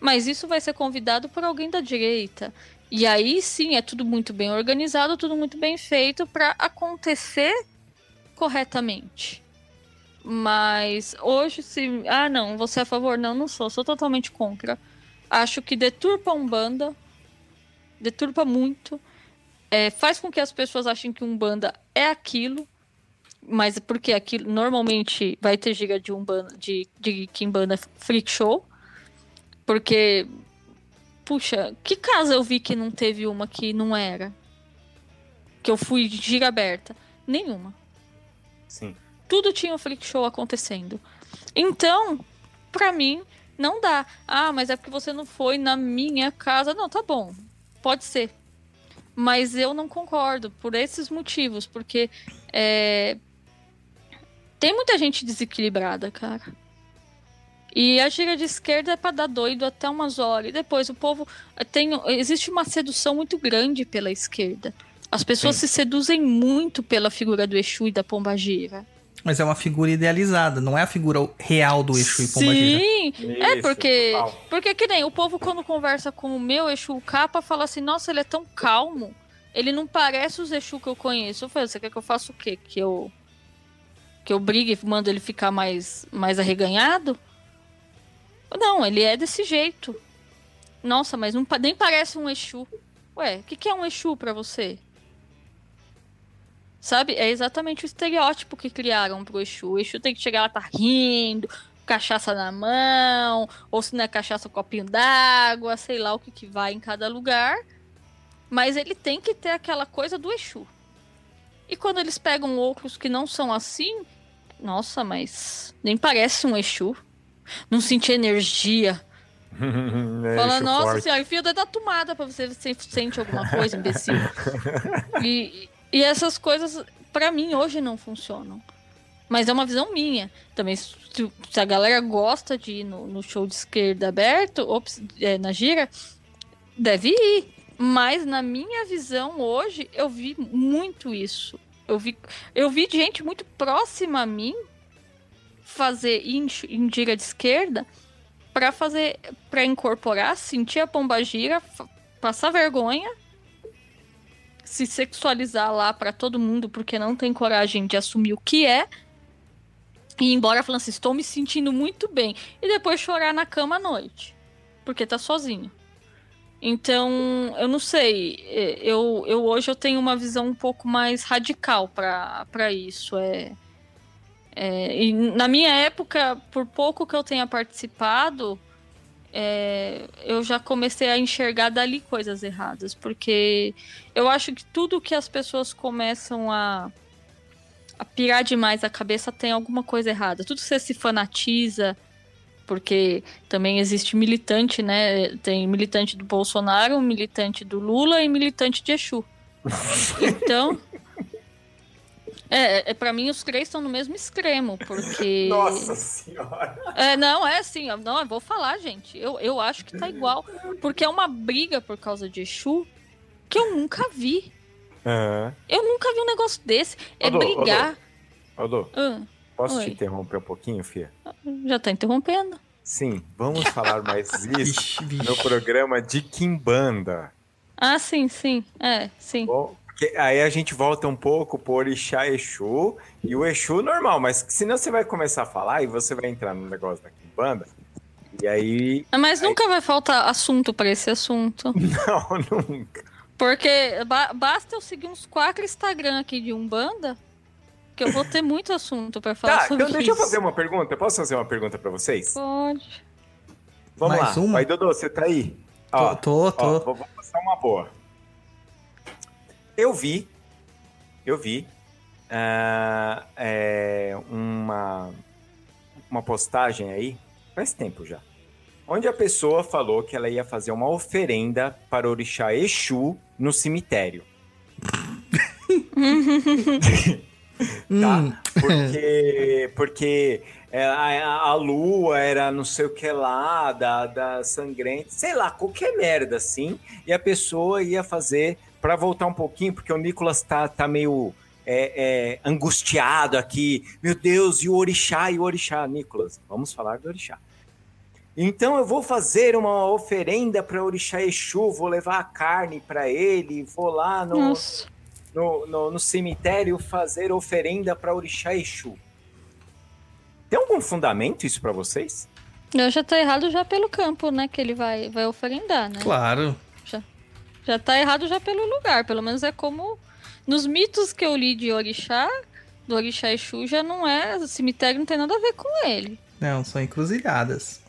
S5: Mas isso vai ser convidado por alguém da direita. E aí sim, é tudo muito bem organizado, tudo muito bem feito para acontecer corretamente. Mas hoje, se. Ah, não, você é a favor? Não, não sou. Sou totalmente contra. Acho que deturpa a Umbanda. Deturpa muito. É, faz com que as pessoas achem que Umbanda é aquilo. Mas porque aquilo normalmente vai ter giga de Umbanda, de, de Kimbanda Freak Show. Porque. Puxa, que casa eu vi que não teve uma que não era? Que eu fui de giga aberta? Nenhuma
S3: Sim.
S5: tudo tinha um freak show acontecendo. Então, pra mim, não dá. Ah, mas é porque você não foi na minha casa. Não, tá bom. Pode ser. Mas eu não concordo por esses motivos, porque é, tem muita gente desequilibrada, cara. E a gira de esquerda é pra dar doido até umas horas. E depois o povo tem. Existe uma sedução muito grande pela esquerda. As pessoas se seduzem muito pela figura do Exu e da Pombagira.
S2: Mas é uma figura idealizada, não é a figura real do Exu e Pombagira.
S5: Sim, é porque
S3: total.
S5: porque que nem o povo quando conversa com o meu Exu capa fala assim, nossa, ele é tão calmo, ele não parece os Exu que eu conheço. Eu falei, você quer que eu faça o quê? Que eu que eu brigue e mando ele ficar mais mais arreganhado? Não, ele é desse jeito. Nossa, mas não, nem parece um Exu. Ué, o que, que é um Exu pra você? Sabe? É exatamente o estereótipo que criaram pro Exu. O Exu tem que chegar lá, tá rindo, cachaça na mão, ou se não é cachaça, um copinho d'água, sei lá o que, que vai em cada lugar. Mas ele tem que ter aquela coisa do Exu. E quando eles pegam outros que não são assim, nossa, mas nem parece um Exu. Não senti energia.
S3: É,
S5: Fala, nossa
S3: forte.
S5: senhora, enfia o dedo da tomada pra você se sente alguma coisa, imbecil. e, e essas coisas, pra mim, hoje não funcionam. Mas é uma visão minha. Também, se, se a galera gosta de ir no, no show de esquerda aberto, ops, é, na gira, deve ir. Mas na minha visão hoje, eu vi muito isso. Eu vi, eu vi gente muito próxima a mim fazer em, em gira de esquerda para fazer, para incorporar, sentir a pomba gira, passar vergonha, se sexualizar lá para todo mundo porque não tem coragem de assumir o que é. E ir embora falando assim, estou me sentindo muito bem. E depois chorar na cama à noite. Porque tá sozinho. Então, eu não sei. é, Eu, eu hoje eu tenho uma visão um pouco mais radical para isso. É, é, e na minha época, por pouco que eu tenha participado, é, eu já comecei a enxergar dali coisas erradas. Porque eu acho que tudo que as pessoas começam a, a pirar demais a cabeça tem alguma coisa errada. Tudo você se fanatiza, porque também existe militante, né? Tem militante do Bolsonaro, militante do Lula e militante de Exu. Então. É, é para mim os três estão no mesmo extremo, porque.
S3: Nossa senhora.
S5: É, não, é assim, ó, não, eu vou falar, gente. Eu, eu acho que tá igual. Porque é uma briga por causa de Exu que eu nunca vi.
S3: Aham.
S5: Eu nunca vi um negócio desse. É brigar.
S3: Alô,
S5: Ah,
S3: posso
S5: Oi.
S3: te interromper um pouquinho, Fia?
S5: já tá interrompendo.
S3: Sim, vamos falar mais isso no programa de Kimbanda.
S5: Ah, sim, sim. É, sim.
S3: Bom, porque aí a gente volta um pouco por Orixá Exu e o Exu normal, mas senão você vai começar a falar e você vai entrar no negócio da Kimbanda. E aí.
S5: Mas nunca vai faltar assunto pra esse assunto.
S3: Não, nunca.
S5: Porque ba- basta eu seguir uns quatro Instagram aqui de Umbanda que eu vou ter muito assunto pra falar
S3: Tá,
S5: sobre
S3: então deixa eu
S5: isso.
S3: fazer uma pergunta. Posso fazer uma pergunta pra vocês?
S5: Pode.
S3: Vamos
S2: Mais
S3: lá.
S2: uma?
S3: Vai, Dodô, você tá aí?
S2: Tô, tô,
S3: Ó,
S2: tô.
S3: vou, vou passar uma boa. Eu vi, eu vi ah, é, uma, uma postagem aí, faz tempo já, onde a pessoa falou que ela ia fazer uma oferenda para o orixá Exu no cemitério. tá?
S2: Hum,
S3: Porque, porque é, a, a lua era não sei o que lá, da, da sangrente, sei lá, qualquer merda assim, e a pessoa ia fazer, para voltar um pouquinho, porque o Nicolas tá, tá meio é, é, angustiado aqui, meu Deus, e o orixá, e o orixá, Nicolas, vamos falar do orixá. Então eu vou fazer uma oferenda para orixá Exu, vou levar a carne para ele, vou lá no, no, no, no cemitério fazer oferenda para orixá Exu. Tem algum fundamento isso para vocês?
S5: Eu já tá errado já pelo campo, né? Que ele vai, vai oferendar, né?
S2: claro.
S5: Já tá errado já pelo lugar. Pelo menos é como. Nos mitos que eu li de Orixá, do Orixá Exu, já não é. O cemitério não tem nada a ver com ele.
S2: Não, são encruzilhadas.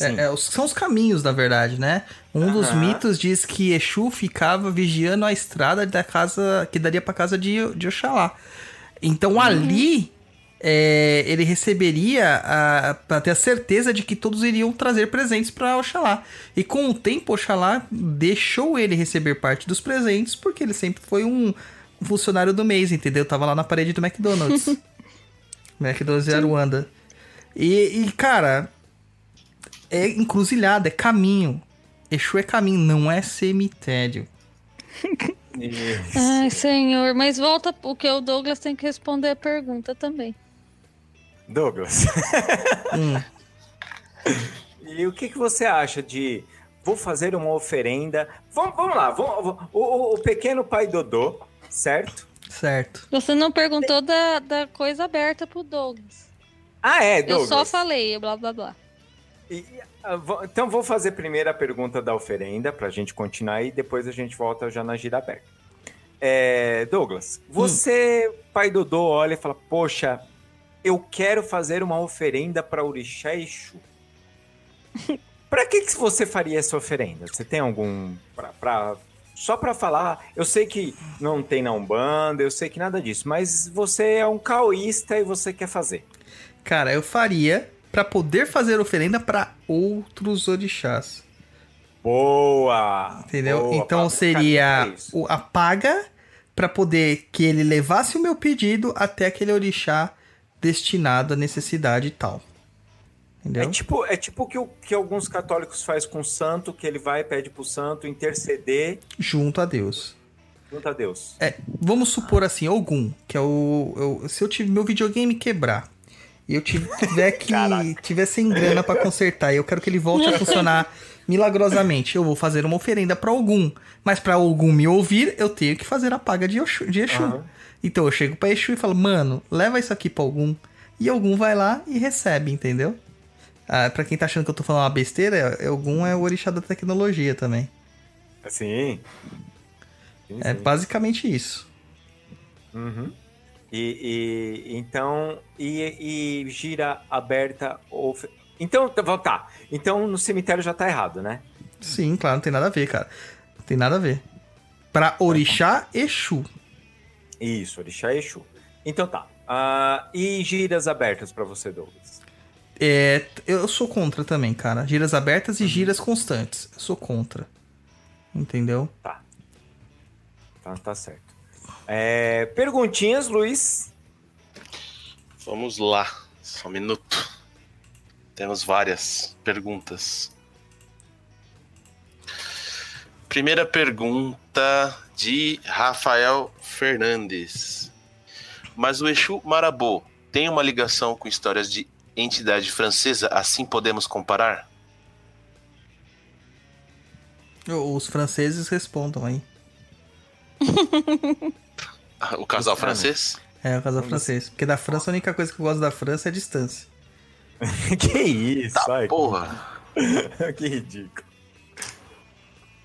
S2: É, é, os- são os caminhos, na verdade, né? Um dos
S3: Aham.
S2: mitos diz que Exu ficava vigiando a estrada da casa que daria pra casa de, de Oxalá. Então ali é, ele receberia a, pra ter a certeza de que todos iriam trazer presentes pra Oxalá. E com o tempo, Oxalá deixou ele receber parte dos presentes porque ele sempre foi um funcionário do mês, entendeu? Tava lá na parede do McDonald's. McDonald's de Aruanda. E, e, cara, é encruzilhada, é caminho. Exu é caminho, não é cemitério.
S5: Ai, senhor. Mas volta. O que o Douglas tem que responder a pergunta também.
S3: Douglas,
S2: Hum,
S3: e o que, que você acha de vou fazer uma oferenda? Vamos, vamos lá, vamos- o, o- o pequeno pai Dodô, certo?
S2: certo.
S5: Você não perguntou da, da coisa aberta pro Douglas.
S3: Ah, é,
S5: Eu
S3: Douglas.
S5: só falei, blá blá blá.
S3: E, ah, então vou fazer primeiro a pergunta da oferenda pra gente continuar e depois a gente volta já na gira aberta. É, Douglas, você, pai Dodô, olha e fala: Poxa, eu quero fazer uma oferenda para Orixá Exu. Pra que, que você faria essa oferenda? Você tem algum. Pra, pra só para falar, eu sei que não tem na Umbanda, eu sei que nada disso, mas você é um caoísta e você quer fazer.
S2: Cara, eu faria para poder fazer oferenda para outros orixás.
S3: Boa!
S2: Entendeu?
S3: Boa,
S2: então
S3: Pablo.
S2: seria o- a paga para poder que ele levasse o meu pedido até aquele orixá destinado à necessidade e tal. Entendeu?
S3: É tipo, é tipo o que, o que alguns católicos faz com o santo, que ele vai e pede pro santo interceder
S2: Junto a Deus.
S3: junto a Deus.
S2: É, vamos supor assim, Ogum, que é o, eu- se eu tive meu videogame quebrar e eu tive- tiver que tiver sem grana pra consertar e eu quero que ele volte a funcionar milagrosamente, eu vou fazer uma oferenda pra Ogum, mas pra Ogum me ouvir, eu tenho que fazer a paga de, Oxu, de Exu.
S3: Aham.
S2: Então eu chego pra Exu e falo: "Mano, leva isso aqui pra Ogum". E Ogum vai lá e recebe, entendeu? Ah, pra quem tá achando que eu tô falando uma besteira, é- Ogum é o orixá da tecnologia também.
S3: Assim. Sim,
S2: É
S3: sim.
S2: basicamente isso.
S3: Uhum. E, e- então e, e gira aberta ou então tá, tá. Então no cemitério já tá errado, né?
S2: Sim, claro, não tem nada a ver, cara. Não tem nada a ver. Pra orixá Exu.
S3: Isso, orixá e Exu. Então tá. Ah, e giras abertas pra você, Douglas?
S2: É, eu sou contra também, cara. Giras abertas e giras constantes. Eu sou contra. Entendeu?
S3: Tá, tá certo. É, perguntinhas, Luiz.
S4: Vamos lá, só um minuto. Temos várias perguntas. Primeira pergunta de Rafael Fernandes. Mas o Exu Marabô tem uma ligação com histórias de entidade francesa, assim podemos comparar?
S2: Os franceses respondam aí.
S4: O casal francês?
S2: É, o casal francês. Porque da França, a única coisa que eu gosto da França é a distância.
S3: que isso,
S4: Tá,
S3: ai,
S4: porra.
S3: que ridículo.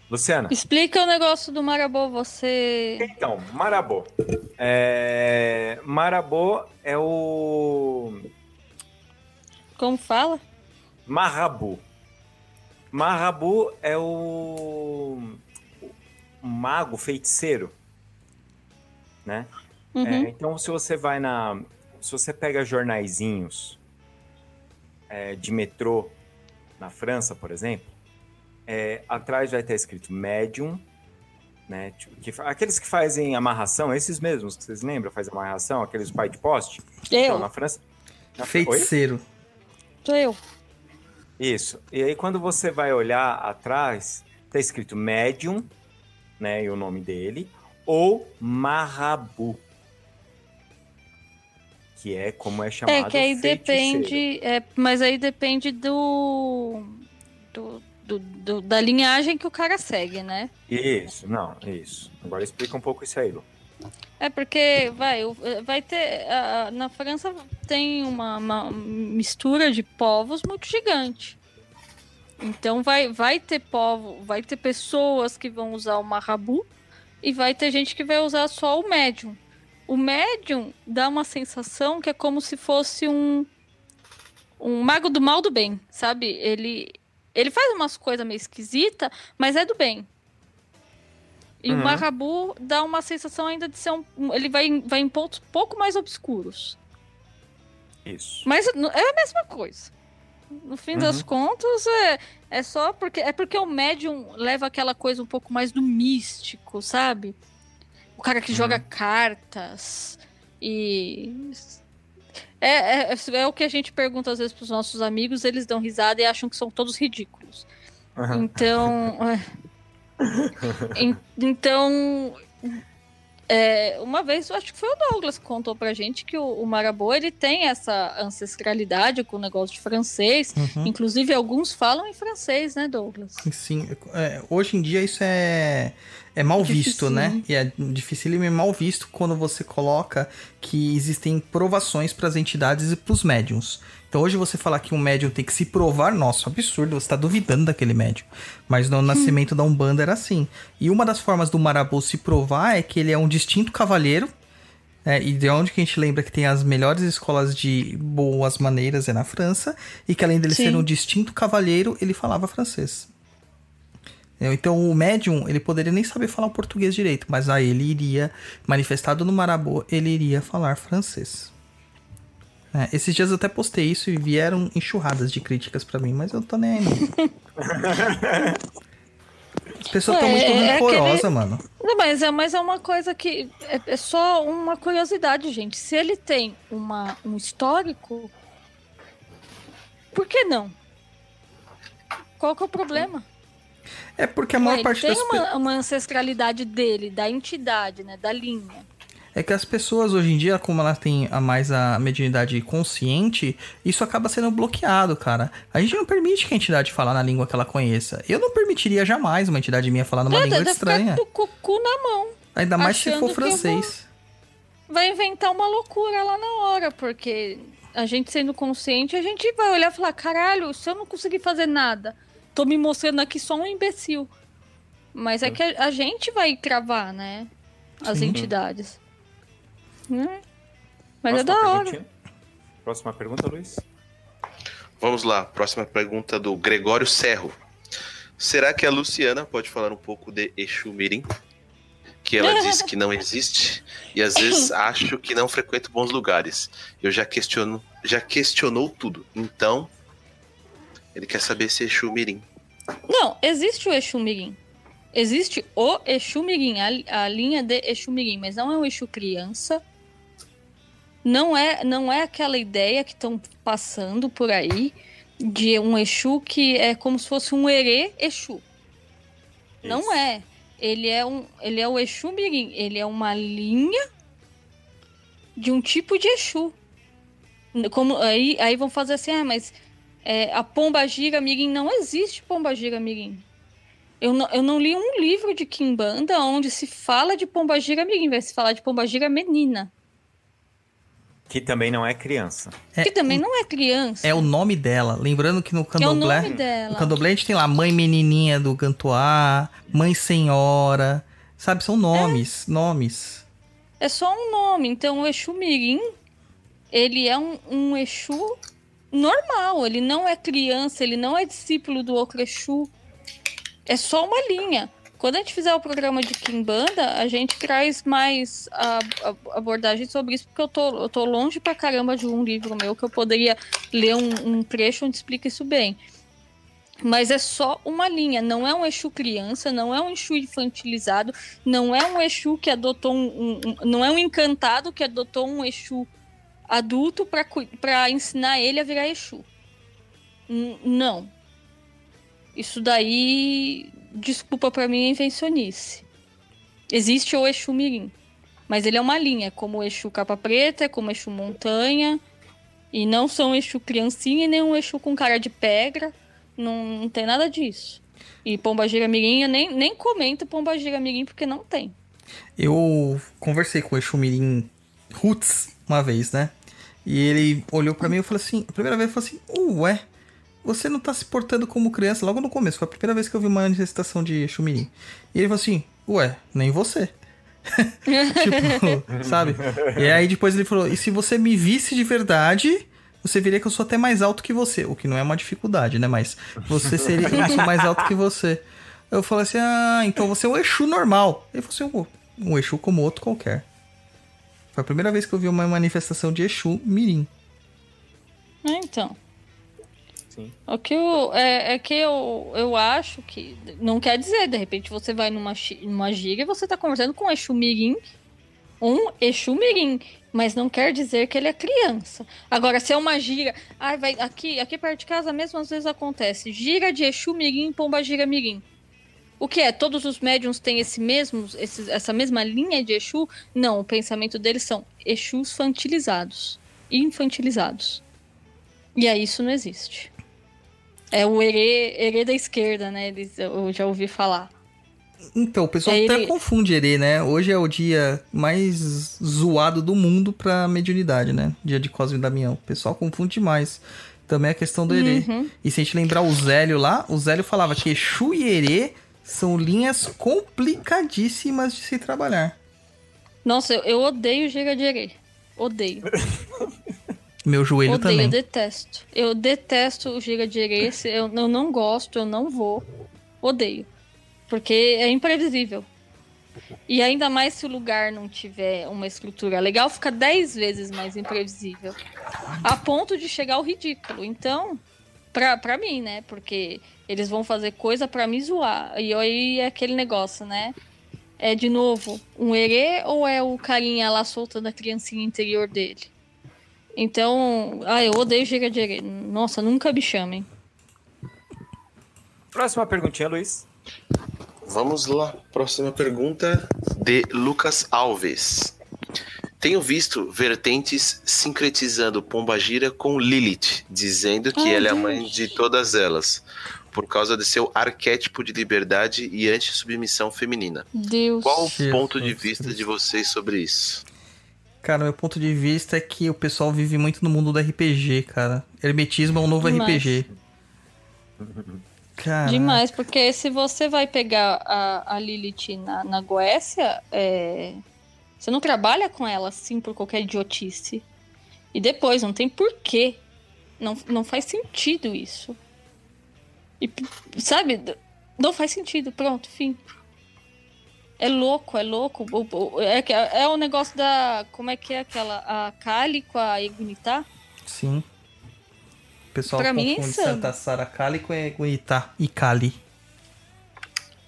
S3: Luciana.
S5: Explica o negócio do Marabô, você.
S3: Então, Marabô. É, Marabô é o
S5: Como fala?
S3: Marrabu. Marrabu é o, o mago feiticeiro, né?
S5: Uhum.
S3: É, então, se você vai na. Se você pega jornaizinhos é, de metrô na França, por exemplo, é, atrás vai estar escrito médium, né? tipo, que aqueles que fazem amarração, esses mesmos que vocês lembram, fazem amarração, aqueles pai de poste. Então,
S5: Eu,
S3: na França. na- Oi?
S2: Feiticeiro.
S5: sou eu.
S3: Isso. E aí, quando você vai olhar atrás, tá escrito médium, né? E o nome dele, ou marrabu. Que é como é chamado.
S5: É que aí
S3: feiticeiro.
S5: depende. É, mas aí depende do, do, do- do- da linhagem que o cara segue, né?
S3: Isso, não, isso. Agora explica um pouco isso aí, Lu.
S5: É porque vai, vai ter. a- na França tem uma, uma mistura de povos muito gigante. Então vai, vai ter povo, vai ter pessoas que vão usar o marrabu e vai ter gente que vai usar só o médium. O médium dá uma sensação que é como se fosse um um mago do mal do bem, sabe? Ele ele faz umas coisas meio esquisita, mas é do bem. E
S3: Uhum.
S5: o Marrabu dá uma sensação ainda de ser um. Ele vai, em- vai em pontos pouco mais obscuros.
S3: Isso.
S5: Mas é a mesma coisa. No fim das
S3: Uhum.
S5: contas, é, é só porque. É porque o médium leva aquela coisa um pouco mais do místico, sabe? O cara que
S3: Uhum.
S5: joga cartas e. É, é, é o que a gente pergunta às vezes pros nossos amigos, eles dão risada e acham que são todos ridículos.
S3: Aham.
S5: Então. é. En- então. é, uma vez, eu acho que foi o Douglas que contou pra gente que o, o Marabô ele tem essa ancestralidade com o negócio de francês.
S2: Uhum.
S5: Inclusive, alguns falam em francês, né, Douglas?
S2: Sim, é, hoje em dia isso é, é mal visto, né? E é dificílimo e mal visto quando você coloca que existem provações para as entidades e para os médiums. Então hoje você falar que um médium tem que se provar, nossa, absurdo, você está duvidando daquele médium. Mas no nascimento da Umbanda era assim. E uma das formas do Marabô se provar é que ele é um distinto cavalheiro. É, e de onde que a gente lembra que tem as melhores escolas de boas maneiras é na França, e que além dele
S5: Sim.
S2: ser um distinto cavalheiro, ele falava francês. Então o médium, ele poderia nem saber falar o português direito, mas aí ele iria, manifestado no Marabô, ele iria falar francês. É, esses dias eu até postei isso e vieram enxurradas de críticas pra mim, mas eu tô nem aí. As pessoas estão
S5: É,
S2: muito
S5: é
S2: rancorosas,
S5: aquele-
S2: mano.
S5: Não, mas é, mas é uma coisa que é, é só uma curiosidade, gente. Se ele tem uma, um histórico, por que não? Qual que é o problema?
S2: É porque a maior
S5: ele
S2: parte
S5: tem
S2: das
S5: uma, uma ancestralidade dele, da entidade, né, da linha.
S2: É que as pessoas hoje em dia, como elas têm a mais a mediunidade consciente, isso acaba sendo bloqueado, cara. A gente não permite que a entidade falar na língua que ela conheça. Eu não permitiria jamais uma entidade minha falar numa
S5: É,
S2: língua estranha.
S5: ficar com o cu na mão.
S2: Ainda mais se for
S5: eu vou-
S2: francês.
S5: Vai inventar uma loucura lá na hora, porque a gente sendo consciente, a gente vai olhar e falar: caralho, se eu não conseguir fazer nada, tô me mostrando aqui só um imbecil. Mas é que a, a gente vai cravar, né? As
S2: Sim.
S5: entidades. Né? Mas
S3: Próxima
S5: é da hora.
S3: Próxima pergunta, Luiz.
S4: Vamos lá, próxima pergunta do Gregório Serro. Será que a Luciana pode falar um pouco de Exu Mirim? Que ela diz que não existe e às vezes acho que não frequento bons lugares. Eu já questiono, já questionou tudo. Então, ele quer saber se Exu Mirim.
S5: Não, existe o Exu Mirim. Existe o Exu Mirim, a, a linha de Exu Mirim, mas não é o Exu criança. Não é, não é aquela ideia que estão passando por aí de um Exu que é como se fosse um Herê Exu. Não
S3: Isso.
S5: é. Ele é um, ele é o Exu Mirim. Ele é uma linha de um tipo de Exu. Como aí, aí vão fazer assim, ah, mas é, a Pomba Gira Mirim não existe Pomba Gira Mirim. Eu não, eu não li um livro de Kimbanda onde se fala de Pomba Gira Mirim, vai se falar de Pomba Gira Menina,
S3: Que também não é criança.
S2: É,
S5: que também não é criança.
S2: É o nome dela. Lembrando que no
S5: É o
S2: candomblé.
S5: nome dela.
S2: No candomblé a gente tem lá mãe menininha do Gantoá, mãe senhora. Sabe, são nomes. Nomes.
S5: É só um nome. Então, o Exu Mirim, ele é um, um Exu normal. Ele não é criança, ele não é discípulo do Exu. É só uma linha. Quando a gente fizer o programa de Kimbanda, a gente traz mais a, a- abordagem sobre isso, porque eu tô, eu tô longe pra caramba de um livro meu que eu poderia ler um, um trecho onde explica isso bem. Mas é só uma linha, não é um Exu criança, não é um Exu infantilizado, não é um Exu que adotou um, um- um- não é um encantado que adotou um Exu adulto pra ensinar ele a virar Exu. N- não. Isso daí, desculpa pra mim, é invencionice. Existe o Exu Mirim, mas ele é uma linha, como o Exu Capa Preta, como o Exu Montanha, e não são Exu criancinha e nem um Exu com cara de pedra, não, não tem nada disso. E Pomba Gira Mirim, eu nem, nem comento Pomba Gira Mirim porque não tem.
S2: Eu conversei com o Exu Mirim Roots uma vez, né? E ele olhou pra mim e falou assim: a primeira vez ele falou assim: Ué, você não tá se portando como criança logo no começo. Foi a primeira vez que eu vi uma manifestação de Exu Mirim. E ele falou assim: Ué, nem você. tipo, sabe? E aí depois ele falou: E se você me visse de verdade, você veria que eu sou até mais alto que você. O que não é uma dificuldade, né? Mas você seria. Eu sou mais alto que você. Eu falei assim: Ah, então você é um Exu normal. Ele falou assim: um, um Exu como outro qualquer. Foi a primeira vez que eu vi uma manifestação de Exu Mirim.
S5: É, então.
S3: Sim.
S5: O que eu, é, é que eu, eu acho que. Não quer dizer, de repente você vai numa, numa gira e você tá conversando com um Exu Mirim, um Exu Mirim, mas não quer dizer que ele é criança. Agora, se é uma gira. Ai, vai, aqui, aqui perto de casa mesmo às vezes acontece. Gira de Exu Mirim, Pomba Gira Mirim. O que é? Todos os médiums têm esse mesmo, esse, essa mesma linha de Exu? Não, o pensamento deles são Exus infantilizados. Infantilizados. E aí isso não existe. É o herê, herê da esquerda, né? Eles, eu já ouvi falar.
S2: Então, o pessoal
S5: É,
S2: até
S5: ele-
S2: confunde Herê, né? Hoje é o dia mais zoado do mundo pra mediunidade, né? Dia de Cosme e Damião. O pessoal confunde demais. Também a questão do Herê.
S5: Uhum.
S2: E se a gente lembrar o Zélio lá, o Zélio falava que Exu e Herê são linhas complicadíssimas de se trabalhar.
S5: Nossa, eu, eu odeio gira de herê. Odeio.
S2: Meu joelho
S5: odeio, eu
S2: também.
S5: detesto. Eu detesto o se- Eu, eu não gosto, eu não vou. Odeio. Porque é imprevisível. E ainda mais se o lugar não tiver uma estrutura legal, fica 10 vezes mais imprevisível. A ponto de chegar ao ridículo. Então, pra, pra mim, né? Porque eles vão fazer coisa pra me zoar. E aí é aquele negócio, né? É de novo um erê ou é o carinha lá soltando a criancinha interior dele? Então, ah, eu odeio giga de erê. Nossa, nunca me chamem.
S3: Próxima perguntinha, Luiz.
S4: Vamos lá. Próxima pergunta de Lucas Alves. Tenho visto vertentes sincretizando Pombagira com Lilith, dizendo que
S5: Ai,
S4: ela é a
S5: Deus.
S4: mãe de todas elas, por causa de seu arquétipo de liberdade e anti-submissão feminina.
S5: Deus.
S4: Qual o
S2: Jesus
S4: ponto de vista
S2: Cristo.
S4: de vocês sobre isso?
S2: Cara, meu ponto de vista é que o pessoal vive muito no mundo do RPG, cara. Hermetismo é um novo
S5: Demais.
S2: RPG. Cara,
S5: Demais, porque se você vai pegar a, a Lilith na, na Goécia, é, você não trabalha com ela assim por qualquer idiotice. E depois, não tem porquê. Não, não faz sentido isso. E, sabe, não faz sentido, pronto, fim. É louco, é louco. É, é o negócio da. Como é que é aquela. A Kali com a Egunitá?
S2: Sim. O pessoal
S5: Pra mim é
S2: confunde. Santa Sara Kali com Eguita e Kali.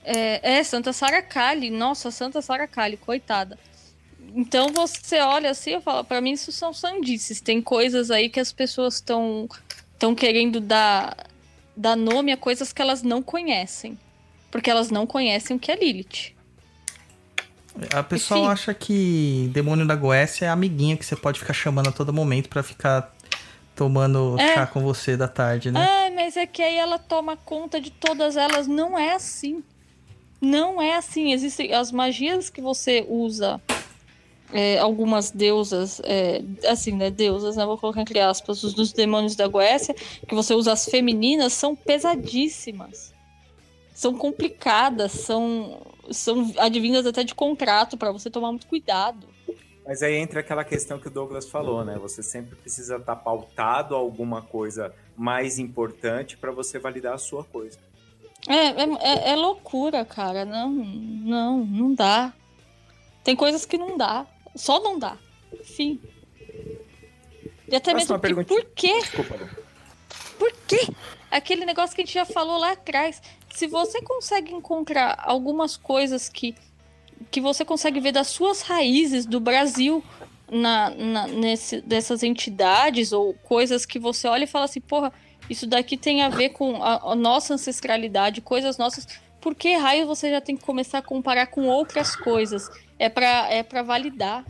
S5: É, é, Santa Sara Kali. Nossa, Santa Sara Kali, coitada. Então você olha assim e fala, pra mim isso são sandices. Tem coisas aí que as pessoas estão estão querendo dar, dar nome a coisas que elas não conhecem. Porque elas não conhecem o que é Lilith.
S2: A pessoa
S5: Enfim.
S2: acha que demônio da Goécia é amiguinho que você pode ficar chamando a todo momento pra ficar tomando
S5: É.
S2: chá com você da tarde, né?
S5: Ah, mas é que aí ela toma conta de todas elas. Não é assim. Não é assim. Existem as magias que você usa. É, algumas deusas, é, assim, né? Deusas, né? Vou colocar entre aspas, os dos demônios da Goécia, que você usa as femininas, são pesadíssimas. São complicadas, são, são advindas até de contrato pra você tomar muito cuidado.
S3: Mas aí entra aquela questão que o Douglas falou, né? Você sempre precisa estar pautado a alguma coisa mais importante para você validar a sua coisa.
S5: É, é, é- é loucura, cara. Não, não, não dá. Tem coisas que não dá. Só não dá. Enfim. E até
S3: Próxima
S5: mesmo porque, por quê?
S3: Desculpa.
S5: Por quê? Aquele negócio que a gente já falou lá atrás. Se você consegue encontrar algumas coisas que, que você consegue ver das suas raízes do Brasil na, na- nesse, dessas entidades, ou coisas que você olha e fala assim, porra, isso daqui tem a ver com a, a nossa ancestralidade, coisas nossas. Por que raio você já tem que começar a comparar com outras coisas? É pra, é pra validar.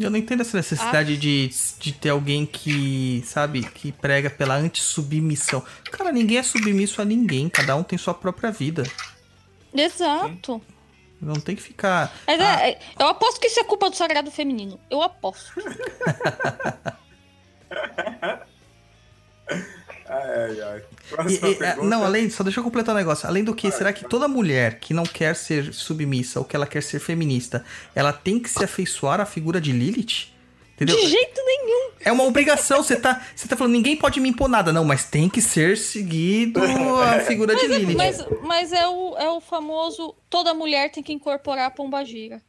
S2: Eu não entendo essa
S5: Ah.
S2: necessidade de, de ter alguém que, sabe, que prega pela antissubmissão. Cara, ninguém é submisso a ninguém, cada um tem sua própria vida.
S5: Exato.
S2: Não tem que ficar.
S5: Mas é-
S2: Ah,
S5: é- eu aposto que isso é culpa do sagrado feminino. Eu aposto.
S3: Ai, ai.
S2: E- e-
S3: pergunta.
S2: não, além, só deixa eu completar um negócio. Além do que, será que toda mulher que não quer ser submissa ou que ela quer ser feminista, ela tem que se afeiçoar à figura de Lilith? Entendeu?
S5: De jeito nenhum.
S2: É uma obrigação. Você tá, você tá falando, ninguém pode me impor nada. Não, mas tem que ser seguido a figura de Lilith.
S5: Mas, mas é, o, é o famoso toda mulher tem que incorporar a pombagira.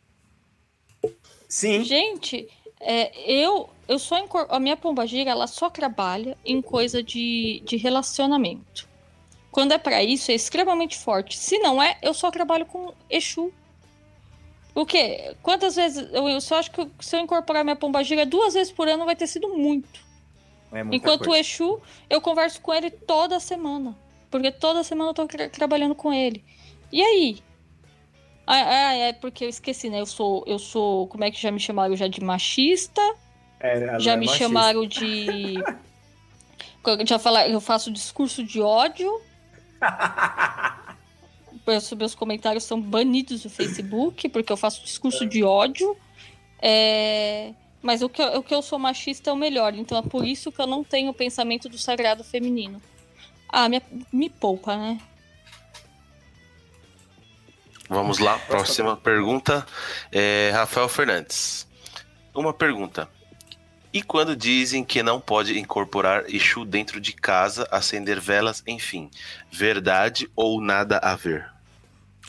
S3: Sim,
S5: Gente, é, eu, eu só incor- a minha pombagira ela só trabalha em coisa de, de relacionamento. Quando é pra isso, é extremamente forte. Se não é, eu só trabalho com Exu. O quê? Quantas vezes. Eu, eu só acho que se eu incorporar minha pombagira duas vezes por ano vai ter sido muito.
S3: é
S5: Enquanto o
S3: coisa.
S5: Exu, eu converso com ele toda semana. Porque toda semana eu tô tra- trabalhando com ele. E aí? Ah, ah, é porque eu esqueci, né? Eu sou, eu sou, como é que já me chamaram já de machista?
S3: É,
S5: já
S3: é
S5: me
S3: machista.
S5: chamaram de já falar, eu faço discurso de ódio. Meus, meus comentários são banidos do Facebook porque eu faço discurso de ódio. É, Mas o que, eu- o que eu sou machista é o melhor, então é por isso que eu não tenho o pensamento do sagrado feminino. Ah, me, me poupa, né?
S4: Vamos lá, próxima pergunta. É, Rafael Fernandes. Uma pergunta. E quando dizem que não pode incorporar Exu dentro de casa, acender velas, enfim, verdade ou nada a ver?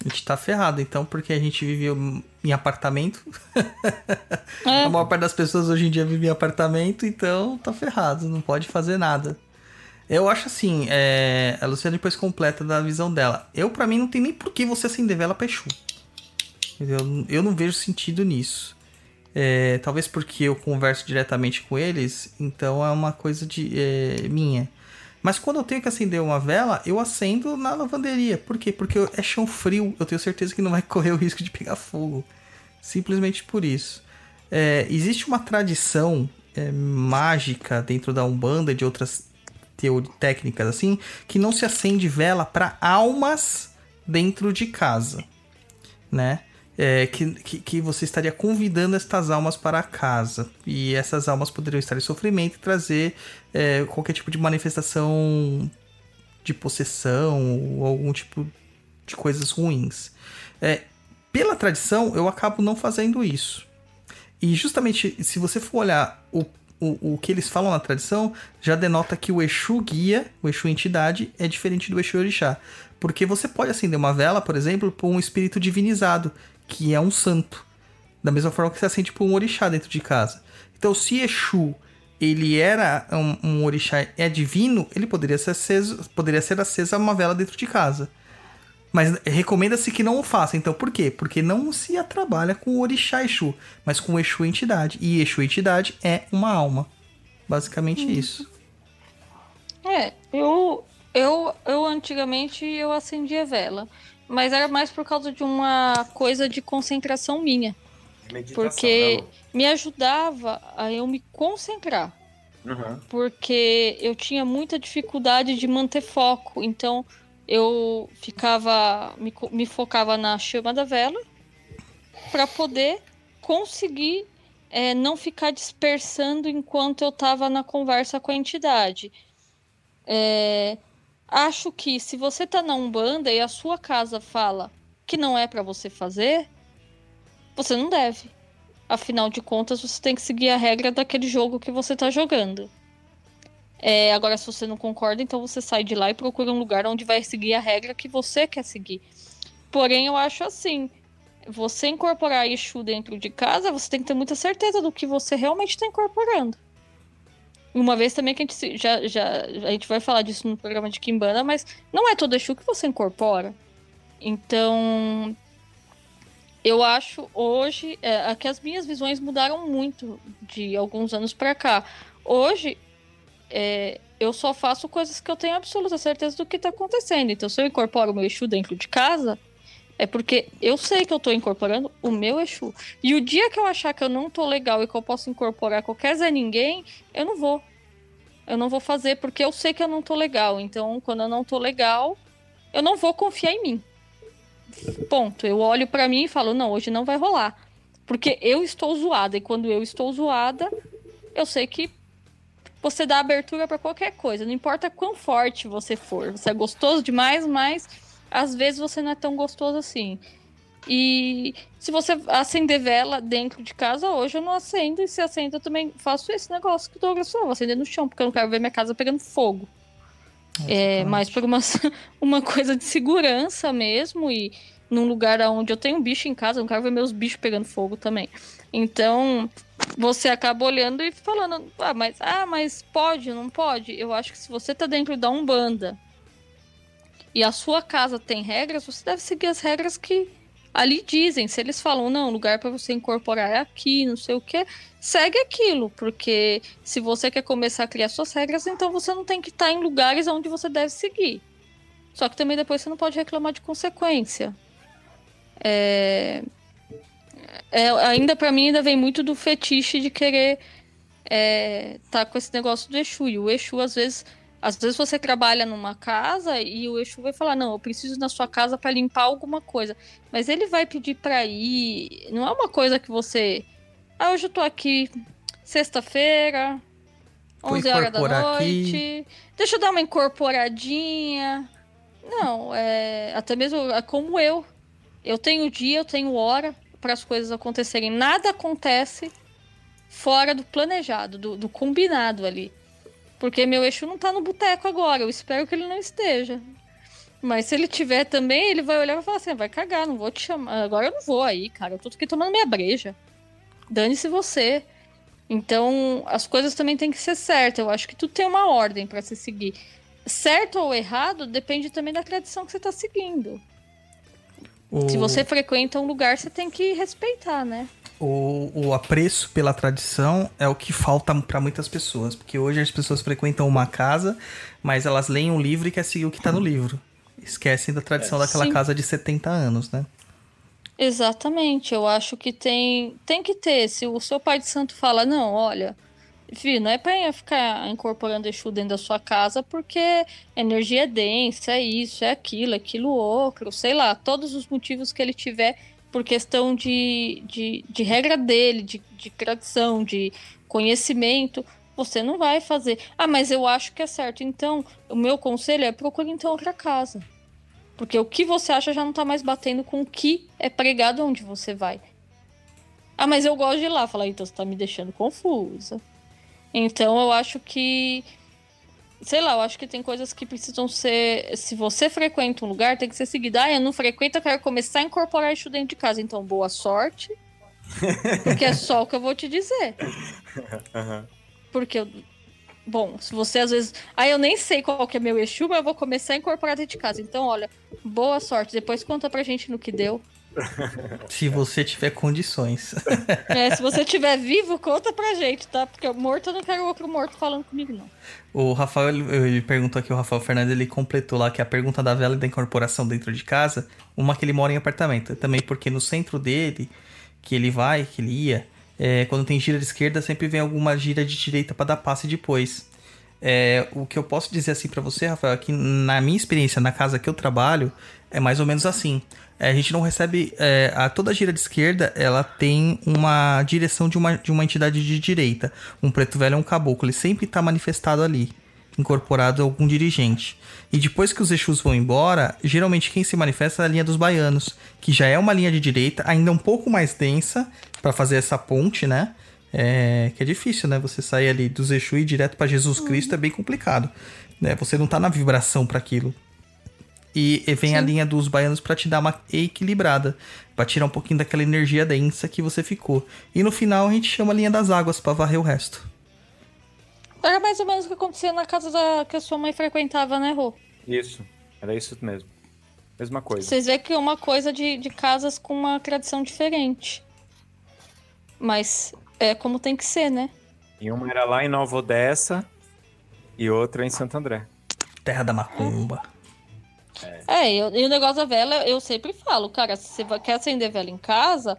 S2: A gente tá ferrado, então, porque a gente vive em apartamento. É. a maior parte das pessoas hoje em dia vive em apartamento, então tá ferrado, não pode fazer nada. Eu acho assim, é... a Luciana depois completa da visão dela. Eu, para mim, não tem nem por que você acender vela pra Exu. Eu, eu não vejo sentido nisso. É... talvez porque eu converso diretamente com eles, então é uma coisa de é... minha. Mas quando eu tenho que acender uma vela, eu acendo na lavanderia. Por quê? Porque é chão frio, eu tenho certeza que não vai correr o risco de pegar fogo. Simplesmente por isso. É, existe uma tradição é, mágica dentro da Umbanda e de outras técnicas assim, que não se acende vela para almas dentro de casa, né? É, que, que, que, você estaria convidando estas almas para casa. E essas almas poderiam estar em sofrimento e trazer é, qualquer tipo de manifestação de possessão ou algum tipo de coisas ruins. É, pela tradição, eu acabo não fazendo isso. E justamente, se você for olhar o, o, o que eles falam na tradição, já denota que o Exu guia, o Exu entidade, é diferente do Exu Orixá. Porque você pode acender uma vela, por exemplo, por um espírito divinizado, que é um santo. Da mesma forma que você acende por um orixá dentro de casa. Então, se Exu ele era um, um orixá é divino, ele poderia ser aceso, poderia ser acesa uma vela dentro de casa. Mas recomenda-se que não o faça. Então, por quê? Porque não se trabalha com o orixá Exu, mas com Exu entidade. E Exu entidade é uma alma. Basicamente hum. isso.
S5: É, eu, eu, eu antigamente eu acendia vela. Mas era mais por causa de uma coisa de concentração minha. Meditação, porque não. me ajudava a eu me concentrar. Uhum. Porque eu tinha muita dificuldade de manter foco. Então eu ficava. me, me focava na chama da vela para poder conseguir é, não ficar dispersando enquanto eu estava na conversa com a entidade. É, acho que se você tá na Umbanda e a sua casa fala que não é para você fazer, você não deve. Afinal de contas, você tem que seguir a regra daquele jogo que você tá jogando. É, agora, se você não concorda, então você sai de lá e procura um lugar onde vai seguir a regra que você quer seguir. Porém, eu acho assim: você incorporar Exu dentro de casa, você tem que ter muita certeza do que você realmente está incorporando. Uma vez também que a gente já, já a gente vai falar disso no programa de Kimbanda, mas não é todo Exu que você incorpora. Então, eu acho hoje é, que as minhas visões mudaram muito de alguns anos para cá. Hoje, é, eu só faço coisas que eu tenho absoluta certeza do que está acontecendo. Então, se eu incorporo o meu Exu dentro de casa, é porque eu sei que eu estou incorporando o meu Exu. E o dia que eu achar que eu não tô legal e que eu posso incorporar qualquer Zé Ninguém, eu não vou. Eu não vou fazer porque eu sei que eu não tô legal. Então, quando eu não tô legal, eu não vou confiar em mim. Ponto. Eu olho para mim e falo: não, hoje não vai rolar. Porque eu estou zoada. E quando eu estou zoada, eu sei que você dá abertura para qualquer coisa. Não importa quão forte você for. Você é gostoso demais, mas às vezes você não é tão gostoso assim. E se você acender vela dentro de casa, hoje eu não acendo. E se acendo, eu também faço esse negócio que o Douglas falou: acender no chão, porque eu não quero ver minha casa pegando fogo. É, é mais por uma, uma coisa de segurança mesmo. E num lugar onde eu tenho um bicho em casa, eu não quero ver meus bichos pegando fogo também. Então, você acaba olhando e falando: ah, mas, ah, mas pode, não pode? Eu acho que se você tá dentro da Umbanda e a sua casa tem regras, você deve seguir as regras que ali dizem. Se eles falam, não, lugar para você incorporar é aqui, não sei o que, segue aquilo, porque se você quer começar a criar suas regras, então você não tem que estar em lugares onde você deve seguir. Só que também depois você não pode reclamar de consequência. É... É, ainda para mim ainda vem muito do fetiche de querer é, tá com esse negócio do Exu. E o Exu, às vezes, às vezes você trabalha numa casa e o Exu vai falar: Não, eu preciso na sua casa para limpar alguma coisa. Mas ele vai pedir para ir. Não é uma coisa que você. Ah, hoje eu tô aqui sexta-feira, 11 horas da noite. Aqui. Deixa eu dar uma incorporadinha. Não, é. Até mesmo é como eu. Eu tenho dia, eu tenho hora para as coisas acontecerem. Nada acontece fora do planejado, do, do combinado ali. Porque meu eixo não tá no boteco agora. Eu espero que ele não esteja. Mas se ele tiver também, ele vai olhar e vai falar assim: vai cagar, não vou te chamar. Agora eu não vou aí, cara. Eu tô aqui tomando minha breja. Dane-se você. Então, as coisas também têm que ser certas. Eu acho que tudo tem uma ordem para se seguir. Certo ou errado depende também da tradição que você tá seguindo.
S2: O,
S5: Se você frequenta um lugar, você tem que respeitar, né?
S2: O, o apreço pela tradição é o que falta para muitas pessoas. Porque hoje as pessoas frequentam uma casa, mas elas leem um livro e querem seguir o que tá no livro. Esquecem da tradição daquela
S5: Sim.
S2: casa de 70 anos, né?
S5: Exatamente, eu acho que tem, tem que ter. Se o seu pai de santo fala, não, olha, filho, não é pra ficar incorporando Exu dentro da sua casa porque a energia é densa, é isso, é aquilo, é aquilo outro, sei lá, todos os motivos que ele tiver por questão de, de, de regra dele, de, de tradição, de conhecimento, você não vai fazer. Ah, mas eu acho que é certo. Então, o meu conselho é procure então outra casa. Porque o que você acha já não tá mais batendo com o que é pregado onde você vai. Ah, mas eu gosto de ir lá. Falar, então você tá me deixando confusa. Então eu acho que. Sei lá, eu acho que tem coisas que precisam ser. Se você frequenta um lugar, tem que ser seguida. Ah, eu não frequento, eu quero começar a incorporar isso dentro de casa. Então, boa sorte. Porque é só o que eu vou te dizer. Porque eu. Bom, se você às vezes. Ah, eu nem sei qual que é meu Exu, mas eu vou começar a incorporar dentro de casa. Então, olha, boa sorte. Depois conta pra gente no que deu.
S2: Se você tiver condições.
S5: É, se você estiver vivo, conta pra gente, tá? Porque morto eu não quero outro morto falando comigo, não.
S2: O Rafael, ele, ele perguntou aqui, o Rafael Fernandes, ele completou lá que a pergunta da vela e da incorporação dentro de casa, uma que ele mora em apartamento. Também porque no centro dele, que ele vai, que ele ia, é, quando tem gira de esquerda, sempre vem alguma gira de direita para dar passe depois. É, o que eu posso dizer assim para você, Rafael, é que na minha experiência, na casa que eu trabalho, é mais ou menos assim. É, a gente não recebe. é, a, toda gira de esquerda ela tem uma direção de uma, de uma entidade de direita. Um preto velho é um caboclo. Ele sempre está manifestado ali, incorporado a algum dirigente. E depois que os Exus vão embora, geralmente quem se manifesta é a linha dos baianos, que já é uma linha de direita, ainda um pouco mais densa, para fazer essa ponte, né? É, que é difícil, né? Você sair ali dos Exu e ir direto para Jesus Cristo é bem complicado. Né? Você não tá na vibração para aquilo. E, vem a linha dos baianos para te dar uma equilibrada, para tirar um pouquinho daquela energia densa que você ficou. E no final a gente chama a linha das águas para varrer o resto.
S5: Era mais ou menos o que acontecia na casa da, que a sua mãe frequentava, né, Rô?
S3: Isso, era isso mesmo. Mesma coisa.
S5: Vocês veem que é uma coisa de, de casas com uma tradição diferente. Mas é como tem que ser, né?
S3: E uma era lá em Nova Odessa e outra em Santo André.
S2: Terra da macumba.
S5: É, e, o- e o negócio da vela, eu sempre falo, cara, se você quer acender vela em casa,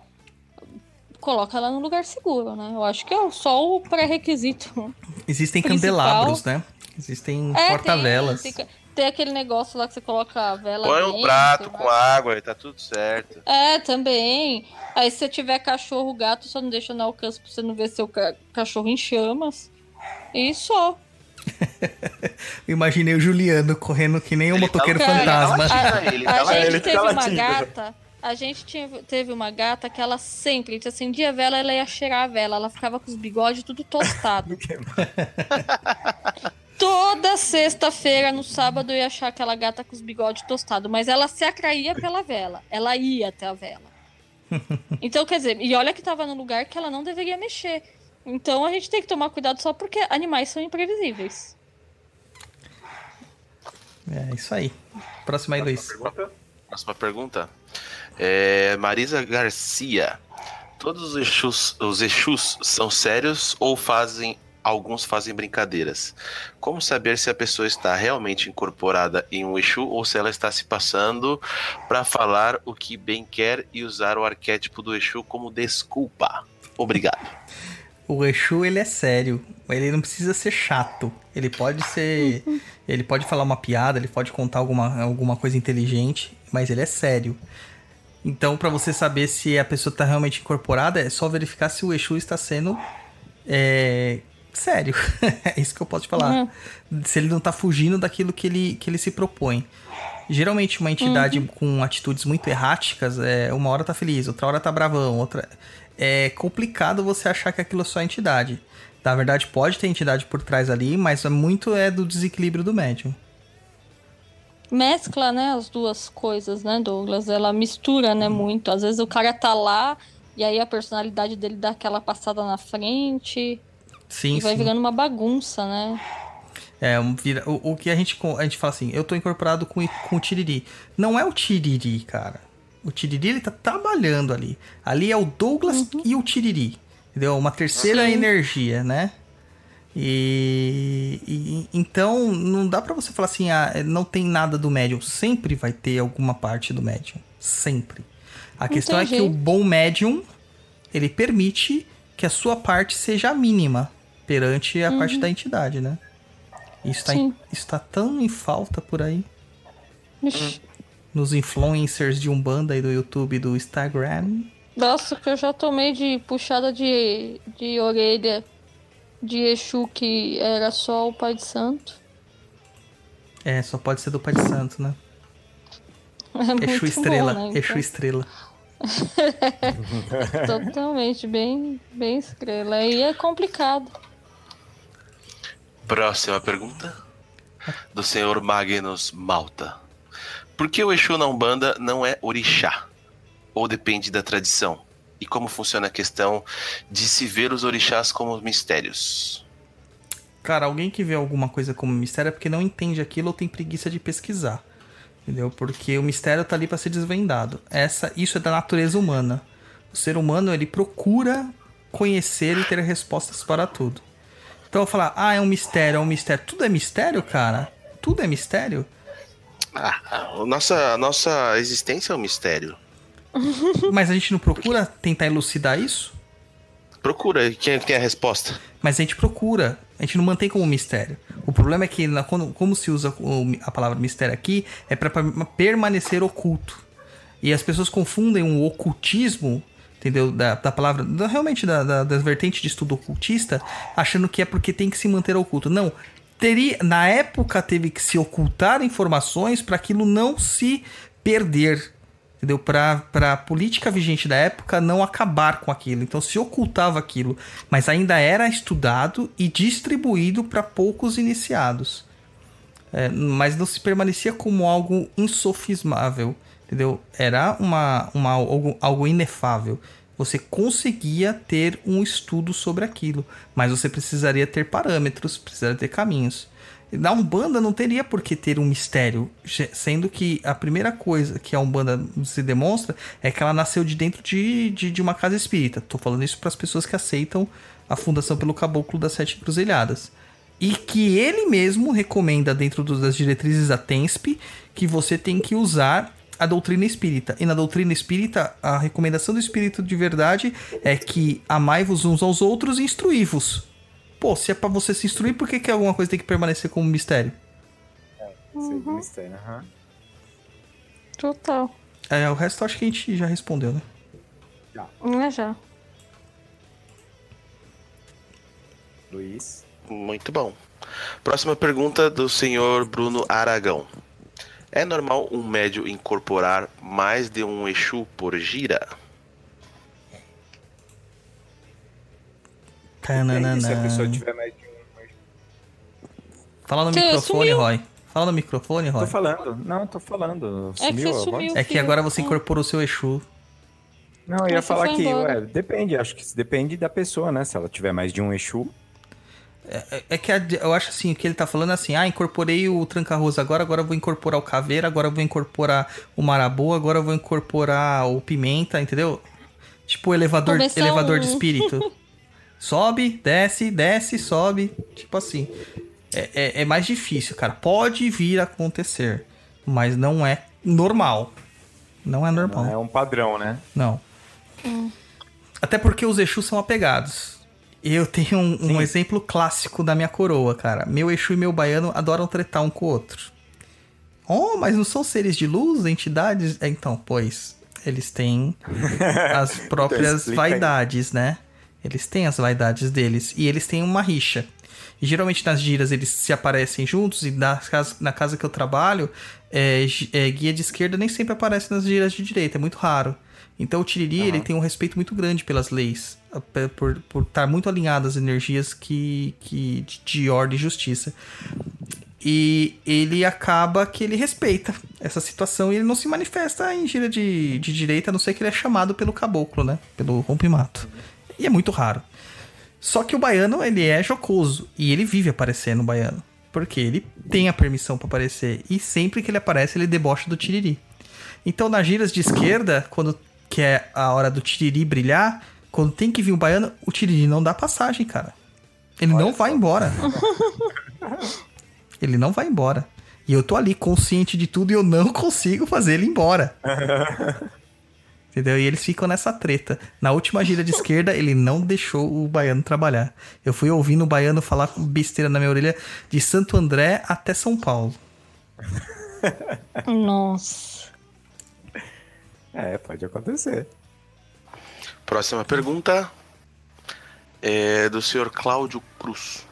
S5: coloca ela num lugar seguro, né? Eu acho que é só o pré-requisito.
S2: Existem
S5: Principal-
S2: candelabros, né? Existem
S5: É,
S2: porta-velas.
S5: Tem, tem, tem aquele negócio lá que você coloca a vela
S4: Põe um
S5: dentro,
S4: prato
S5: né?
S4: com água e tá tudo certo.
S5: É, também. Aí se você tiver cachorro, gato, só não deixa no alcance pra você não ver seu ca- cachorro em chamas. E só.
S2: Eu Imaginei o Juliano correndo que nem um motoqueiro
S4: tá-
S2: fantasma.
S4: ele
S5: A gente teve uma gata. A gente tinha- teve uma gata que ela sempre, a gente acendia a vela, ela ia cheirar a vela. Ela ficava com os bigodes tudo tostado. Toda sexta-feira, no sábado, eu ia achar aquela gata com os bigodes tostados. Mas ela se atraía pela vela. Ela ia até a vela. Então, quer dizer, e olha que tava num lugar que ela não deveria mexer. Então a gente tem que tomar cuidado só porque animais são imprevisíveis.
S2: É isso aí. Próxima aí, Luiz.
S4: Próxima pergunta. É, Marisa Garcia. Todos os Exus, os Exus são sérios ou fazem alguns fazem brincadeiras? Como saber se a pessoa está realmente incorporada em um Exu ou se ela está se passando para falar o que bem quer e usar o arquétipo do Exu como desculpa? Obrigado.
S2: O Exu, ele é sério. Ele não precisa ser chato. Ele pode ser. Ele pode falar uma piada, ele pode contar alguma, alguma coisa inteligente, mas ele é sério. Então, pra você saber se a pessoa tá realmente incorporada, é só verificar se o Exu está sendo. é, sério. é isso que eu posso te falar. Se ele não tá fugindo daquilo que ele, que ele se propõe. Geralmente, uma entidade com atitudes muito erráticas, é, uma hora tá feliz, outra hora tá bravão, outra. É complicado você achar que aquilo é só entidade. Na verdade, pode ter entidade por trás ali, mas muito é do desequilíbrio do médium.
S5: mescla, né, as duas coisas, né, Douglas? Ela mistura, né, muito. Às vezes o cara tá lá e aí a personalidade dele dá aquela passada na frente.
S2: Sim,
S5: e vai
S2: sim.
S5: virando uma bagunça, né?
S2: É, um o, o que a gente, a gente fala assim, eu tô incorporado com, com o Tiriri. Não é o Tiriri, cara. O Tiriri, ele tá trabalhando ali. Ali é o Douglas e o Tiriri. Entendeu? Uma terceira
S5: Sim.
S2: energia, né? E, e- então não dá pra você falar assim, ah, não tem nada do médium. Sempre vai ter alguma parte do médium, sempre. A questão é que o bom médium ele permite que a sua parte seja a mínima perante a parte da entidade, né? Isso tá, em-
S5: Uhum.
S2: Isso tá tão em falta por aí
S5: Ixi.
S2: Nos influencers de Umbanda e do YouTube e do Instagram.
S5: Nossa, que eu já tomei de puxada de, de orelha de Exu que era só o Pai de Santo.
S2: É, só pode ser do Pai de Santo, né?
S5: É
S2: Exu Estrela,
S5: bom, né?
S2: Exu
S5: Então,
S2: Estrela.
S5: Totalmente, bem, bem estrela. Aí é complicado.
S4: Próxima pergunta. Do senhor Magnus Malta. Por que o Exu na Umbanda não é orixá? Ou depende da tradição? E como funciona a questão de se ver os orixás como mistérios?
S2: Cara, alguém que vê alguma coisa como mistério é porque não entende aquilo ou tem preguiça de pesquisar. Entendeu? Porque o mistério tá ali para ser desvendado. Essa, isso é da natureza humana. O ser humano, ele procura conhecer e ter respostas para tudo. Então eu falar, ah, é um mistério, é um mistério. Tudo é mistério, cara? Tudo é mistério?
S4: Ah, a nossa, a nossa existência é um mistério.
S2: Mas a gente não procura tentar elucidar isso?
S4: Procura, quem é que tem a resposta?
S2: Mas a gente procura, a gente não mantém como mistério. O problema é que, quando- como se usa a palavra mistério aqui, é para permanecer oculto. E as pessoas confundem o ocultismo, entendeu? Da, da palavra, da- realmente da, da, das vertentes de estudo ocultista, achando que é porque tem que se manter oculto. Não. Teria, na época teve que se ocultar informações para aquilo não se perder. Entendeu? Para a política vigente da época não acabar com aquilo. Então se ocultava aquilo, mas ainda era estudado e distribuído para poucos iniciados. É, mas não se permanecia como algo insofismável, entendeu? Era uma, uma, algo, algo inefável. Você conseguia ter um estudo sobre aquilo, mas você precisaria ter parâmetros, precisaria ter caminhos. Na Umbanda não teria por que ter um mistério, se- sendo que a primeira coisa que a Umbanda se demonstra é que ela nasceu de dentro de, de, de uma casa espírita. Tô falando isso para as pessoas que aceitam a fundação pelo caboclo das sete encruzilhadas. E que ele mesmo recomenda dentro das diretrizes da TENSP que você tem que usar a doutrina espírita. E na doutrina espírita, a recomendação do espírito de verdade é que amai-vos uns aos outros e instruí-vos. Pô, se é pra você se instruir, por que, que alguma coisa tem que permanecer como mistério?
S3: É o mistério, aham.
S5: Total.
S2: É, o resto acho que a gente já respondeu, né?
S5: É já.
S3: Luiz.
S4: Muito bom. Próxima pergunta do senhor Bruno Aragão. É normal um médio incorporar mais de um Exu por gira?
S3: Aí, se a pessoa tiver mais de um.
S2: Fala no
S5: Você
S2: microfone,
S5: sumiu.
S2: Roy. Fala no microfone, Roy.
S3: Tô falando. Não, tô falando.
S5: É que
S3: Sumiu
S5: você
S3: a voz?
S5: sumiu.
S2: É que agora você
S5: É.
S2: incorporou seu Exu.
S3: Não, eu ia falar que, ué, depende, acho que depende da pessoa, né? Se ela tiver mais de um Exu.
S2: É, é que a- eu acho assim, o que ele tá falando é assim, ah, incorporei o tranca-rosa agora, agora eu vou incorporar o caveira, agora eu vou incorporar o marabu, agora eu vou incorporar o pimenta, entendeu? Tipo elevador, elevador
S5: um-
S2: de espírito. sobe, desce, desce, sobe. Tipo assim. É, é- é mais difícil, cara. Pode vir a acontecer, mas não é normal. Não é normal.
S3: Não é um padrão, né?
S2: Não. Até porque os Exus são apegados. Eu tenho um, um exemplo clássico da minha coroa, cara. Meu Exu e meu baiano adoram tretar um com o outro. Oh, mas não são seres de luz, entidades? É, Então, pois, eles têm as próprias
S3: explica aí.
S2: vaidades, né? Eles têm as vaidades deles. E eles têm uma rixa. E geralmente nas giras eles se aparecem juntos. E na casa, na casa que eu trabalho, é, é, guia de esquerda nem sempre aparece nas giras de direita. É muito raro. Então o Tiriri ele tem um respeito muito grande pelas leis. Por, por estar muito alinhado às energias que, que, de, de ordem e justiça. E ele acaba que ele respeita essa situação e ele não se manifesta em gira de, de direita, a não ser que ele é chamado pelo caboclo, né? Pelo rompimato. E é muito raro. Só que o baiano, ele é jocoso. E ele vive aparecendo, o baiano. Porque ele tem a permissão para aparecer. E sempre que ele aparece, ele debocha do tiriri. Então, nas giras de esquerda, quando que é a hora do tiriri brilhar, quando tem que vir o baiano, o tiriri não dá passagem, cara. Ele Olha não vai só. embora. ele não vai embora. E eu tô ali consciente de tudo e eu não consigo fazer ele embora. Entendeu? E eles ficam nessa treta. Na última gira de esquerda, ele não deixou o baiano trabalhar. Eu fui ouvindo o baiano falar besteira na minha orelha de Santo André até São Paulo.
S5: Nossa.
S3: É, pode acontecer.
S4: Próxima pergunta é do senhor Cláudio Cruz.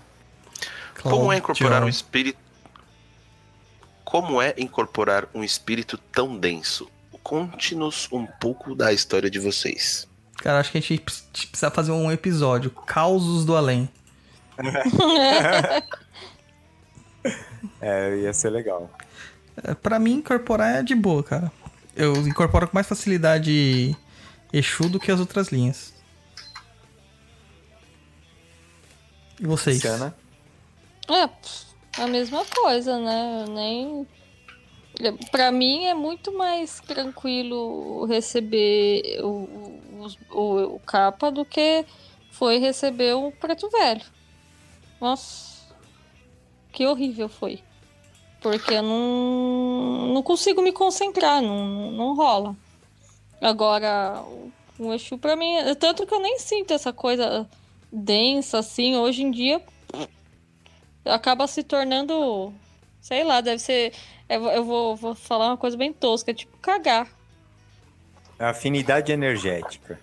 S4: Cláudio. Como é incorporar um espírito? Como é incorporar um espírito tão denso? Conte-nos um pouco da história de vocês.
S2: Cara, acho que a gente precisa fazer um episódio, Causos do Além.
S3: é, ia ser legal.
S2: É, pra mim, incorporar é de boa, cara. Eu incorporo com mais facilidade Exu do que as outras linhas. E vocês?
S3: Luciana?
S5: É, a mesma coisa, né? Nem. Pra mim é muito mais tranquilo receber o, o, o capa do que foi receber o preto velho. Nossa, que horrível foi. Porque eu não, não consigo me concentrar, não, não rola. Agora, o Exu pra mim, tanto que eu nem sinto essa coisa densa assim, hoje em dia acaba se tornando, sei lá, deve ser, eu vou, vou falar uma coisa bem tosca, tipo cagar.
S3: Afinidade energética.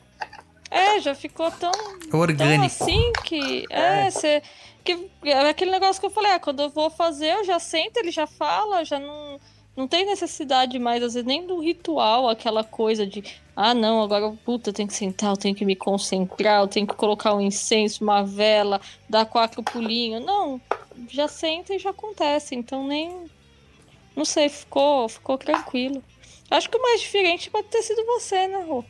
S5: É, já ficou tão
S2: orgânico
S5: tão assim que é, você que é aquele negócio que eu falei, ah, quando eu vou fazer, eu já sento, ele já fala, já não não tem necessidade mais, às vezes, nem do ritual, aquela coisa de, ah, não, agora, puta, eu tenho que sentar, eu tenho que me concentrar, eu tenho que colocar um incenso, uma vela, dar quatro pulinhos. Não, já senta e já acontece, então nem. Não sei, ficou, ficou tranquilo. Acho que o mais diferente pode ter sido você, né, Rô?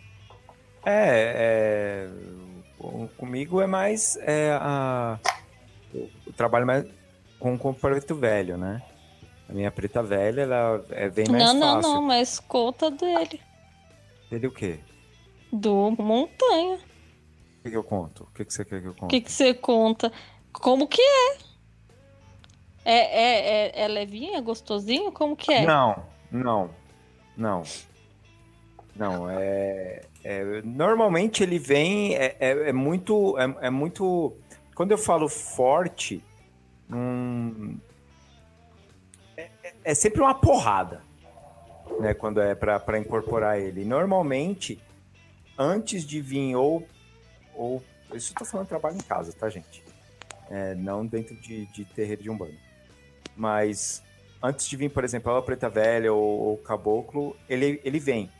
S3: É, é, comigo é mais é, a, o trabalho mais com o comportamento velho, né? A minha preta velha, ela é bem mais
S5: não,
S3: fácil.
S5: Não, não, mas conta dele.
S3: Dele o quê?
S5: Do Montanha.
S3: O que, que eu conto? O que, que você quer que eu conte? O
S5: que, que você conta? Como que é? É, é, é, é levinho, é gostosinho? Como que é?
S3: Não, não, não. Não, é, é normalmente ele vem, é, é, é muito, é, é, muito, quando eu falo forte, hum, é sempre uma porrada, né? Quando é para incorporar ele. Normalmente, antes de vir ou. ou isso tô falando trabalho em casa, tá, gente? É, não dentro de, de terreiro de Umbanda. Mas antes de vir, por exemplo, a Preta Velha ou, o Caboclo, ele, ele vem.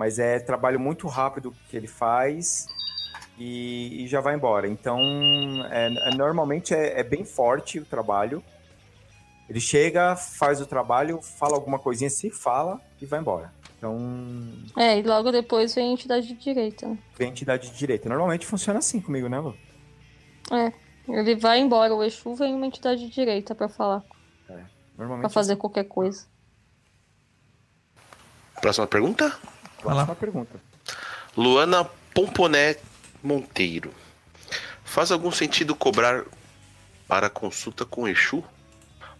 S3: Mas é trabalho muito rápido que ele faz e, e já vai embora. Então, é, é normalmente é, é bem forte o trabalho ele chega, faz o trabalho, fala alguma coisinha, se fala e vai embora. Então.
S5: É, e logo depois vem a entidade de direita.
S3: Vem a entidade de direita. Normalmente funciona assim comigo, né, Lu?
S5: É. Ele vai embora, o Exu vem uma entidade de direita para falar.
S3: É. Normalmente.
S5: Pra fazer assim. qualquer coisa.
S4: Próxima pergunta?
S3: Próxima pergunta.
S4: Luana Pomponé Monteiro. Faz algum sentido cobrar para consulta com Exu?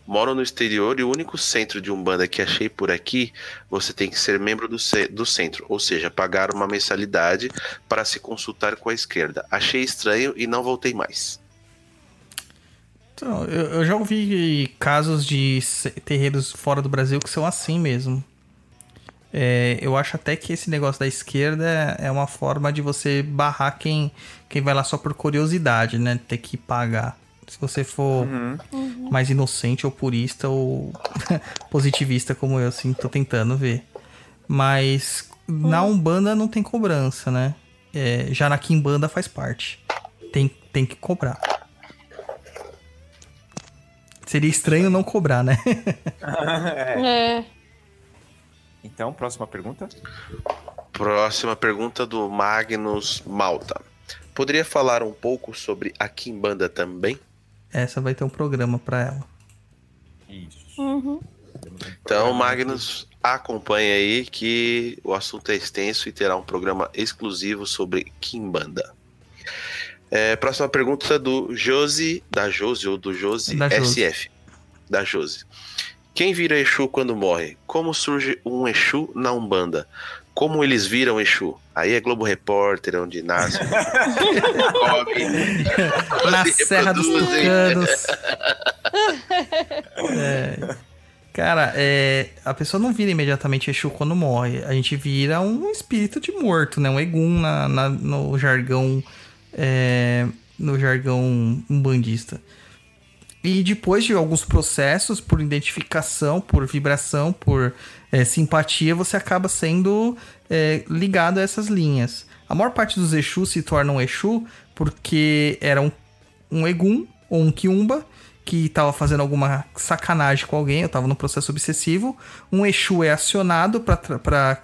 S4: Moro no exterior e o único centro de Umbanda que achei por aqui, você tem que ser membro do, do centro, ou seja, pagar uma mensalidade para se consultar com a esquerda. Achei estranho e não voltei mais.
S2: Então, eu, eu já ouvi casos de terreiros fora do Brasil que são assim mesmo. É, eu acho até que esse negócio da esquerda é uma forma de você barrar quem, quem vai lá só por curiosidade, né? Ter que pagar. Se você for uhum. uhum. mais inocente ou purista ou positivista como eu, assim, tô tentando ver. Mas uhum. na Umbanda não tem cobrança, né? É, já na Kimbanda faz parte. Tem, tem que cobrar. Seria estranho não cobrar, né?
S3: É. Então, próxima pergunta.
S4: Próxima pergunta do Magnus Malta. Poderia falar um pouco sobre a Kimbanda também?
S2: Essa vai ter um programa pra ela.
S3: Isso.
S5: Uhum.
S4: Então, Magnus, acompanhe aí que o assunto é extenso e terá um programa exclusivo sobre Kimbanda. É, próxima pergunta do Josi, da Josi ou do Josi
S2: Da Josi.
S4: SF. Da Josi. Quem vira Exu quando morre? Como surge um Exu na Umbanda? Como eles viram Exu? Aí é Globo Repórter, onde nasce.
S2: Na
S4: se
S2: Serra dos. Tucanos. É. Cara, é, a pessoa não vira imediatamente Exu quando morre. A gente vira um espírito de morto, né? Um Egum na, na- no jargão. é, no jargão umbandista. E depois de alguns processos, por identificação, por vibração, por é, simpatia, você acaba sendo é, ligado a essas linhas. A maior parte dos Exus se tornam Exu porque era um, um Egum ou um Kiumba que estava fazendo alguma sacanagem com alguém, eu estava no processo obsessivo. Um Exu é acionado para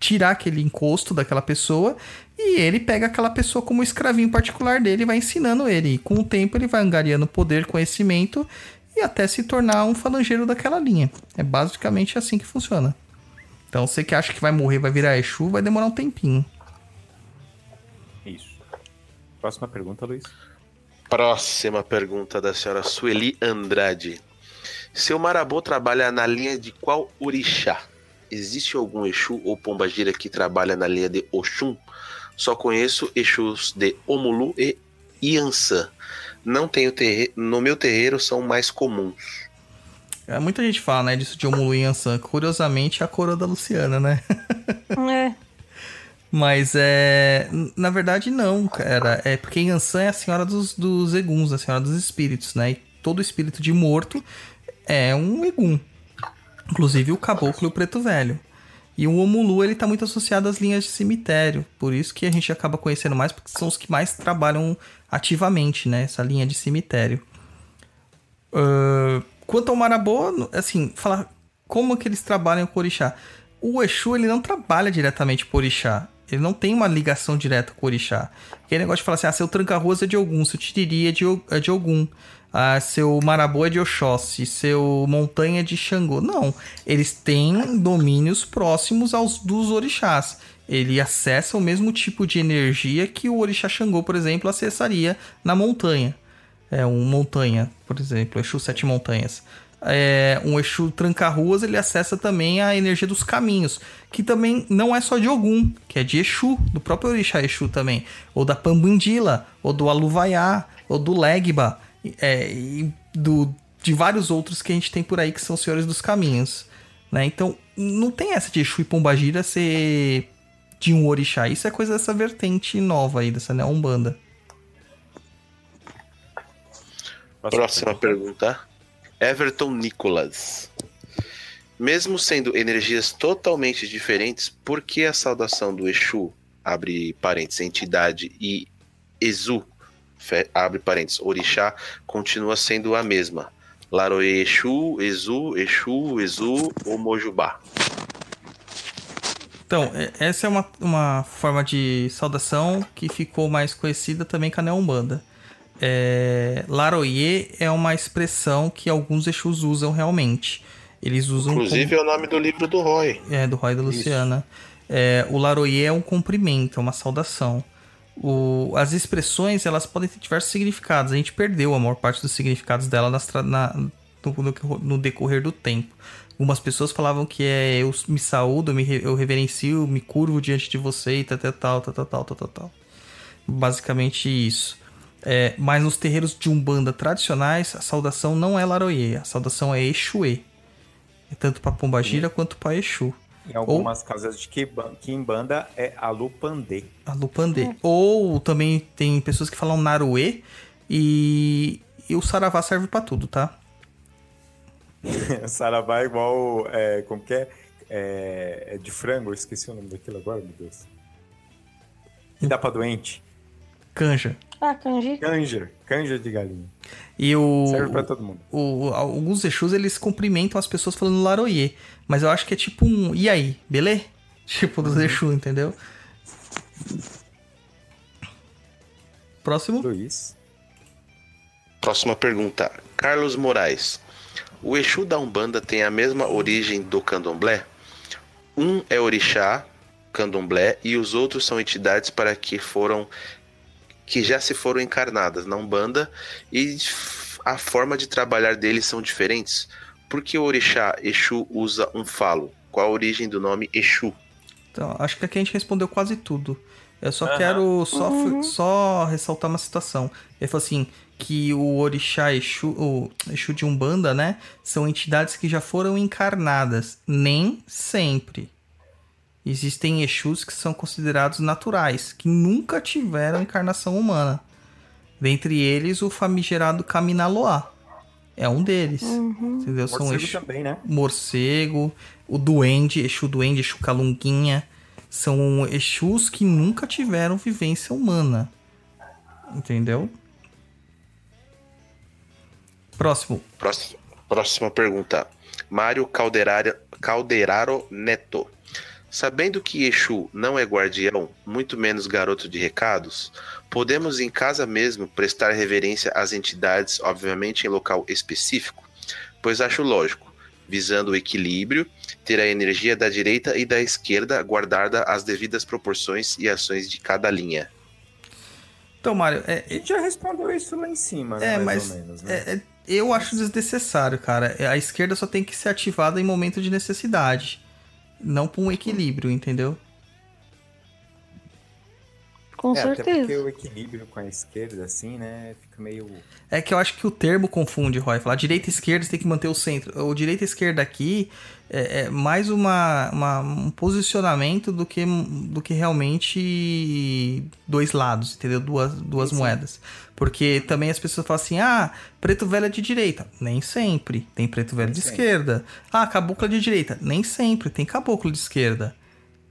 S2: tirar aquele encosto daquela pessoa e ele pega aquela pessoa como escravinho particular dele e vai ensinando ele. E com o tempo ele vai angariando poder, conhecimento e até se tornar um falangeiro daquela linha. É basicamente assim que funciona. Então você que acha que vai morrer, vai virar Exu, vai demorar um tempinho.
S3: Isso. Próxima pergunta, Luiz.
S4: Próxima pergunta da senhora Sueli Andrade. Seu Marabô trabalha na linha de qual orixá? Existe algum Exu ou Pombagira que trabalha na linha de Oxum? Só conheço Exus de Omulu e Iansã. Não tenho terre... No meu terreiro são mais comuns.
S2: É, Muita gente fala, né, disso de Omulu e Yansan. Curiosamente, é a coroa da Luciana, né?
S5: É.
S2: Mas é. Na verdade, não, cara. É porque Yansan é a senhora dos, dos Eguns, a senhora dos espíritos, né? E todo espírito de morto é um Egum. Inclusive o caboclo e o preto velho. E o Omulu, ele tá muito associado às linhas de cemitério. Por isso que a gente acaba conhecendo mais, porque são os que mais trabalham ativamente, né? Essa linha de cemitério. Ah, quanto ao Marabô, assim, falar como que eles trabalham com o orixá. O Exu, ele não trabalha diretamente com o orixá. Ele não tem uma ligação direta com o orixá. Aquele negócio de falar assim, ah, seu tranca-ruas é de Ogum, seu tiriri é de, é de Ogum, ah, seu Marabô é de Oxóssi, seu montanha é de Xangô. Não, eles têm domínios próximos aos dos orixás. Ele acessa o mesmo tipo de energia que o orixá Xangô, por exemplo, acessaria na montanha é um montanha, por exemplo, Exu Sete Montanhas. É, um Exu Tranca-Ruas, ele acessa também a energia dos caminhos, que também não é só de Ogum, que é de Exu, do próprio Orixá Exu também, ou da Pambundila, ou do Aluvaiá, ou do Legba, é, e do, de vários outros que a gente tem por aí que são senhores dos caminhos. Né? Então, não tem essa de Exu e Pombagira ser de um orixá. Isso é coisa dessa vertente nova aí, dessa Umbanda.
S4: Próxima pergunta. Everton Nicolas. Mesmo sendo energias totalmente diferentes, por que a saudação do Exu, abre parênteses, entidade, e Exu, abre parênteses, orixá, continua sendo a mesma? Laroe Exu, Exu, Exu, Exu ou Mojubá?
S2: Então, é- essa é uma, uma forma de saudação que ficou mais conhecida também com a Neombanda. É, Laroye é uma expressão que alguns Exus usam realmente. Eles usam
S4: Inclusive é o nome do livro do Roy.
S2: é, do Roy da Luciana. É, o Laroye é um cumprimento, é uma saudação. O- as expressões elas podem ter diversos significados. A gente perdeu a maior parte dos significados dela nas na- no, no- decorrer do tempo. Algumas pessoas falavam que é eu me saúdo, me, eu reverencio, me curvo diante de você e tal, tal, tal, tal, tal, tal, tal. Basicamente isso. É, mas nos terreiros de Umbanda tradicionais, a saudação não é Laroye, a saudação é Exuê. É tanto para Pombagira quanto para Exu.
S3: Em algumas casas de Kimbanda é Alupandê.
S2: A Lupandê. Ou também tem pessoas que falam Naruê e, e o Saravá serve pra tudo, tá?
S3: Saravá é igual. É, como que é? é? é de frango, eu esqueci o nome daquilo agora, meu Deus. Que dá pra doente.
S2: Canja.
S5: Ah, kanji.
S3: Canja. Canja de galinha.
S2: E o,
S3: Serve pra todo mundo.
S2: o- alguns Exus, eles cumprimentam as pessoas falando laroye. Mas eu acho que é tipo um, e aí, beleza? Tipo dos Exu, entendeu? Próximo.
S3: Luiz.
S4: Próxima pergunta. Carlos Moraes. O Exu da Umbanda tem a mesma origem do Candomblé? Um é orixá, Candomblé, e os outros são entidades para que foram que já se foram encarnadas na Umbanda e a forma de trabalhar deles são diferentes. Por que o orixá Exu usa um falo? Qual a origem do nome Exu?
S2: Então, acho que aqui a gente respondeu quase tudo. Eu só
S3: Aham.
S2: quero só, só ressaltar uma situação. Ele falou assim, que o Orixá Exu, o Exu de Umbanda, né? São entidades que já foram encarnadas. Nem sempre. Existem Exus que são considerados naturais, que nunca tiveram encarnação humana. Dentre eles, o famigerado Kaminaloa. É um deles. Entendeu? São
S3: Morcego
S2: Exu
S3: também, né?
S2: morcego, o duende, Exu duende, Exu calunguinha. São Exus que nunca tiveram vivência humana. Entendeu? Próximo.
S4: Próxima, próxima pergunta. Mário Calderaro Neto. Sabendo que Exu não é guardião, muito menos garoto de recados, podemos em casa mesmo prestar reverência às entidades, obviamente em local específico? Pois acho lógico, visando o equilíbrio, ter a energia da direita e da esquerda guardada as devidas proporções e ações de cada linha.
S2: Então, Mário, é,
S3: A gente já respondeu isso lá em cima, né?
S2: É,
S3: mais
S2: mas
S3: ou menos, né?
S2: é- é- eu acho desnecessário, cara. A esquerda só tem que ser ativada em momento de necessidade. Não por um equilíbrio, entendeu?
S5: Com
S3: É, até porque
S5: certeza.
S3: o equilíbrio com a esquerda, assim, né? Fica meio.
S2: É que eu acho que o termo confunde, Roy. Falar direita e esquerda você tem que manter o centro. O direita e esquerda aqui é, é mais uma, uma- um posicionamento do que, do que realmente dois lados, entendeu? Duas, duas
S3: Sim,
S2: moedas. Porque também as pessoas falam assim: ah, preto velho é de direita. Nem sempre. Tem preto velho de
S3: sempre.
S2: esquerda. Ah, caboclo é de direita. Nem sempre. Tem caboclo de esquerda.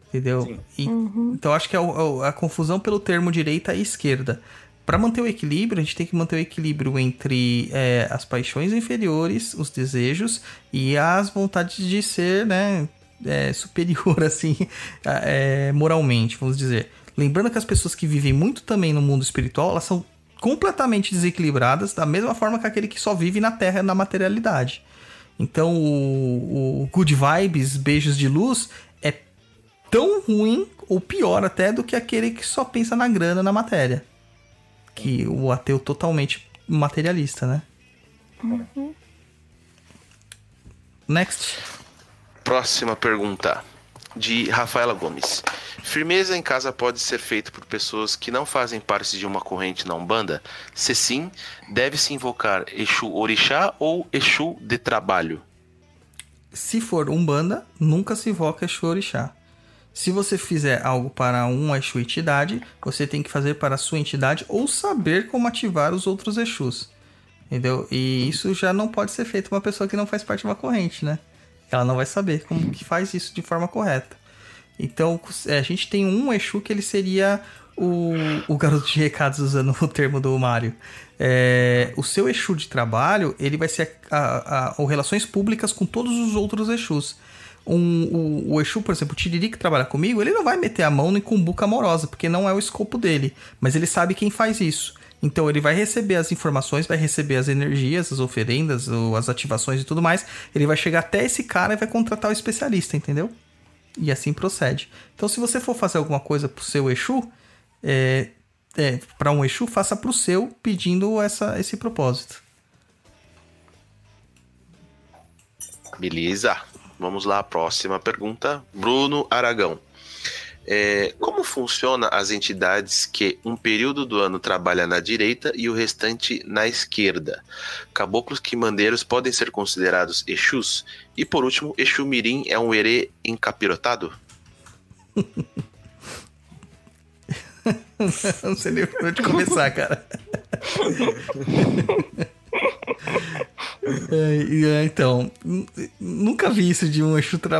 S2: Entendeu? E- Então acho que é o- a confusão pelo termo direita e esquerda. Para manter o equilíbrio, a gente tem que manter o equilíbrio entre é, as paixões inferiores, os desejos e as vontades de ser, né, é, superior assim, é, moralmente, vamos dizer. Lembrando que as pessoas que vivem muito também no mundo espiritual, elas são completamente desequilibradas, da mesma forma que aquele que só vive na Terra na materialidade. Então, o, o good vibes, beijos de luz, é tão ruim ou pior até do que aquele que só pensa na grana, na matéria. Que o ateu totalmente materialista, né? Next.
S4: Próxima pergunta, de Rafaela Gomes. Firmeza em casa pode ser feita por pessoas que não fazem parte de uma corrente na Umbanda? Se sim, deve-se invocar Exu Orixá ou Exu de Trabalho?
S2: Se for Umbanda, nunca se invoca Exu Orixá. Se você fizer algo para uma Exu entidade, você tem que fazer para a sua entidade ou saber como ativar os outros Exus. Entendeu? E isso já não pode ser feito uma pessoa que não faz parte de uma corrente, né? Ela não vai saber como que faz isso de forma correta. Então, é, a gente tem um Exu que ele seria o, o garoto de recados, usando o termo do Mário. É, o seu Exu de trabalho, ele vai ser a, a- a- o relações públicas com todos os outros Exus. Um, o, o Exu, por exemplo, o Tiriri que trabalha comigo, ele não vai meter a mão em cumbuca amorosa, porque não é o escopo dele. Mas ele sabe quem faz isso. Então ele vai receber as informações, vai receber as energias, as oferendas, as ativações e tudo mais. Ele vai chegar até esse cara e vai contratar o especialista, entendeu? E assim procede. Então, se você for fazer alguma coisa pro seu Exu, é, é, para um Exu, faça pro seu, pedindo essa, esse propósito.
S4: Beleza. Vamos lá, próxima pergunta. Bruno Aragão. É, como funciona as entidades que um período do ano trabalha na direita e o restante na esquerda? Caboclos quimandeiros podem ser considerados Exus? E por último, Exu Mirim é um herê encapirotado?
S2: Não sei nem por onde começar, cara. É, é, então, nunca vi isso de um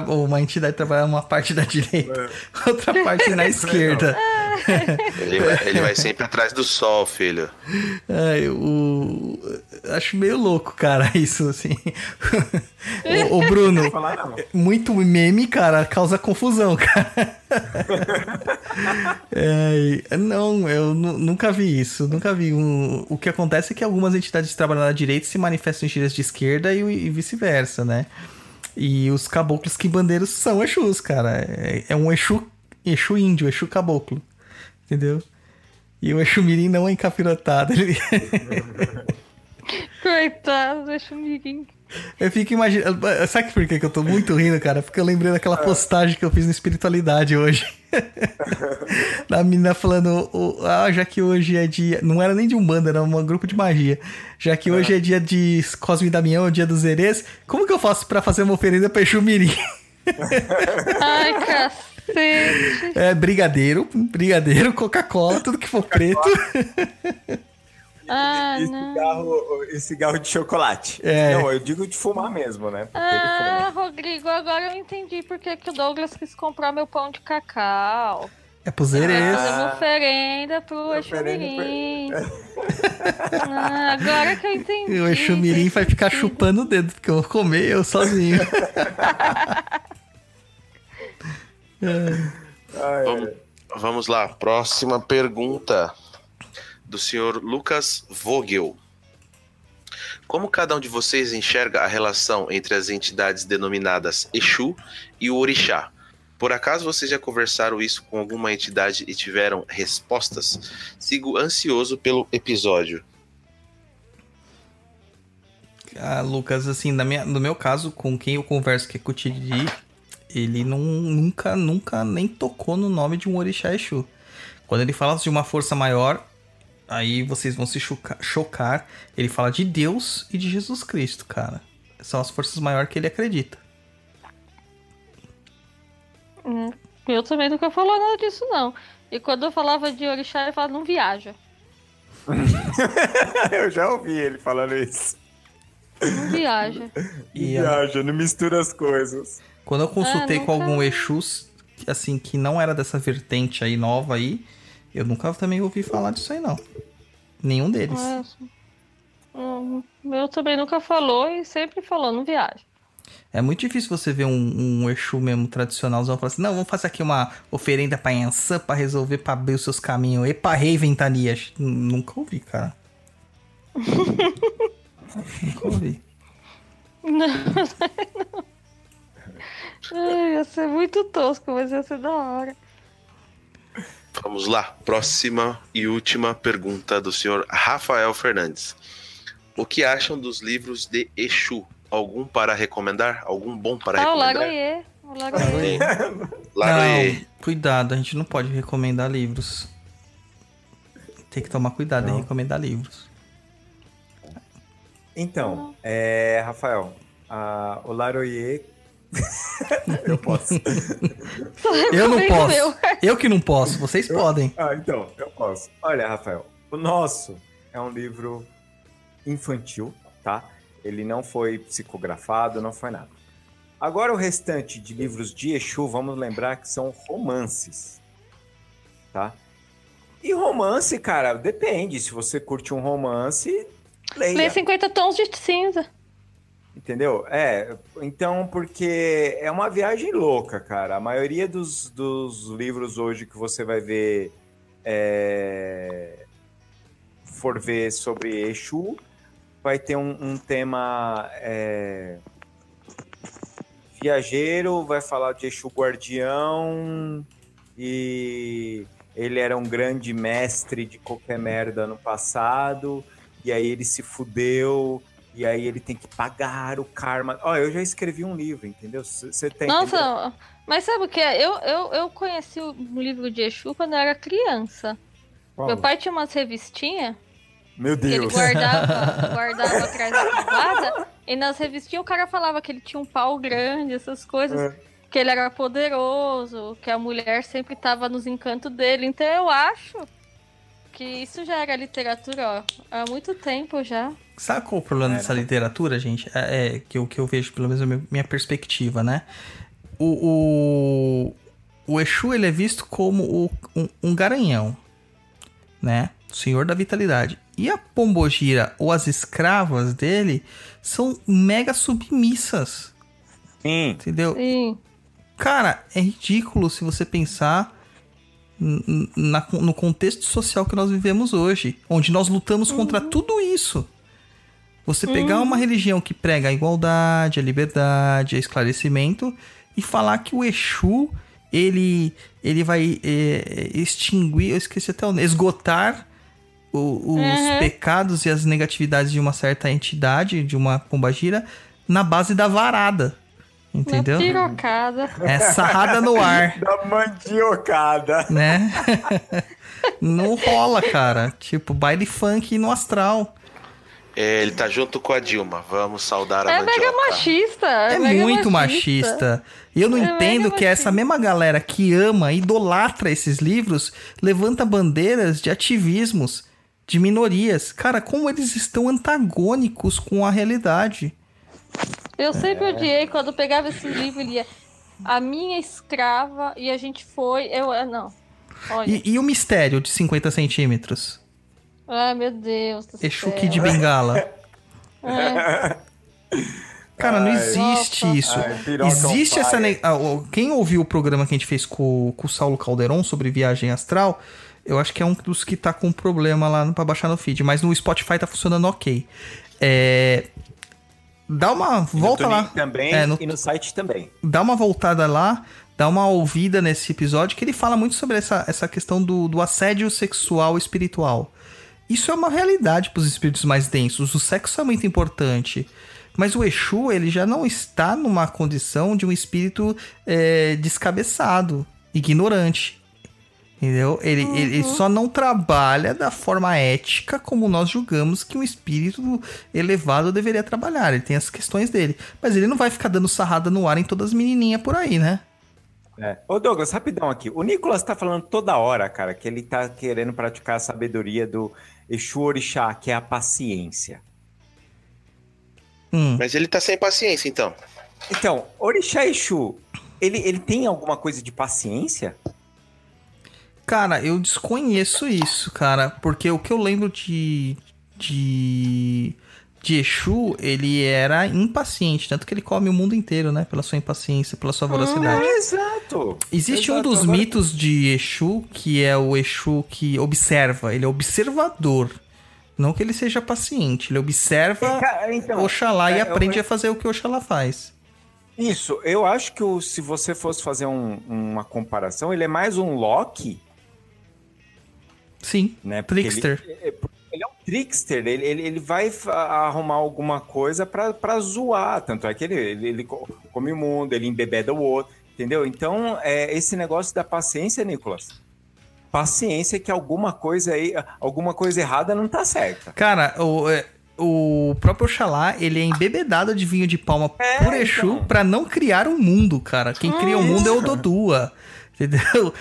S2: uma entidade trabalhar uma parte da direita, outra parte na esquerda.
S4: Ele vai, ele vai sempre atrás do sol, filho.
S2: É, eu acho meio louco, cara, isso assim. o, o Bruno,
S3: falar não.
S2: muito meme, cara, causa confusão, cara. É, não, eu nu- nunca vi isso, nunca vi. Um, o que acontece é que algumas entidades que trabalham na direita se manifestam em gírias de esquerda e, e vice-versa, né? E os caboclos quimbandeiros são Exus, cara. É, é um Exu, Exu índio, Exu caboclo. Entendeu? E o Exu Mirim não é encapirotado. Ele...
S5: Coitado, deixa o mirim.
S2: Eu fico imaginando. Sabe por que que eu tô muito rindo, cara? Porque eu lembrei daquela postagem que eu fiz no Espiritualidade hoje. da menina falando, ah, já que hoje é dia. Não era nem de Umbanda, era um grupo de magia. Já que hoje é dia de Cosme e Damião, dia dos Erês, como que eu faço pra fazer uma oferenda pra Exu Mirim?
S5: Ai, cacete.
S2: É brigadeiro, brigadeiro, Coca-Cola, tudo que for preto.
S5: Ah,
S3: E
S5: não.
S3: cigarro, e cigarro de chocolate.
S2: É.
S3: Não, eu digo de fumar mesmo, né? Porque
S5: Ah. Rodrigo, agora eu entendi por que que o Douglas quis comprar meu pão de cacau.
S2: É pros
S5: Vai
S2: Erês.
S5: fazer uma oferenda pro
S3: Oferenda
S5: Exumirim. Ah, agora que eu entendi.
S2: E o Exu Mirim vai ficar
S5: chupando.
S2: chupando o dedo, porque eu vou comer eu sozinho.
S3: Ai,
S4: Vamos, vamos lá, próxima pergunta do senhor Lucas Vogel. Como cada um de vocês enxerga a relação entre as entidades denominadas Exu e o Orixá? Por acaso vocês já conversaram isso com alguma entidade e tiveram respostas? Sigo ansioso pelo episódio.
S2: Ah, Lucas, assim, na minha, no meu caso, com quem eu converso, que é com o Tiri, ele não, nunca, nunca nem tocou no nome de um Orixá Exu. Quando ele fala de uma força maior, aí vocês vão se chocar, chocar. Ele fala de Deus e de Jesus Cristo, cara. São as forças maiores que ele acredita.
S5: Hum, Eu também nunca falou nada disso, não. E quando eu falava de orixá, ele falava, não viaja.
S3: eu já ouvi ele falando isso.
S5: Não viaja.
S2: E eu-
S3: Viaja, não mistura as coisas.
S2: Quando eu consultei
S5: Ah,
S2: com algum Exu, assim, que não era dessa vertente aí nova aí, eu nunca também ouvi falar disso aí, não. Nenhum deles.
S5: Mas, hum, meu também nunca falou e sempre falou, não viaja.
S2: É muito difícil você ver um, um Exu mesmo tradicionalzão falar assim, não, vamos fazer aqui uma oferenda pra Yansan pra resolver, pra abrir os seus caminhos. Epa, rei ventanias. Nunca ouvi, cara. Nunca ouvi.
S5: Ai, ia ser muito tosco, mas ia ser da hora.
S4: Vamos lá, próxima e última pergunta do senhor Rafael Fernandes. O que acham dos livros de Exu? Algum para recomendar? Algum bom para
S5: Ah, o
S4: recomendar?
S5: O Lagoye.
S4: Laroê.
S2: Não, cuidado, a gente não pode recomendar livros. Tem que tomar cuidado em recomendar livros.
S3: Então, é, Rafael, a, o Laroyer. eu posso.
S2: Eu não posso.
S5: eu.
S2: Eu que não posso, vocês podem.
S3: Ah, então, eu posso. Olha, Rafael, o nosso é um livro infantil, tá? Ele não foi psicografado, não foi nada. Agora, o restante de livros de Exu, vamos lembrar que são romances, tá? E romance, cara, depende. Se você curte um romance, leia.
S5: Lê 50 tons de cinza.
S3: Entendeu? É, então, porque é uma viagem louca, cara. A maioria dos, dos livros hoje que você vai ver, é, for ver sobre Exu, vai ter um, um tema é, viajeiro, vai falar de Exu guardião e ele era um grande mestre de qualquer merda no passado e aí ele se fudeu e aí ele tem que pagar o karma. Ó, eu já escrevi um livro, entendeu? Você tem.
S5: Nossa, mas sabe o que é? Eu, eu, eu conheci o livro de Exu quando eu era criança. Meu pai tinha umas revistinhas
S3: Meu
S5: que ele
S3: Deus.
S5: guardava, guardava atrás da privada. E nas revistinhas o cara falava que ele tinha um pau grande, essas coisas.
S3: É.
S5: Que ele era poderoso, que a mulher sempre tava nos encantos dele. Então eu acho que isso já era literatura, ó, há muito tempo já.
S2: Sabe qual o problema
S3: É,
S2: dessa literatura, gente? É, é que, eu, que eu vejo, pelo menos, a minha, perspectiva, né? O, o- o Exu ele é visto como o, um, um garanhão, né? O senhor da vitalidade. E a Pombogira ou as escravas dele são mega submissas.
S3: Sim.
S2: Entendeu?
S5: Sim.
S2: Cara, é ridículo se você pensar na- no contexto social que nós vivemos hoje, onde nós lutamos contra tudo isso. Você pegar uma religião que prega a igualdade, a liberdade, o esclarecimento e falar que o Exu ele ele vai é, extinguir, eu esqueci até o nome, esgotar o- os
S5: Uhum.
S2: pecados e as negatividades de uma certa entidade, de uma pombagira, na base da varada. Entendeu?
S5: Pirocada.
S2: É sarrada no ar,
S3: Da mandiocada.
S2: né? Não rola, cara. Tipo, baile funk no astral.
S4: É, ele tá junto com a Dilma. Vamos saudar a
S5: É mega
S4: mandioca.
S5: machista.
S2: É
S5: mega
S2: muito machista. E eu não
S5: É
S2: entendo
S5: mega
S2: que essa
S5: machista.
S2: mesma galera que ama, idolatra esses livros, levanta bandeiras de ativismos de minorias. Cara, como eles estão antagônicos com a realidade.
S5: Eu sempre odiei quando eu pegava esse livro e lia A Minha Escrava e a gente foi. Eu. ah, Não. Olha.
S2: E, e o mistério de 50 centímetros?
S5: Ai, meu Deus. do
S2: Exu
S5: céu.
S2: Kid Bengala.
S5: É.
S2: Cara, não
S3: Ai.
S2: existe
S5: Nossa.
S2: isso.
S3: Ai,
S2: existe essa. ne- ah, Quem ouviu o programa que a gente fez com, com o Saulo Calderon sobre viagem astral, eu acho que é um dos que tá com problema lá pra baixar no feed, mas no Spotify tá funcionando ok. É. Dá uma volta
S3: no
S2: lá.
S3: Também
S2: É, no-
S3: e no site também.
S2: dá uma voltada lá, dá uma ouvida nesse episódio que ele fala muito sobre essa, essa questão do, do assédio sexual espiritual. Isso é uma realidade para os espíritos mais densos. O sexo é muito importante. Mas o Exu, ele já não está numa condição de um espírito é, descabeçado, ignorante. Entendeu? Ele, ele só não trabalha da forma ética como nós julgamos que um espírito elevado deveria trabalhar. Ele tem as questões dele. Mas ele não vai ficar dando sarrada no ar em todas as menininhas por aí, né?
S3: É. Ô Douglas, rapidão aqui. O Nicolas tá falando toda hora, cara, que ele tá querendo praticar a sabedoria do Exu Orixá, que é a paciência.
S2: Hum.
S4: Mas ele tá sem paciência, então.
S3: Então, Orixá Exu, ele, ele tem alguma coisa de paciência?
S2: Cara, eu desconheço isso, cara. Porque o que eu lembro de. de. de Exu, ele era impaciente. Tanto que ele come o mundo inteiro, né? Pela sua impaciência, pela sua voracidade.
S3: É, exato.
S2: Existe um
S3: Exato,
S2: dos
S3: agora-
S2: mitos de Exu, que é o Exu que observa. Ele é observador. Não que ele seja paciente. Ele observa
S3: Cara, então,
S2: Oxalá e
S3: é,
S2: aprende
S3: eu-
S2: a fazer o que Oxalá faz.
S3: Isso, eu acho que o- se você fosse fazer um- uma comparação, ele é mais um Loki,
S2: Sim.
S3: né? Porque
S2: Trickster.
S3: Ele, é- ele é um trickster, ele, ele, ele vai arrumar alguma coisa pra, pra zoar. Tanto é que ele, ele, ele co- come o mundo, ele embebeda o outro, entendeu? Então, é, esse negócio da paciência, Nicolas. Paciência que alguma coisa aí, alguma coisa errada não tá certa.
S2: Cara, o, é, o próprio Oxalá, ele é embebedado de vinho de palma
S3: É,
S2: por Exu
S3: então.
S2: pra não criar um mundo, cara. Quem cria o mundo é o Dodua. Entendeu?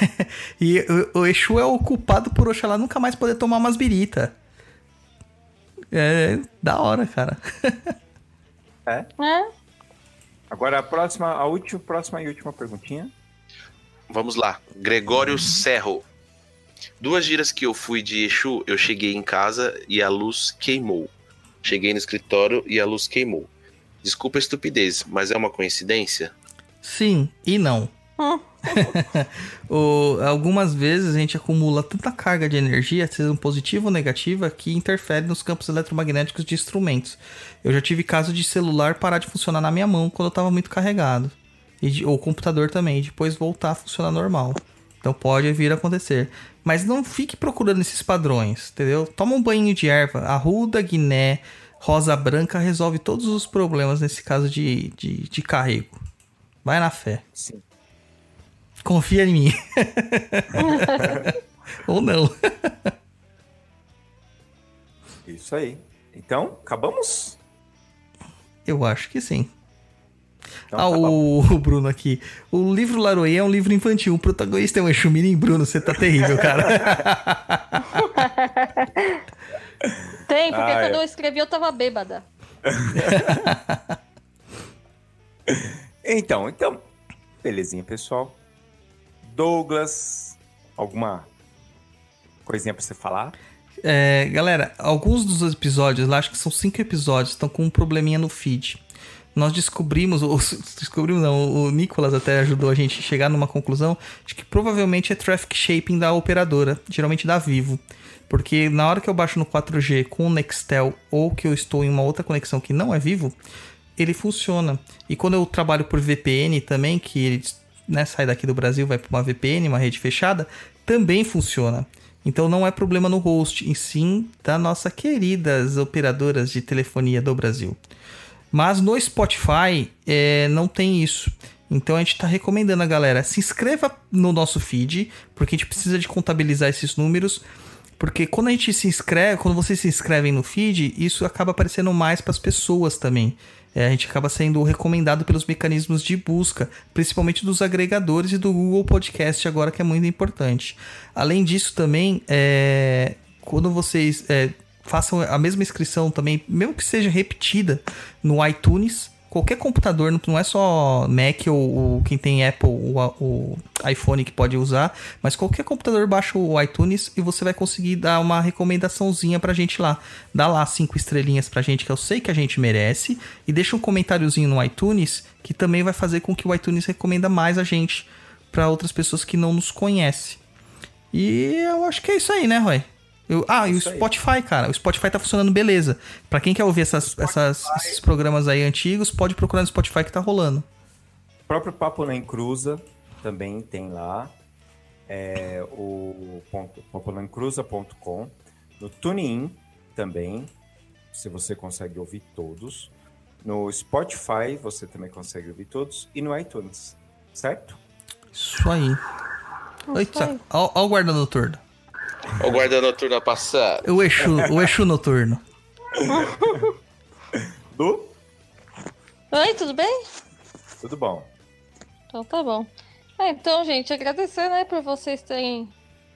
S2: e o, o Exu é o culpado por Oxalá nunca mais poder tomar umas birita. É da hora, cara.
S3: É?
S5: É?
S3: Agora a próxima, a última, próxima e última perguntinha.
S4: Vamos lá. Gregório Serro. Duas giras que eu fui de Exu, eu cheguei em casa e a luz queimou. Cheguei no escritório e a luz queimou. Desculpa a estupidez, mas é uma coincidência?
S2: Sim e não.
S5: Hum.
S2: O- algumas vezes a gente acumula tanta carga de energia, seja positiva ou negativa, que interfere nos campos eletromagnéticos de instrumentos. Eu já tive caso de celular parar de funcionar na minha mão quando eu tava muito carregado. E de- ou computador também, e depois voltar a funcionar normal. Então pode vir a acontecer. Mas não fique procurando esses padrões, entendeu? Toma um banho de erva. Arruda, guiné, rosa branca resolve todos os problemas nesse caso de, de, de carrego. Vai na fé.
S3: Sim.
S2: Confia em mim. Ou não.
S3: Isso aí. Então, acabamos?
S2: Eu acho que sim.
S3: Então,
S2: ah,
S3: tá
S2: o, o Bruno aqui. O livro Laroê é um livro infantil. O protagonista é um Exu Mirim. Bruno, você tá terrível, cara.
S5: Tem, porque
S3: Ah,
S5: quando
S3: é.
S5: eu escrevi eu tava bêbada.
S3: Então, então, belezinha, pessoal. Douglas, alguma coisinha pra você falar?
S2: É, galera, alguns dos episódios, lá acho que são cinco episódios, estão com um probleminha no feed. Nós descobrimos, ou descobrimos não, o Nicolas até ajudou a gente a chegar numa conclusão de que provavelmente é traffic shaping da operadora, geralmente da Vivo. Porque na hora que eu baixo no 4G com o Nextel ou que eu estou em uma outra conexão que não é Vivo, ele funciona. E quando eu trabalho por VPN também, que ele né, sai daqui do Brasil, vai para uma VPN, uma rede fechada, também funciona. Então não é problema no host, e sim da nossa queridas operadoras de telefonia do Brasil. Mas no Spotify é, não tem isso. Então a gente está recomendando a galera se inscreva no nosso feed, porque a gente precisa de contabilizar esses números. Porque quando a gente se inscreve, quando vocês se inscrevem no feed, isso acaba aparecendo mais para as pessoas também. É, a gente acaba sendo recomendado pelos mecanismos de busca, principalmente dos agregadores e do Google Podcast agora, que é muito importante. Além disso, também, é, quando vocês é, façam a mesma inscrição também, mesmo que seja repetida no iTunes, qualquer computador, não é só Mac ou, ou quem tem Apple, o, o, iPhone que pode usar, mas qualquer computador baixa o iTunes e você vai conseguir dar uma recomendaçãozinha pra gente lá. Dá lá cinco estrelinhas pra gente, que eu sei que a gente merece, e deixa um comentáriozinho no iTunes, que também vai fazer com que o iTunes recomenda mais a gente para outras pessoas que não nos conhecem. E eu acho que é isso aí, né, Roy? Eu, ah, e o Spotify, aí. cara. O Spotify tá funcionando beleza. Pra quem quer ouvir essas, essas, esses programas aí antigos, pode procurar no Spotify que tá rolando.
S3: O próprio Papo na Encruza também tem lá. É, o paponaencruza.com. No TuneIn também, se você consegue ouvir todos. No Spotify você também consegue ouvir todos. E no iTunes, certo?
S2: Isso aí. Olha o guarda noturno.
S4: O guarda noturno passado.
S2: O Exu, o Exu noturno.
S3: Lu?
S5: Oi, tudo bem?
S3: Tudo bom.
S5: Então tá bom. É, então, gente, agradecer, né, por vocês terem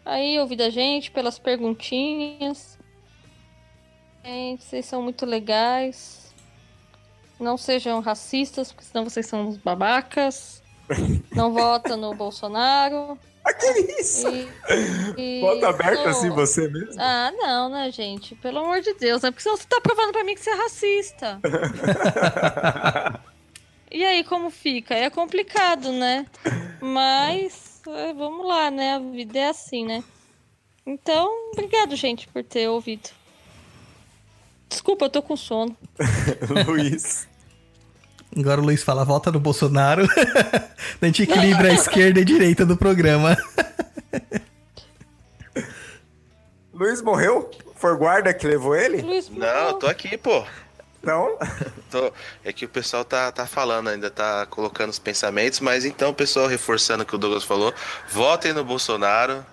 S5: aí ouvido a gente, pelas perguntinhas. Gente, vocês são muito legais. Não sejam racistas, porque senão vocês são uns babacas. Não vota no Bolsonaro.
S3: Ah, que isso? E, e... Bota aberta assim você mesmo?
S5: Ah, não, né, gente? Pelo amor de Deus, né? Porque senão você tá provando pra mim que você é racista. e aí, como fica? É complicado, né? Mas, é, vamos lá, né? A vida é assim, né? Então, obrigado, gente, por ter ouvido. Desculpa, eu tô com sono.
S3: Luiz.
S2: Agora o Luiz fala, volta no Bolsonaro. a gente equilibra a esquerda e a direita do programa.
S3: Luiz morreu? Foi o guarda que levou ele?
S4: Luiz Não, tô aqui, pô.
S3: Não?
S4: Tô... É que o pessoal tá, tá falando, ainda tá colocando os pensamentos, mas então o pessoal reforçando o que o Douglas falou, votem no Bolsonaro.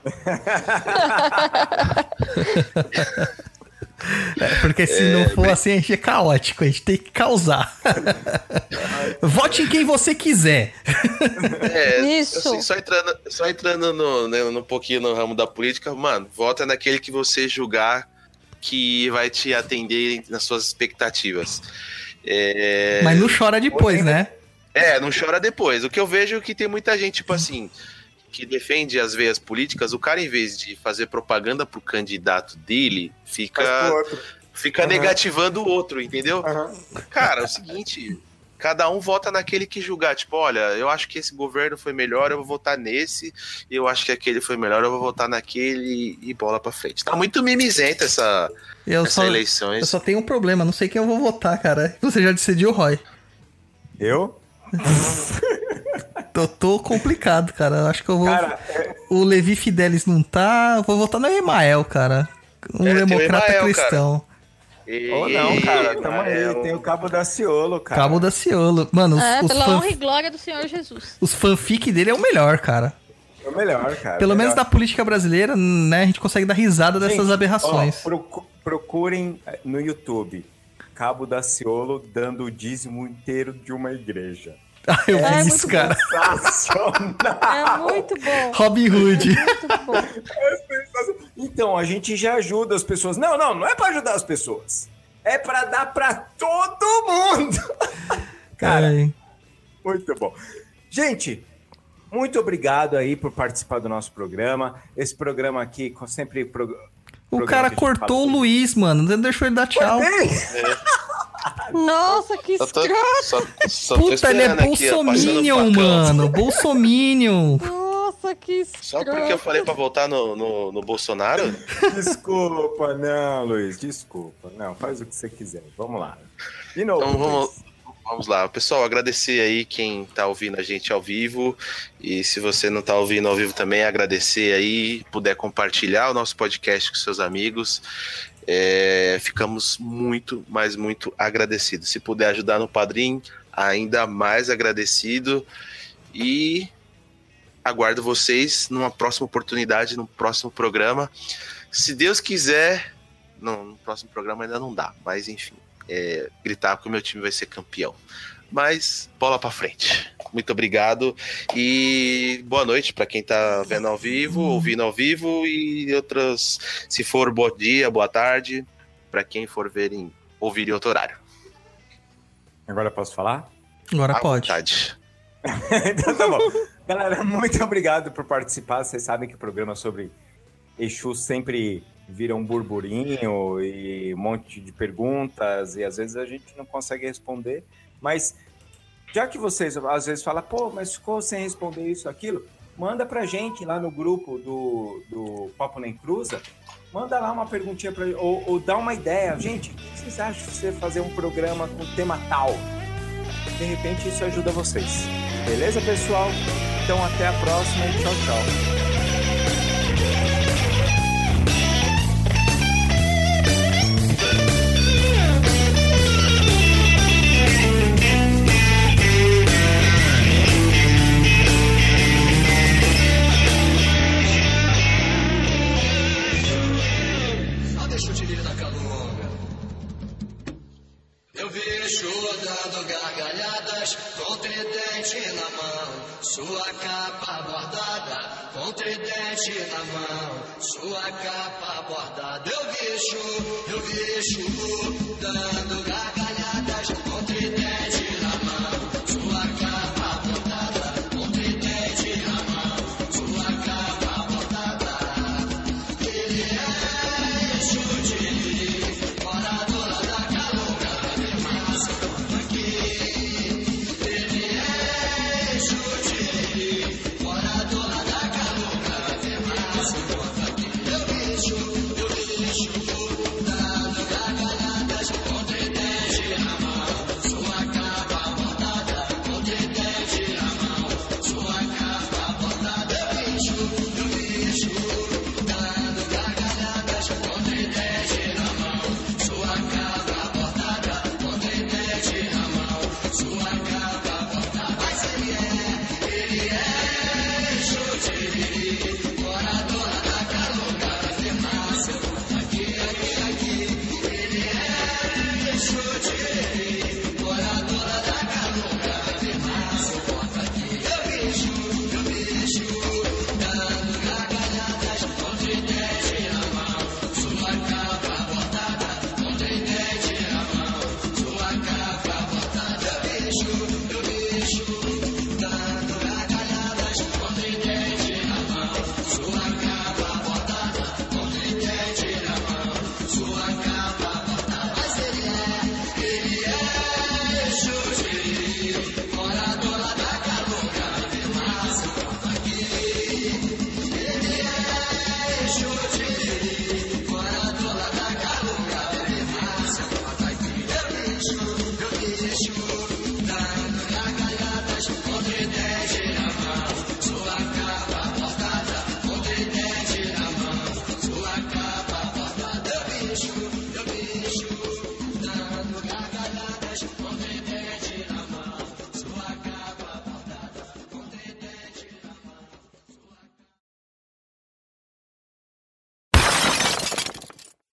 S2: É, porque se é, não for bem... assim, a gente é caótico, a gente tem que causar. Vote em quem você quiser.
S4: É, Isso. Assim, só entrando, só entrando no, né, no, pouquinho no ramo da política, mano, vota naquele que você julgar que vai te atender nas suas expectativas.
S2: É... Mas não chora depois, né?
S4: É, não chora depois. O que eu vejo é que tem muita gente, tipo assim, que defende as veias políticas, o cara, em vez de fazer propaganda pro candidato dele, fica, fica uhum. negativando o outro, entendeu? Uhum. Cara, é o seguinte. Cada um vota naquele que julgar. Tipo, olha, eu acho que esse governo foi melhor, eu vou votar nesse. Eu acho que aquele foi melhor, eu vou votar naquele e bola pra frente. Tá muito mimizenta essa, eu essa
S2: só,
S4: eleições.
S2: Eu só tenho um problema, não sei quem eu vou votar, cara. Você já decidiu, Roy?
S3: Eu?
S2: Eu tô complicado, cara. Acho que eu vou. Cara, é... O Levi Fidelis não tá. Vou votar no Emael, cara. Um é, democrata Emael, cristão.
S3: E... Ou não, cara. Tamo aí. Tem o Cabo da Ciolo, cara.
S2: Cabo da Ciolo. Mano,
S5: os, é, os pela honra e glória do Senhor Jesus.
S2: Os fanfic dele é o melhor, cara.
S3: É o melhor, cara.
S2: Pelo
S3: melhor.
S2: menos na política brasileira, né? A gente consegue dar risada Gente, dessas aberrações.
S3: Ó, procurem no YouTube Cabo da Ciolo dando o dízimo inteiro de uma igreja.
S2: Ah, eu é, vi isso, cara.
S5: É muito bom.
S2: Robin Hood. É muito bom.
S3: Então, a gente já ajuda as pessoas. Não, não, não é para ajudar as pessoas. É para dar para todo mundo. cara, muito bom. Gente, muito obrigado aí por participar do nosso programa. Esse programa aqui, sempre. Pro...
S2: O cara cortou o Luiz, mano. Não deixou ele dar tchau.
S5: Nossa, que escroto.
S4: Só, só tô
S2: Puta, ele é
S4: aqui, passando
S2: bolsominion,
S4: facão.
S2: mano. Bolsominion.
S5: Nossa, que escroto.
S4: Só porque eu falei pra voltar no, no, no Bolsonaro?
S3: Desculpa, não, Luiz, desculpa. Não, faz o que você quiser. Vamos lá. De novo.
S4: Então vamos, vamos lá. Pessoal, agradecer aí quem tá ouvindo a gente ao vivo. E se você não tá ouvindo ao vivo também, agradecer aí. Puder compartilhar o nosso podcast com seus amigos. É, ficamos muito, mas muito agradecidos. Se puder ajudar no Padrim, ainda mais agradecido. E aguardo vocês numa próxima oportunidade, no próximo programa. Se Deus quiser, no próximo programa ainda não dá, mas enfim, é, gritar que o meu time vai ser campeão. Mas bola pra frente. Muito obrigado e boa noite para quem tá vendo ao vivo, ouvindo ao vivo e outras, se for bom dia, boa tarde para quem for ver em ouvir em outro horário.
S3: Agora posso falar?
S2: Agora
S4: À
S2: pode.
S4: vontade.
S3: então tá bom. Galera, muito obrigado por participar. Vocês sabem que o programa sobre Exu sempre vira um burburinho e um monte de perguntas e às vezes a gente não consegue responder. Mas já que vocês às vezes falam, pô, mas ficou sem responder isso, aquilo, manda pra gente lá no grupo do, do Papo Nem Cruza. Manda lá uma perguntinha pra ou, ou dá uma ideia. Gente, o que vocês acham de você fazer um programa com tema tal? De repente isso ajuda vocês. Beleza, pessoal? Então até a próxima e tchau, tchau.
S6: Vejo dando gargalhadas com tridente na mão, sua capa bordada com tridente na mão, sua capa bordada. Eu vejo, eu vejo dando gargalhadas com tridente na mão,